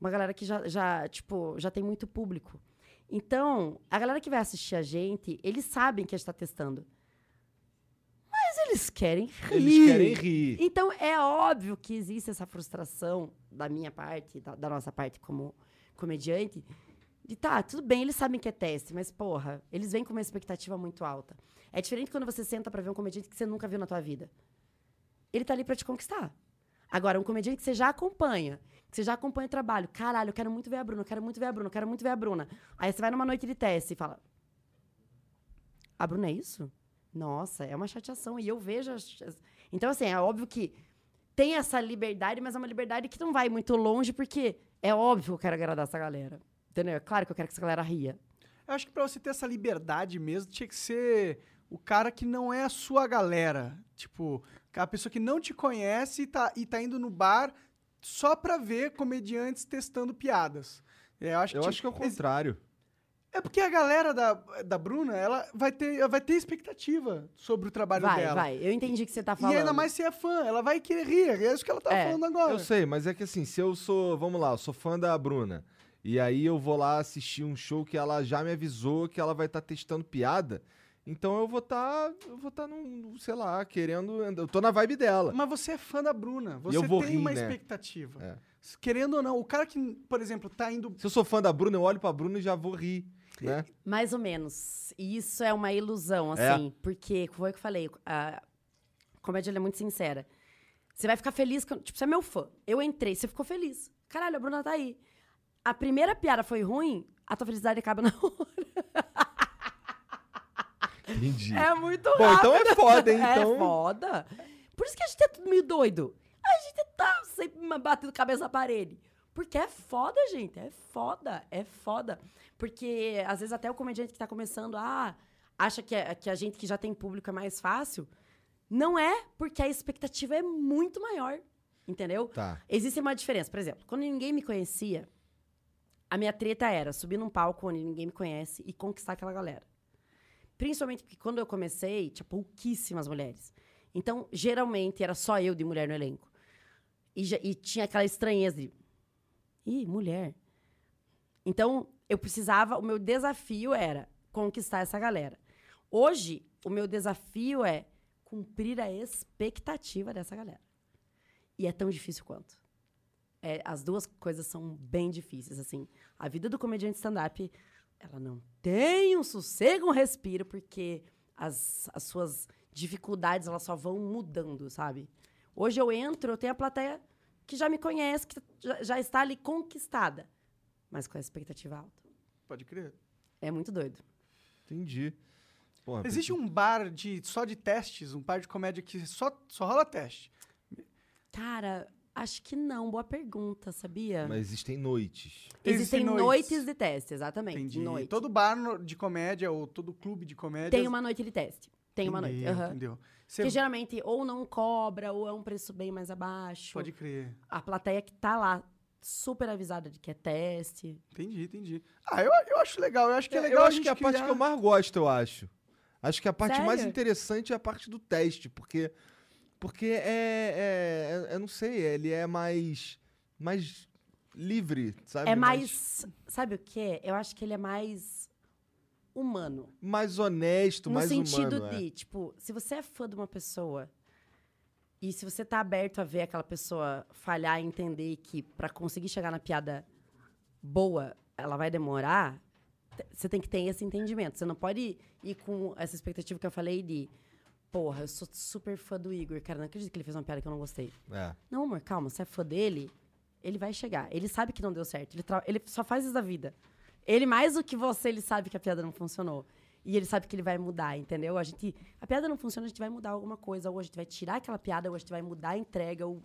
Uma galera que já, já, tipo, já tem muito público. Então, a galera que vai assistir a gente, eles sabem que a gente tá testando. Eles querem rir. Eles querem rir. Então, é óbvio que existe essa frustração da minha parte, da, da nossa parte como comediante, de tá, tudo bem, eles sabem que é teste, mas porra, eles vêm com uma expectativa muito alta. É diferente quando você senta pra ver um comediante que você nunca viu na tua vida. Ele tá ali pra te conquistar. Agora, um comediante que você já acompanha, que você já acompanha o trabalho. Caralho, eu quero muito ver a Bruna, eu quero muito ver a Bruna, eu quero muito ver a Bruna. Aí você vai numa noite de teste e fala: A Bruna é isso? Nossa, é uma chateação. E eu vejo. as- Então, assim, é óbvio que tem essa liberdade, mas é uma liberdade que não vai muito longe, porque é óbvio que eu quero agradar essa galera. Entendeu? É claro que eu quero que essa galera ria. Eu acho que pra você ter essa liberdade mesmo, tinha que ser o cara que não é a sua galera. Tipo, A pessoa que não te conhece e tá, e tá indo no bar só pra ver comediantes testando piadas. É, eu acho Eu que, acho que é o contrário. É porque a galera da, da Bruna, ela vai ter, vai ter expectativa sobre o trabalho Vai, dela. vai. Eu entendi o que você tá E falando. ainda mais se é fã, ela vai querer rir. É isso que ela tá É, falando agora. Eu sei, mas é que assim, se eu sou, vamos lá, eu sou fã da Bruna, e aí eu vou lá assistir um show que ela já me avisou que ela vai estar testando piada, então eu vou estar, eu vou estar num, sei lá, querendo, eu tô na vibe dela. Mas você é fã da Bruna. Você eu vou tem rir, uma né? expectativa. É. Querendo ou não, o cara que, por exemplo, tá indo. Se eu sou fã da Bruna, eu olho pra Bruna e já vou rir, né? Mais ou menos. E isso é uma ilusão, É. assim. Porque, foi o que eu falei, a comédia é muito sincera. Você vai ficar feliz, quando, tipo, você é meu fã. Eu entrei, você ficou feliz. Caralho, a Bruna tá aí. A primeira piada foi ruim, a tua felicidade acaba na hora. Entendi. É muito Bom, rápido. então é foda, hein? É Então... foda. Por isso que a gente é tudo meio doido. A gente tá sempre batendo cabeça na parede. Porque é foda, gente. É foda. É foda. Porque, às vezes, até o comediante que tá começando, ah, acha que a, que a gente que já tem público é mais fácil. Não é, porque a expectativa é muito maior. Entendeu? Tá. Existe uma diferença. Por exemplo, quando ninguém me conhecia, a minha treta era subir num palco onde ninguém me conhece e conquistar aquela galera. Principalmente porque quando eu comecei, tinha pouquíssimas mulheres. Então, geralmente, era só eu de mulher no elenco. E, já- e tinha aquela estranheza de... Ih, mulher. Então, eu precisava... O meu desafio era conquistar essa galera. Hoje, o meu desafio é cumprir a expectativa dessa galera. E é tão difícil quanto. É, as duas coisas são bem difíceis, assim. A vida do comediante stand-up, ela não tem um sossego, um respiro, porque as, as suas dificuldades, elas só vão mudando, sabe? Hoje eu entro, eu tenho a plateia que já me conhece, que já, já está ali conquistada, mas com a expectativa alta. Pode crer. É muito doido. Entendi. Porra, Existe um bar de, só de testes, um bar de comédia que só, só rola teste. Cara, acho que não. Boa pergunta, sabia? Mas existem noites. Existem Existem noites. noites. de teste, exatamente. Entendi. Noite. Todo bar de comédia ou todo clube de comédia. Tem uma noite de teste. Tem uma noite. Entendeu, aham. Entendeu? Você Que geralmente ou não cobra, ou é um preço bem mais abaixo. pode crer. A plateia que tá lá, super avisada de que é teste. Entendi, entendi. Ah, eu, eu acho legal. Eu acho que é legal eu a acho gente que é a parte criar- que eu mais gosto, eu acho. Acho que a parte mais Sério? interessante é a parte do teste, porque porque é, é, é- eu não sei, ele é mais mais livre, sabe? É mais. Sabe o quê? Eu acho que ele é mais humano. mais honesto, no mais sentido humano. é. de, tipo, se você é fã de uma pessoa e se você tá aberto a ver aquela pessoa falhar e entender que pra conseguir chegar na piada boa, ela vai demorar, você tem que ter esse entendimento. Você não pode ir com essa expectativa que eu falei de, porra, eu sou super fã do Igor, cara, não acredito que ele fez uma piada que eu não gostei. É. Não, amor, calma, você é fã dele, ele vai chegar. Ele sabe que não deu certo. Ele, ele só faz isso da vida. Ele, mais do que você, ele sabe que a piada não funcionou. E ele sabe que ele vai mudar, entendeu? A gente. A piada não funciona, a gente vai mudar alguma coisa. Ou a gente vai tirar aquela piada, ou a gente vai mudar a entrega, ou.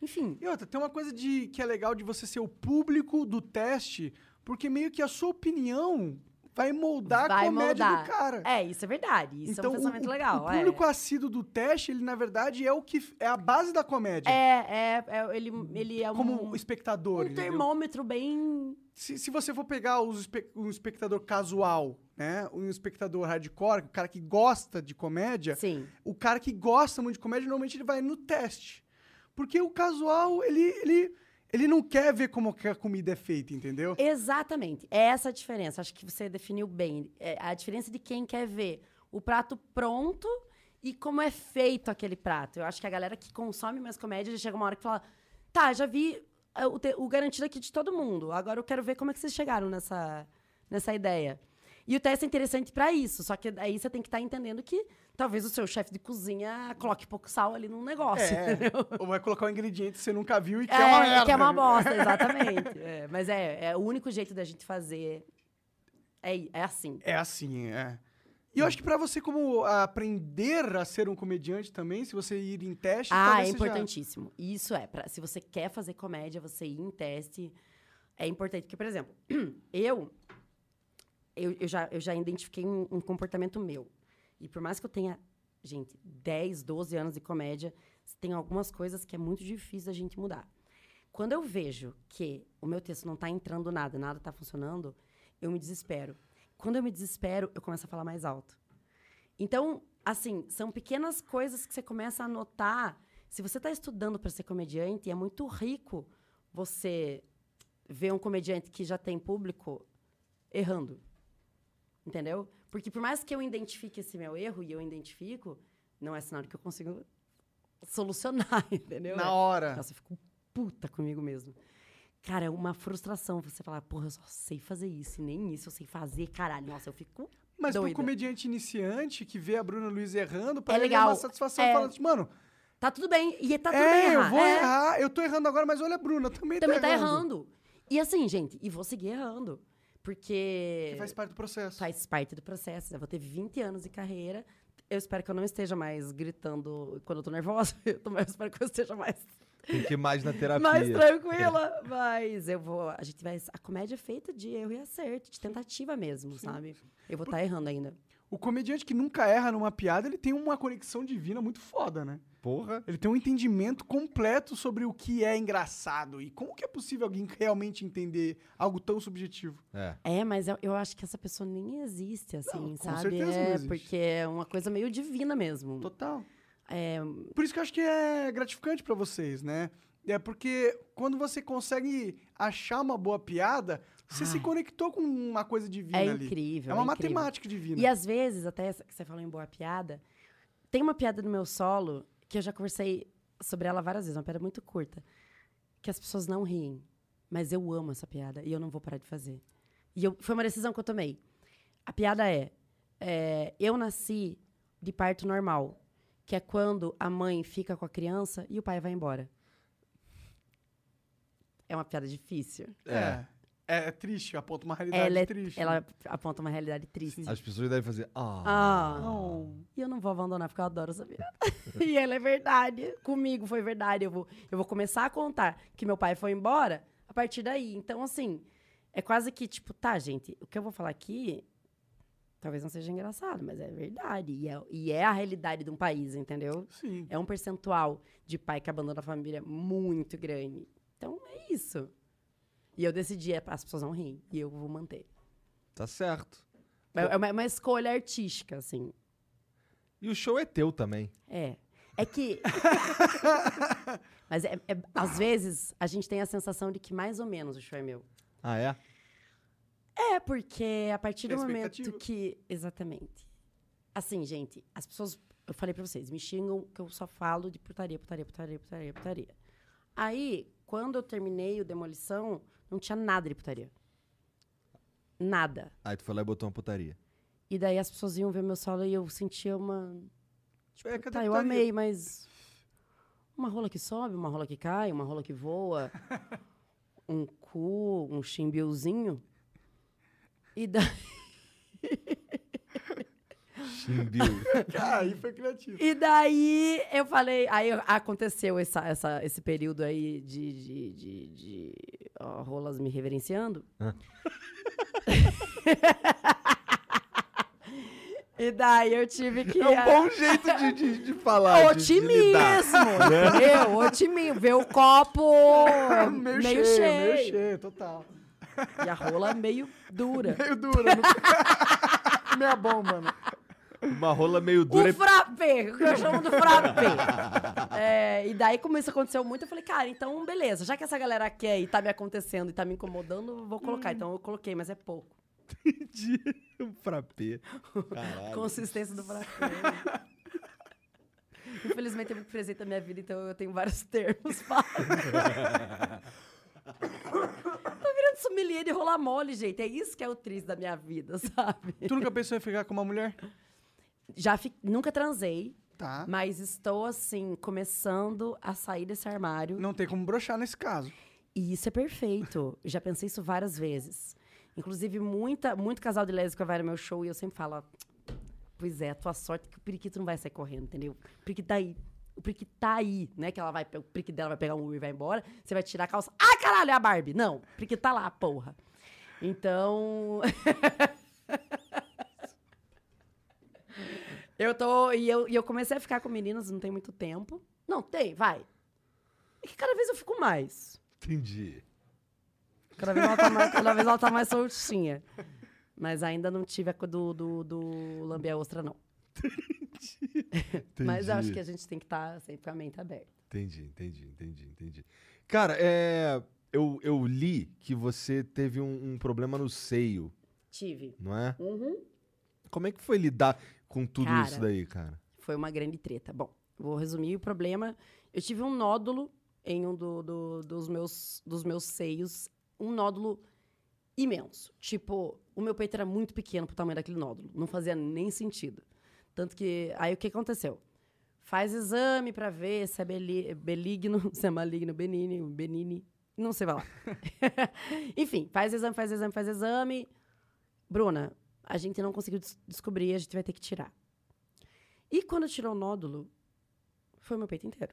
Enfim. E outra, tem uma coisa de, que é legal de você ser o público do teste, porque meio que a sua opinião vai moldar vai a comédia moldar. do cara. É, isso é verdade. Isso é um o- pensamento o, legal. O é. público assíduo do teste, ele na verdade é o que é a base da comédia. É, é, é, ele, ele é um, como espectador. um entendeu? termômetro bem. Se, se você for pegar os um espectador casual, né? Um espectador hardcore, o cara que gosta de comédia, Sim. o cara que gosta muito de comédia, normalmente ele vai no teste. Porque o casual, ele, ele, ele não quer ver como que a comida é feita, entendeu? Exatamente. É essa a diferença. Acho que você definiu bem. É a diferença de quem quer ver o prato pronto e como é feito aquele prato. Eu acho que a galera que consome mais comédia já chega uma hora que fala: tá, já vi o, te- o garantido aqui de todo mundo. Agora eu quero ver como é que vocês chegaram nessa, nessa ideia. E o teste é interessante pra isso, só que aí você tem que estar entendendo que talvez o seu chefe de cozinha coloque pouco sal ali num negócio. É, entendeu? ou vai colocar um ingrediente que você nunca viu e que É, é uma merda. que é uma bosta, exatamente. É, mas é, é o único jeito da gente fazer. É, é assim. É assim, é. E eu acho que pra você como aprender a ser um comediante também, se você ir em teste, Ah, é importantíssimo. Isso é, pra, se você quer fazer comédia, você ir em teste, é importante. Porque, por exemplo, eu, eu, eu, já, eu já identifiquei um, um comportamento meu. E por mais que eu tenha gente, 10, 12 anos de comédia, tem algumas coisas que é muito difícil a gente mudar. Quando eu vejo que o meu texto não tá entrando nada, nada tá funcionando, eu me desespero. Quando eu me desespero, eu começo a falar mais alto. Então, assim, são pequenas coisas que você começa a notar. Se você está estudando para ser comediante, é muito rico você ver um comediante que já tem público errando. Entendeu? Porque por mais que eu identifique esse meu erro, e eu identifico, não é sinal de que eu consigo solucionar, entendeu? Na hora. Nossa, eu fico puta comigo mesmo. Cara, é uma frustração você falar, porra, eu só sei fazer isso, e nem isso eu sei fazer, caralho. Nossa, eu fico Mas pro doida. comediante iniciante que vê a Bruna Luiz errando, pra É ele é legal. uma satisfação É. falando assim, mano, Tá tudo bem, e tá tudo é, bem eu errar. vou é, errar, eu tô errando agora, mas olha a Bruna, também, Também tá tá errando. errando. E assim, gente, e vou seguir errando. Porque Que faz parte do processo. faz parte do processo. Eu vou ter 20 anos de carreira. Eu espero que eu não esteja mais gritando quando eu tô nervosa. Eu, tô- eu espero que eu esteja mais, Tem que ir mais na terapia. mais tranquila. Mas eu vou. A gente vai. A comédia é feita de erro e acerto, de tentativa mesmo, sabe? Eu vou estar errando ainda. O comediante que nunca erra numa piada, ele tem uma conexão divina muito foda, né? Porra. Ele tem um entendimento completo sobre o que é engraçado e como que é possível alguém realmente entender algo tão subjetivo. É. É, mas eu, eu acho que essa pessoa nem existe, assim, Não, com sabe? certeza não é, existe. porque é uma coisa meio divina mesmo. Total. É, Por isso que eu acho que é gratificante pra vocês, né? É porque quando você consegue achar uma boa piada, você se conectou com uma coisa divina é ali. incrível. É uma é incrível. matemática divina. E às vezes, até que você falou em boa piada, tem uma piada no meu solo que eu já conversei sobre ela várias vezes, uma piada muito curta, que as pessoas não riem, mas eu amo essa piada e eu não vou parar de fazer. E eu- foi uma decisão que eu tomei. A piada é, é, eu nasci de parto normal, que é quando a mãe fica com a criança e o pai vai embora. É uma piada difícil. É. É, é triste, aponta uma realidade Ela, é- triste. ela aponta uma realidade triste. As pessoas devem fazer. Ah. Ah. Não. E eu não vou abandonar porque eu adoro essa piada. e ela é verdade. Comigo foi verdade. Eu vou, eu vou começar a contar que meu pai foi embora a partir daí. Então, assim, é quase que tipo, tá, gente, o que eu vou falar aqui talvez não seja engraçado, mas é verdade. E é, e é a realidade de um país, entendeu? Sim. É um percentual de pai que abandona a família muito grande. Então, é isso. E eu decidi, é, as pessoas não riem. E eu vou manter. Tá certo. É é uma, é uma escolha artística, assim. E o show é teu também. É. É que. Mas é, é- às vezes a gente tem a sensação de que mais ou menos o show é meu. Ah, é? É, porque a partir do É momento que. Exatamente. Assim, gente, as pessoas. Eu falei pra vocês, me xingam que eu só falo de putaria, putaria, putaria, putaria, putaria. Aí, quando eu terminei o Demolição, não tinha nada de putaria. Nada. Aí tu foi lá e botou uma putaria. E daí as pessoas iam ver meu solo e eu sentia uma. Tipo, É, tá, a eu amei, mas. Uma rola que sobe, uma rola que cai, uma rola que voa. um cu, um chimbilzinho. E daí. Ah, aí foi criativo. E daí eu falei, aí aconteceu essa, essa, esse período aí de, de, de, de, ó, rolas me reverenciando. Hã? e daí eu tive que. É um bom jeito de, de, de falar. de- de lidar. Otimismo, entendeu? Otimismo. Ver o copo meio, meio, cheio, cheio, meio cheio, total. E a rola meio dura. Meio dura. Não... Meia bomba, né? Uma rola meio dura. O e- frappé, o que eu chamo do frappé. É, e daí, como isso aconteceu muito, eu falei, cara, então beleza, já que essa galera quer e tá me acontecendo e tá me incomodando, eu vou colocar. Então eu coloquei, mas é pouco. de um frappé. Caralho. Consistência do frappé. Infelizmente é muito presente na minha vida, então eu tenho vários termos. fala. Sommelier de rolar mole, gente. É isso que é o triste da minha vida, sabe? Tu nunca pensou em ficar com uma mulher? Já fi- nunca transei, Tá. mas estou, assim, começando a sair desse armário. Não tem como broxar nesse caso. E isso é perfeito. Já pensei isso várias vezes. Inclusive, muita, muito casal de lésbica vai no meu show e eu sempre falo, pois é, a tua sorte é que o periquito não vai sair correndo, entendeu? O periquito tá aí. O periquito tá aí, né? Que ela vai, o periquito dela vai pegar um Uber e vai embora. Você vai tirar a calça. Ah, caralho, é a Barbie. Não, o periquito tá lá, porra. Então... Eu tô. E eu, e eu comecei a ficar com meninas não tem muito tempo. Não, tem, vai. É que cada vez eu fico mais. Entendi. Cada vez ela tá mais, cada vez ela tá mais soltinha. Mas ainda não tive a do, do, do lamber a ostra, não. Mas eu acho que a gente tem que estar sempre com a mente aberta. Entendi, entendi, entendi, entendi. Cara, é, eu, eu li que você teve um, um problema no seio, Tive. não é? Uhum. Como é que foi lidar com tudo Cara, isso daí, cara? Foi uma grande treta. Bom, vou resumir o problema. Eu tive um nódulo em um do- do- dos, meus, dos meus seios. Um nódulo imenso. Tipo, o meu peito era muito pequeno pro tamanho daquele nódulo. Não fazia nem sentido. Tanto que. Aí o que aconteceu? Faz exame pra ver se é beli- beligno, se é maligno, benini, benini. Não sei falar. Enfim, faz exame, faz exame, faz exame. Bruna, a gente não conseguiu des- descobrir, a gente vai ter que tirar. E quando tirou o nódulo, foi o meu peito inteiro.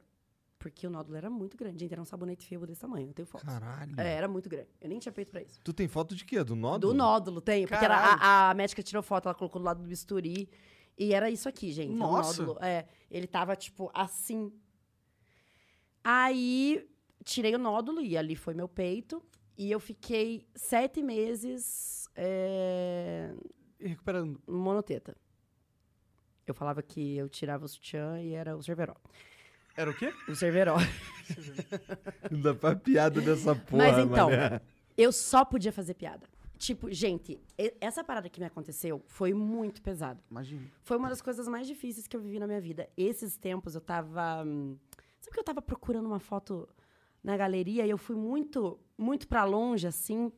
Porque o nódulo era muito grande. Gente, era um sabonete fio desse tamanho. Eu tenho foto. Caralho. É, era muito grande. Eu nem tinha peito pra isso. Tu tem foto de quê? Do nódulo? Do nódulo, tem. Porque era Caralho. a, a médica tirou foto, ela colocou do lado do bisturi. E era isso aqui, gente. Nossa. nódulo. É, ele tava, tipo, assim. Aí, tirei o nódulo e ali foi meu peito. E eu fiquei sete meses é, recuperando. monoteta. Eu falava que eu tirava o sutiã e era o cerveró. Era o quê? O cerveró. Não dá pra piada dessa porra, Mas então, mané. eu só podia fazer piada. Tipo, gente, essa parada que me aconteceu foi muito pesada. Imagina. Foi uma das coisas mais difíceis que eu vivi na minha vida. Esses tempos eu tava. hum, Sabe que eu tava procurando uma foto na galeria e eu fui muito, muito pra longe, assim.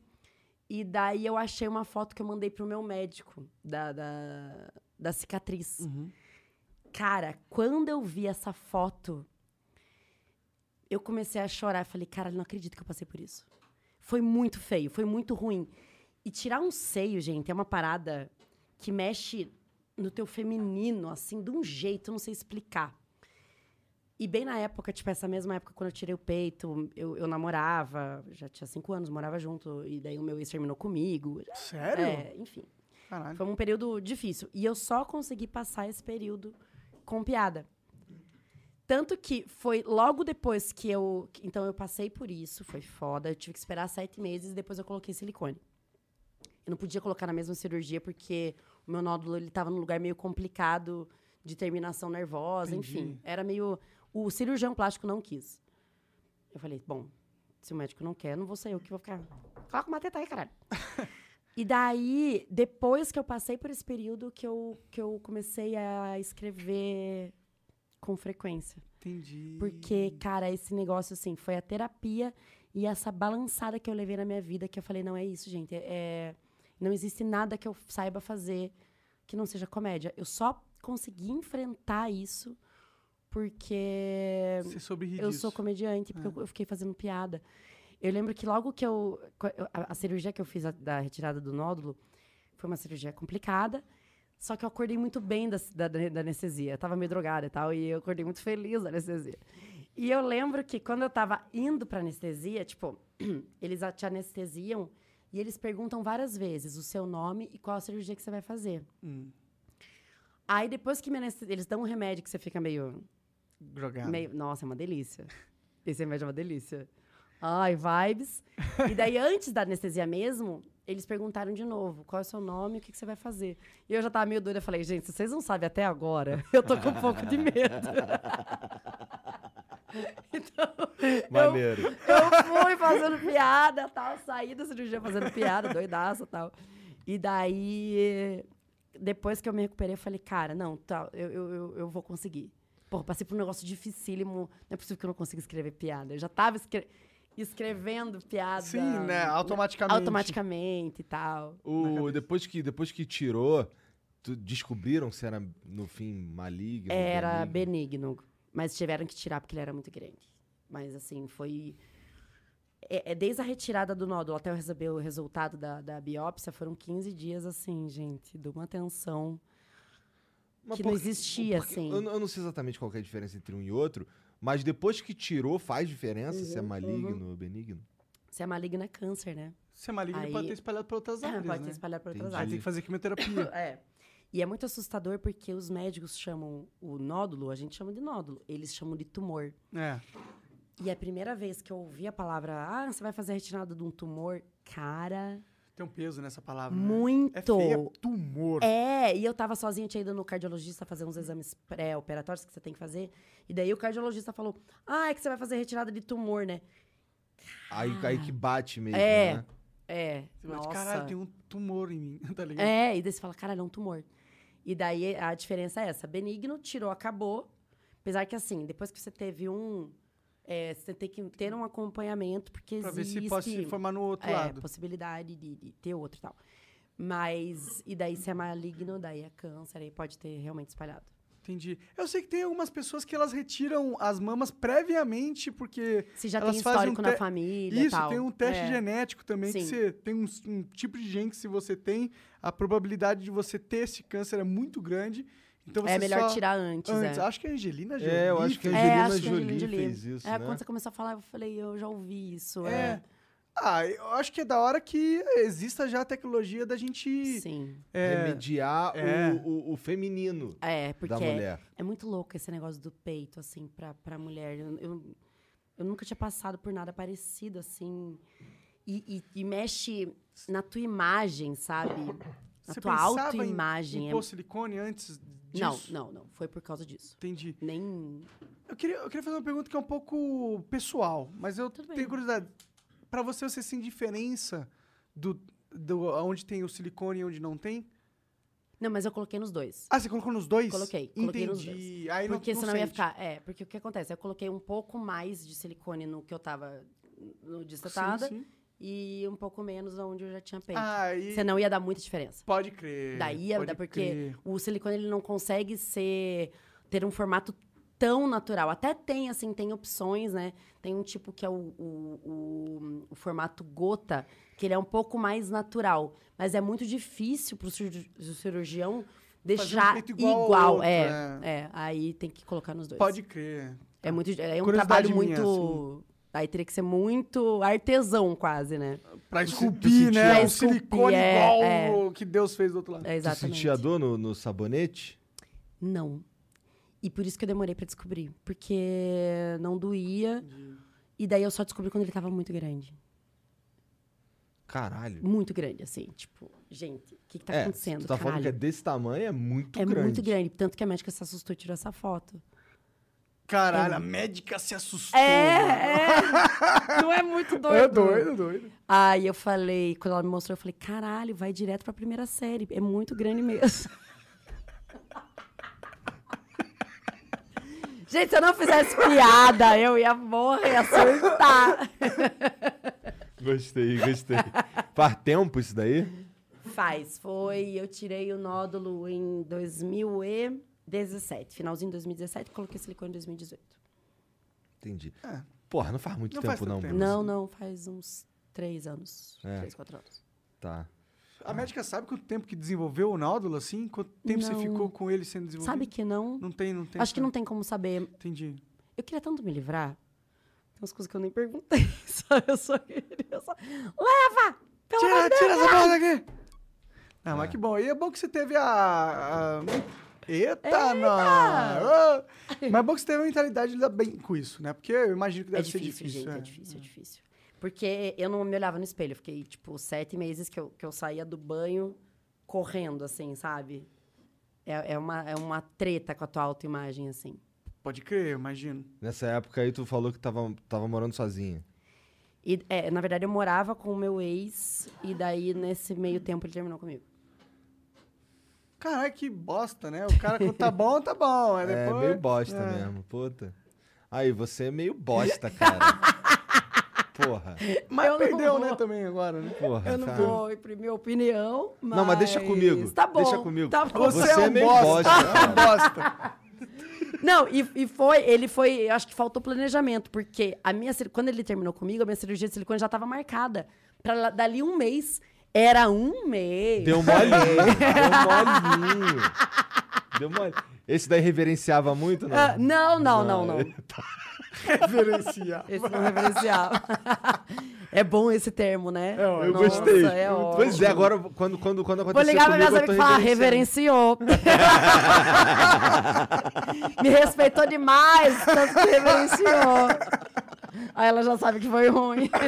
E daí eu achei uma foto que eu mandei pro meu médico da, da, da cicatriz. Uhum. Cara, quando eu vi essa foto, eu comecei a chorar. Falei, cara, não acredito que eu passei por isso. Foi muito feio, foi muito ruim. E tirar um seio, gente, é uma parada que mexe no teu feminino, assim, de um jeito, eu não sei explicar. E bem na época, tipo, essa mesma época, quando eu tirei o peito, eu, eu namorava, já tinha cinco anos, morava junto, e daí o meu ex terminou comigo. Sério? É, enfim. Caralho. Foi um período difícil. E eu só consegui passar esse período com piada. Tanto que foi logo depois que eu. Então eu passei por isso, foi foda. Eu tive que esperar sete meses e depois eu coloquei silicone. Eu não podia colocar na mesma cirurgia porque o meu nódulo ele estava num lugar meio complicado de terminação nervosa, Entendi. enfim. Era meio. O cirurgião plástico não quis. Eu falei, bom, se o médico não quer, não vou ser eu que vou ficar. Coloca uma teta aí, caralho. E daí, depois que eu passei por esse período, que eu, que eu comecei a escrever com frequência. Entendi. Porque, cara, esse negócio, assim, foi a terapia e essa balançada que eu levei na minha vida, que eu falei, não é isso, gente. É, não existe nada que eu saiba fazer que não seja comédia. Eu só consegui enfrentar isso porque Você soube rir eu disso. sou comediante, porque eu, eu fiquei fazendo piada. Eu lembro que logo que eu. A, a cirurgia que eu fiz a- da retirada do nódulo foi uma cirurgia complicada. Só que eu acordei muito bem da, da, da anestesia. Eu tava meio drogada e tal, e eu acordei muito feliz da anestesia. E eu lembro que quando eu tava indo pra anestesia, tipo, eles te anestesiam e eles perguntam várias vezes o seu nome e qual a cirurgia que você vai fazer. Hum, Aí depois que eles dão um remédio que você fica meio drogado. Meio- Nossa, é uma delícia. Esse remédio é uma delícia. Ai, vibes. E daí, antes da anestesia mesmo, eles perguntaram de novo, qual é o seu nome e o que, que você vai fazer. E eu já tava meio doida, eu falei, gente, se vocês não sabem até agora, eu tô com um pouco de medo. então, eu, Maneiro. eu fui fazendo piada, tal, saí da cirurgia fazendo piada, doidaça, tal. E daí, depois que eu me recuperei, eu falei, cara, não, tá, eu, eu, eu, eu vou conseguir. Porra, passei por um negócio dificílimo, não é possível que eu não consiga escrever piada. Eu já tava escre- escrevendo piada. Sim, né? Automaticamente. Automaticamente e tal. O, depois, que, depois que tirou, descobriram se era, no fim, maligno? Era benigno? benigno, mas tiveram que tirar porque ele era muito grande. Mas, assim, foi... É, é desde a retirada do nódulo até eu receber o resultado da, da biópsia, foram 15 dias, assim, gente, de uma tensão Mas que não por que- existia, porque assim. Eu, não- eu não sei exatamente qual que é a diferença entre um e outro, mas depois que tirou, faz diferença se é Uhum, maligno ou benigno? Se é maligno, é câncer, né? Se é maligno, Aí- pode ter espalhado para outras áreas, Pode né? ter espalhado por outras Entendi. Aí áreas. tem que fazer quimioterapia. É. E é muito assustador porque os médicos chamam o nódulo, a gente chama de nódulo, eles chamam de tumor. É. E a primeira vez que eu ouvi a palavra, ah, você vai fazer a retirada de um tumor, cara, Tem um peso nessa palavra. né? muito. É feio, é tumor. É, e eu tava sozinha, tinha ido no cardiologista fazer uns exames pré-operatórios que você tem que fazer. E daí o cardiologista falou: Ah, é que você vai fazer retirada de tumor, né? Aí, aí que bate mesmo, É. né? É. Você nossa. caralho, tem um tumor em mim, tá ligado? É, e daí você fala, caralho, é um tumor. E daí a diferença é essa: benigno, tirou, acabou. Apesar que assim, depois que você teve um. é, você tem que ter um acompanhamento, porque Pra ver existe. se pode se formar no outro é, lado. possibilidade de, de ter outro e tal. Mas, e daí se é maligno, daí é câncer, aí pode ter realmente espalhado. Entendi. Eu sei que tem algumas pessoas que elas retiram as mamas previamente, porque. Se já elas tem histórico um na te- família e Isso, tal. tem um teste É. genético também, que Sim. você tem um, um tipo de gene que se você tem, a probabilidade de você ter esse câncer é muito grande. Então você É melhor só- tirar antes, antes. é. Acho que a Angelina Jolie. É, eu acho que a fez- É, Angelina acho que a Jolie Angelina fez isso, É, né? quando você começou a falar, eu falei, eu já ouvi isso. É. É. Ah, eu acho que é da hora que exista já a tecnologia da gente. Sim. é, Remediar é. O, o, o feminino É, da porque é, mulher. é muito louco esse negócio do peito, assim, pra, pra mulher. Eu, eu, eu nunca tinha passado por nada parecido, assim. E, e- e mexe na tua imagem, sabe? Na Você tua autoimagem. Em, É- em pôr silicone antes Não, disso? não, não. Foi por causa disso. Entendi. Nem. Eu queria, eu queria fazer uma pergunta que é um pouco pessoal, mas eu Tudo bem. tenho curiosidade. Pra você, você sente diferença do, do onde tem o silicone e onde não tem? Não, mas eu coloquei nos dois. Ah, você colocou nos dois? Coloquei, coloquei nos Entendi. Aí Porque não, senão ia ficar. É, porque o que acontece? Eu coloquei um pouco mais de silicone no que eu tava no destetada Sim, sim. e um pouco menos onde eu já tinha peito. Aí, Senão ia dar muita diferença. pode crer. Daí ia dar porque crer. o silicone ele não consegue ser ter um formato tão natural. Até tem assim, tem opções, né? Tem um tipo que é o, o, o- o formato gota, que ele é um pouco mais natural, mas é muito difícil para o cirurgião deixar peito igual igual, outro, é, é. é, aí tem que colocar nos dois. Pode crer. É muito é um trabalho minha, muito Aí teria que ser muito artesão, quase, né? Pra Tu esculpir, né? Pra Um esculpir, silicone é, igual é. o que Deus fez do outro lado. É Tu exatamente. sentia dor no, no sabonete? Não. E por isso que eu demorei pra descobrir. Porque não doía. E daí eu só descobri quando ele tava muito grande. Caralho. Muito grande, assim. Tipo, gente, o que, que tá é, acontecendo? tu tá falando que é Caralho. desse tamanho, é muito É grande. muito grande. Tanto que a médica se assustou e tirou essa foto. Caralho, a médica se assustou. É, é. Não é muito doido. É doido, doido. Aí eu falei, quando ela me mostrou, eu falei, caralho, vai direto pra primeira série. É muito grande mesmo. Gente, se eu não fizesse piada, eu ia morrer, ia surtar. Gostei, gostei. Faz tempo isso daí? Faz, foi. Eu tirei o nódulo em 2017. Finalzinho de 2017, coloquei silicone em 2018. Entendi. É. Porra, não faz muito Não tempo faz não, tempo. Bruno. Não, não, faz uns três anos. É. Três, quatro anos. Tá. A médica sabe quanto tempo que desenvolveu o nódulo, assim? Quanto tempo você Não. ficou com ele sendo desenvolvido? Sabe que não? Não tem, não tem. Acho que não tem como saber. Entendi. Eu queria tanto me livrar. Tem umas coisas que eu nem perguntei. Só, eu só queria. Só... Leva! Pelo amor Tira, tira Deus! essa porra daqui! Não, É. mas que bom. E é bom que você teve a... a... Eita, não! Mas é bom que você teve a mentalidade de lidar bem com isso, né? Porque eu imagino que É deve ser difícil, difícil. gente, é. é difícil, é difícil. Porque eu não me olhava no espelho. Eu fiquei, tipo, sete meses que eu, que eu saía do banho correndo, assim, sabe? É, é, uma, é uma treta com a tua autoimagem, assim. Pode crer, eu imagino. Nessa época aí tu falou que tava, tava morando sozinha. E, é, na verdade, eu morava com o meu ex, e daí, nesse meio tempo, ele terminou comigo. Caralho, que bosta, né? O cara, quando tá bom, tá bom. Aí É, depois... meio bosta é. mesmo, puta. Aí, você é meio bosta, cara. Porra, Mas Eu não perdeu, né, também agora, né? porra, Eu não cara. vou imprimir opinião, mas... Não, mas deixa comigo, Tá bom, deixa comigo. Tá bom. Você é um bosta. bosta, cara. bosta. Não, e, e foi, ele foi, eu acho que faltou planejamento, porque a minha, cir- quando ele terminou comigo, a minha cirurgia de silicone já estava marcada. Pra lá- dali um mês, era um mês. Deu molinho, deu molinho. Deu molinho. Esse daí reverenciava muito, não? Ah, não, não, não, não. Reverenciar. Esse não referenciava. é bom esse termo, né? É. Eu Nossa, gostei. É pois é, agora quando, quando, quando Vou acontecer ligar pra minha amiga e falar, reverenciou. Me respeitou demais, tanto que reverenciou. Aí ela já sabe que foi ruim.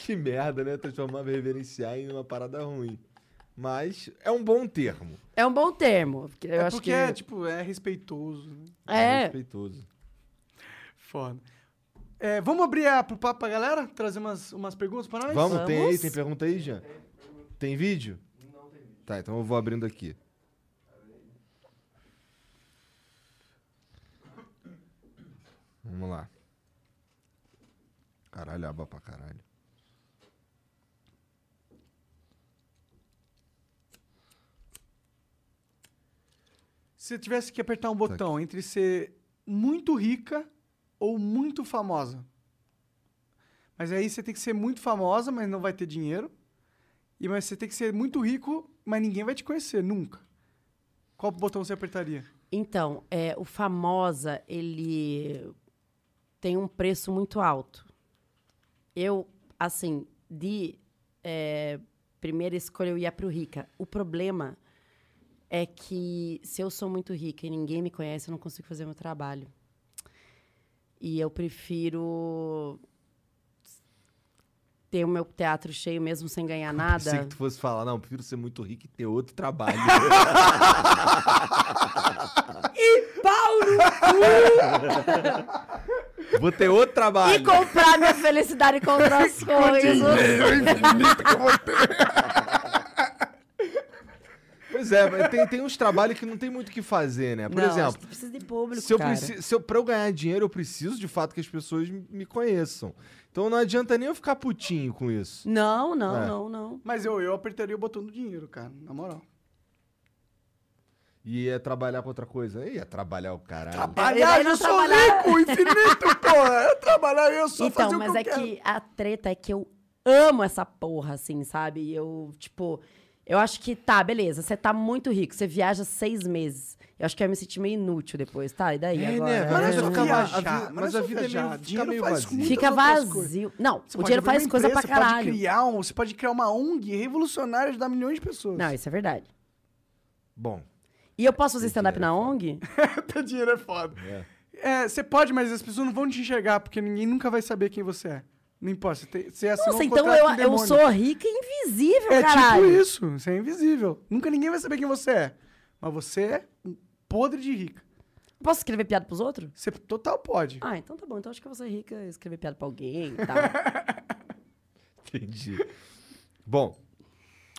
Que merda, né? Transformar reverenciar em uma parada ruim. Mas é um bom termo. É um bom termo. porque Eu É acho porque que... é, tipo, é respeitoso. Né? É, respeitoso. Foda. É, vamos abrir a, pro papo pra galera? Trazer umas, umas perguntas pra nós? Vamos, tem aí? Tem pergunta aí, Jean? Tem vídeo? Não tem vídeo. Tá, então eu vou abrindo aqui. Vamos lá. Caralho, aba pra caralho. Se você tivesse que apertar um botão entre ser muito rica ou muito famosa. Mas aí você tem que ser muito famosa, mas não vai ter dinheiro. E mas você tem que ser muito rico, mas ninguém vai te conhecer nunca. Qual botão você apertaria? Então, é, o Famosa, ele tem um preço muito alto. Eu, assim, de é, primeira escolha, eu ia pro Rica. O problema é que se eu sou muito rica e ninguém me conhece, eu não consigo fazer meu trabalho. E eu prefiro ter o meu teatro cheio mesmo sem ganhar Pensei nada. que tu fosse falar, não, prefiro ser muito rico e ter outro trabalho. Pau no vou ter outro E trabalho. comprar minha felicidade com outras coisas. Pois é, mas tem, tem uns trabalhos que não tem muito o que fazer, né? Por Não, exemplo, você precisa de público, se eu, cara. preci- se eu, pra eu ganhar dinheiro, eu preciso de fato que as pessoas me conheçam. Então não adianta nem eu ficar putinho com isso. Não, não, É. não, não. Mas eu, eu apertaria o botão do dinheiro, cara, na moral. E ia trabalhar com outra coisa. Ia trabalhar o caralho. Trabalhar, não eu sou trabalhar. rico, infinito, porra. Eu trabalhar, eu só fazer Então, o mas que é eu quero. que a treta é que eu amo essa porra, assim, sabe? E Eu, tipo, eu acho que tá, beleza, você tá muito rico, você viaja seis meses. Eu acho que eu ia me sentir meio inútil depois, tá? E daí É, agora? né? Mas é Mas fica viajar, a vi- mas mas não a é vida é meio- fica Dinheiro meio vazio. Fica vazio. Não, Você o dinheiro faz coisa pra empresa, Você pode caralho. criar, um, você pode criar uma ONG revolucionária e ajudar milhões de pessoas. Não, isso é verdade. Bom, E eu posso fazer stand-up na ONG? Ter dinheiro é foda. é. É, você pode, mas as pessoas não vão te enxergar, porque ninguém nunca vai saber quem você é. Não importa, você, assinou Nossa, um então eu, com eu sou rica e invisível, É caralho. tipo isso, você é invisível. Nunca ninguém vai saber quem você é. Mas você é um podre de rica. Posso escrever piada pros outros? Você total pode. Ah, então tá bom. Então acho que eu vou ser rica e escrever piada pra alguém e tal. Entendi. Bom,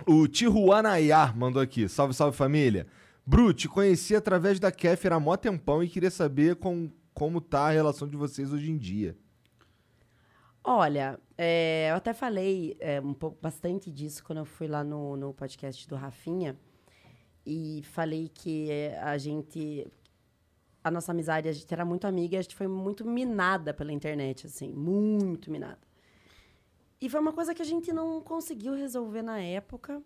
o Tijuanayar mandou aqui. Salve, salve família. Bru, te conheci através da Kéfera há mó tempão e queria saber com, como tá a relação de vocês hoje em dia. Olha, é, eu até falei é, um pouco bastante disso quando eu fui lá no, no podcast do Rafinha. E falei que a gente. A nossa amizade, a gente era muito amiga e a gente foi muito minada pela internet, assim, muito minada. E foi uma coisa que a gente não conseguiu resolver na época.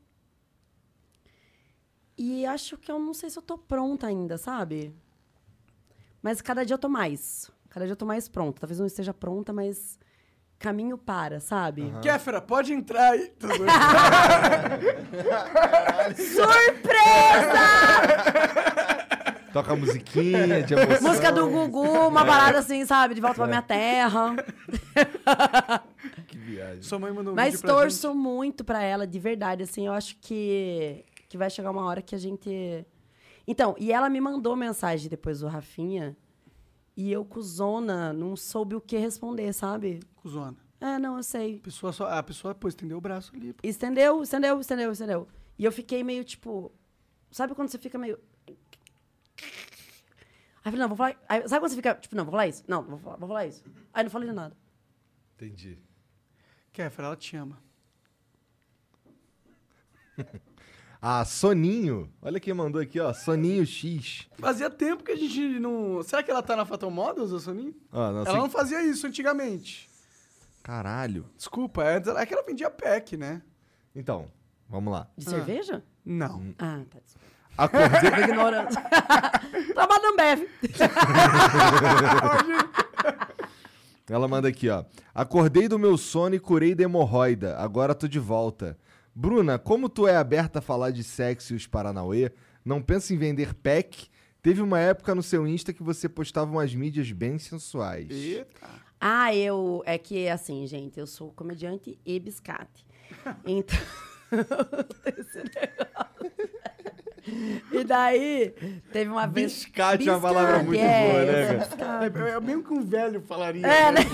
E acho que eu não sei se eu tô pronta ainda, sabe? Mas cada dia eu tô mais. Cada dia eu tô mais pronta. Talvez não esteja pronta, mas caminho para, sabe? Kéfera, pode entrar aí. Bem? Toca a musiquinha de emoção. Música do Gugu, uma balada assim, sabe? De volta pra minha terra. Que viagem. Sua mãe mandou um Mas vídeo pra torço muito pra ela, de verdade. Assim, eu acho que, que vai chegar uma hora que a gente. Então, e ela me mandou mensagem depois do Rafinha. E eu, cuzona, não soube o que responder, sabe? Cuzona. É, não, eu sei. A pessoa, só, a pessoa, pô, estendeu o braço ali. pô. Estendeu, estendeu, estendeu, estendeu. E eu fiquei meio tipo. Sabe quando você fica meio. Aí eu falei, não, vou falar. Aí, sabe quando você fica, tipo, não, vou falar isso? Não, vou falar, vou falar isso. Aí não falei nada. Entendi. Kéfera, ela te ama. Ah, Soninho. Olha quem mandou aqui, ó. Soninho X. Fazia tempo que a gente não. Será que ela tá na Fatal Models, a Soninho? Ó, nossa, Ela não fazia isso antigamente. Caralho. Desculpa, é é que ela vendia pack, né? Então, vamos lá. De cerveja? Não. Ah, tá. desculpa. Acordei. Ignorância. Trabalho na Ambev. Ela manda aqui, ó. Acordei do meu sono e curei da hemorroida. Agora tô de volta. Bruna, como tu é aberta a falar de sexo e os Paranauê, não pensa em vender pack? Teve uma época no seu Insta que você postava umas mídias bem sensuais. Eita. Ah, eu. É que, assim, gente, eu sou comediante e biscate. Então. esse negócio. E daí, teve uma vez. Biscate é uma palavra muito é, boa, eu né, sou cara? biscate. É, é mesmo que um velho falaria. É, né?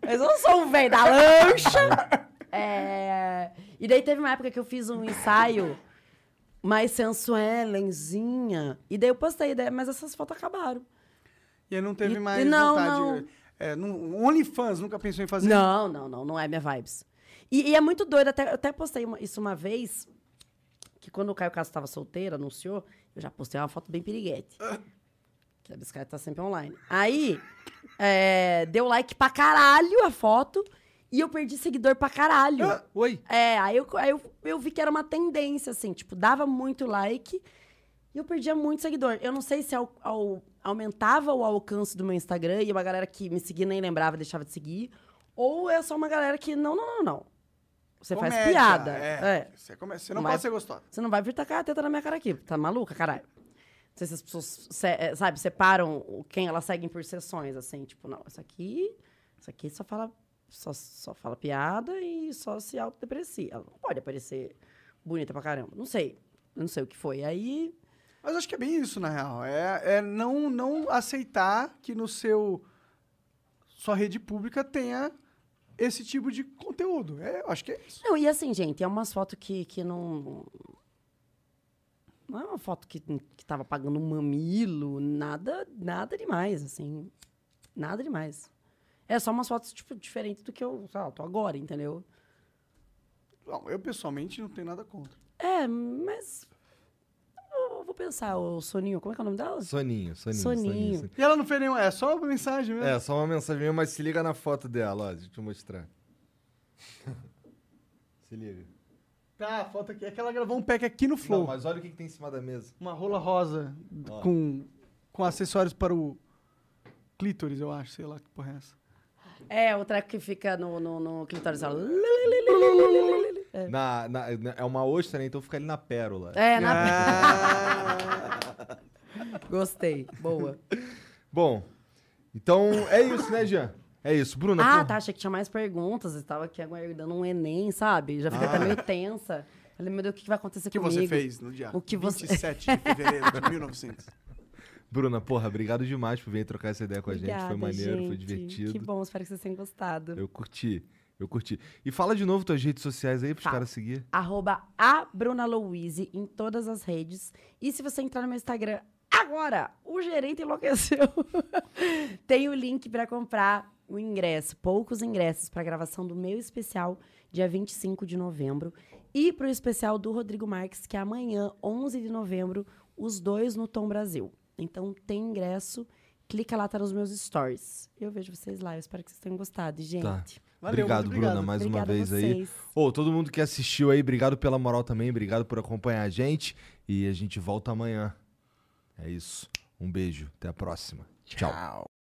Mas eu não sou um velho da lancha. É, E daí teve uma época que eu fiz um ensaio mais sensuelenzinha. E daí eu postei, daí- mas essas fotos acabaram. E aí não teve E- mais não, vontade. não. É, no OnlyFans nunca pensou em fazer? Não, não, não, não é minha vibes. E, e é muito doido, até, eu até postei uma- isso uma vez, que quando o Caio Castro estava solteiro, anunciou, eu já postei uma foto bem piriguete. Que a biscate tá sempre online. Aí, é, deu like pra caralho a foto, e eu perdi seguidor pra caralho. Ah, Oi. É, aí, eu, aí eu, eu vi que era uma tendência, assim, tipo, dava muito like e eu perdia muito seguidor. Eu não sei se ao- ao- aumentava o alcance do meu Instagram e uma galera que me seguia nem lembrava deixava de seguir, ou é só uma galera que, não, não, não, não. Você faz Comédia, piada. É. É. Você, come- você não Mas- pode ser gostosa. Você não vai vir tacar a teta na minha cara aqui. Tá maluca, caralho? Não sei se as pessoas, se- é, sabe, separam quem elas seguem por sessões, assim. Tipo, não, isso aqui... Isso aqui só fala, só, só fala piada e só se autodeprecia. Ela não pode aparecer bonita pra caramba. Não sei. Não sei o que foi. Aí... Mas acho que é bem isso, na real. É, é não, não aceitar que no seu sua rede pública tenha esse tipo de conteúdo. É, eu acho que é isso. Não, e assim, gente, é umas fotos que, que não... Não é uma foto que, que tava pagando um mamilo, nada, nada demais, assim. Nada demais. É só umas fotos, tipo, diferentes do que eu, sei lá, tô agora, entendeu? Não, eu pessoalmente não tenho nada contra. É, mas... Eu vou pensar, o Soninho, como é que é o nome dela? Soninho, Soninho. Soninho. E ela não fez nenhum. É só uma mensagem mesmo. É, só uma mensagem mesmo, mas se liga na foto dela, ó. Deixa eu te mostrar. se liga. Tá, a foto aqui. É que ela gravou um pack aqui no Flow. Não, mas olha o que, que tem em cima da mesa. Uma rola rosa Ó. com, com acessórios para o clítoris, eu acho. Sei lá que porra é essa. É, o treco que fica no, no, no clitóris. É. Na, na- é uma ostra, né? Então fica ali na pérola. É, na... Ah, Gostei. Boa. Bom, então é isso, né, Jean? É isso. Bruna, Ah, pô, tá. Achei que tinha mais perguntas. Eu estava aqui aguardando um Enem, sabe? Já fiquei até meio tensa. Falei, meu Deus, o que que vai acontecer o que comigo? você fez no dia O que você- 27 de fevereiro de 1900? Bruna, porra, obrigado demais por vir trocar essa ideia com a gente. Foi Obrigada, maneiro, foi gente. divertido. Que bom, espero que vocês tenham gostado. Eu curti, eu curti. E fala de novo tuas redes sociais aí pros Fala. caras seguir. Arroba a Bruna Louise em todas as redes. E se você entrar no meu Instagram agora, o gerente enlouqueceu. Tem o link para comprar o ingresso, poucos ingressos para gravação do meu especial, dia 25 de novembro. E para o especial do Rodrigo Marques, que é amanhã, 11 de novembro, os dois no Tom Brasil. Então tem ingresso, clica lá, tá nos meus stories. Eu vejo vocês lá, eu espero que vocês tenham gostado, gente. Tá. Valeu, obrigado, obrigado. Bruna, mais uma Obrigada vez aí. vocês. Ô, todo mundo que assistiu aí, obrigado pela moral também, obrigado por acompanhar a gente. E a gente volta amanhã. É isso. Um beijo, até a próxima. Tchau.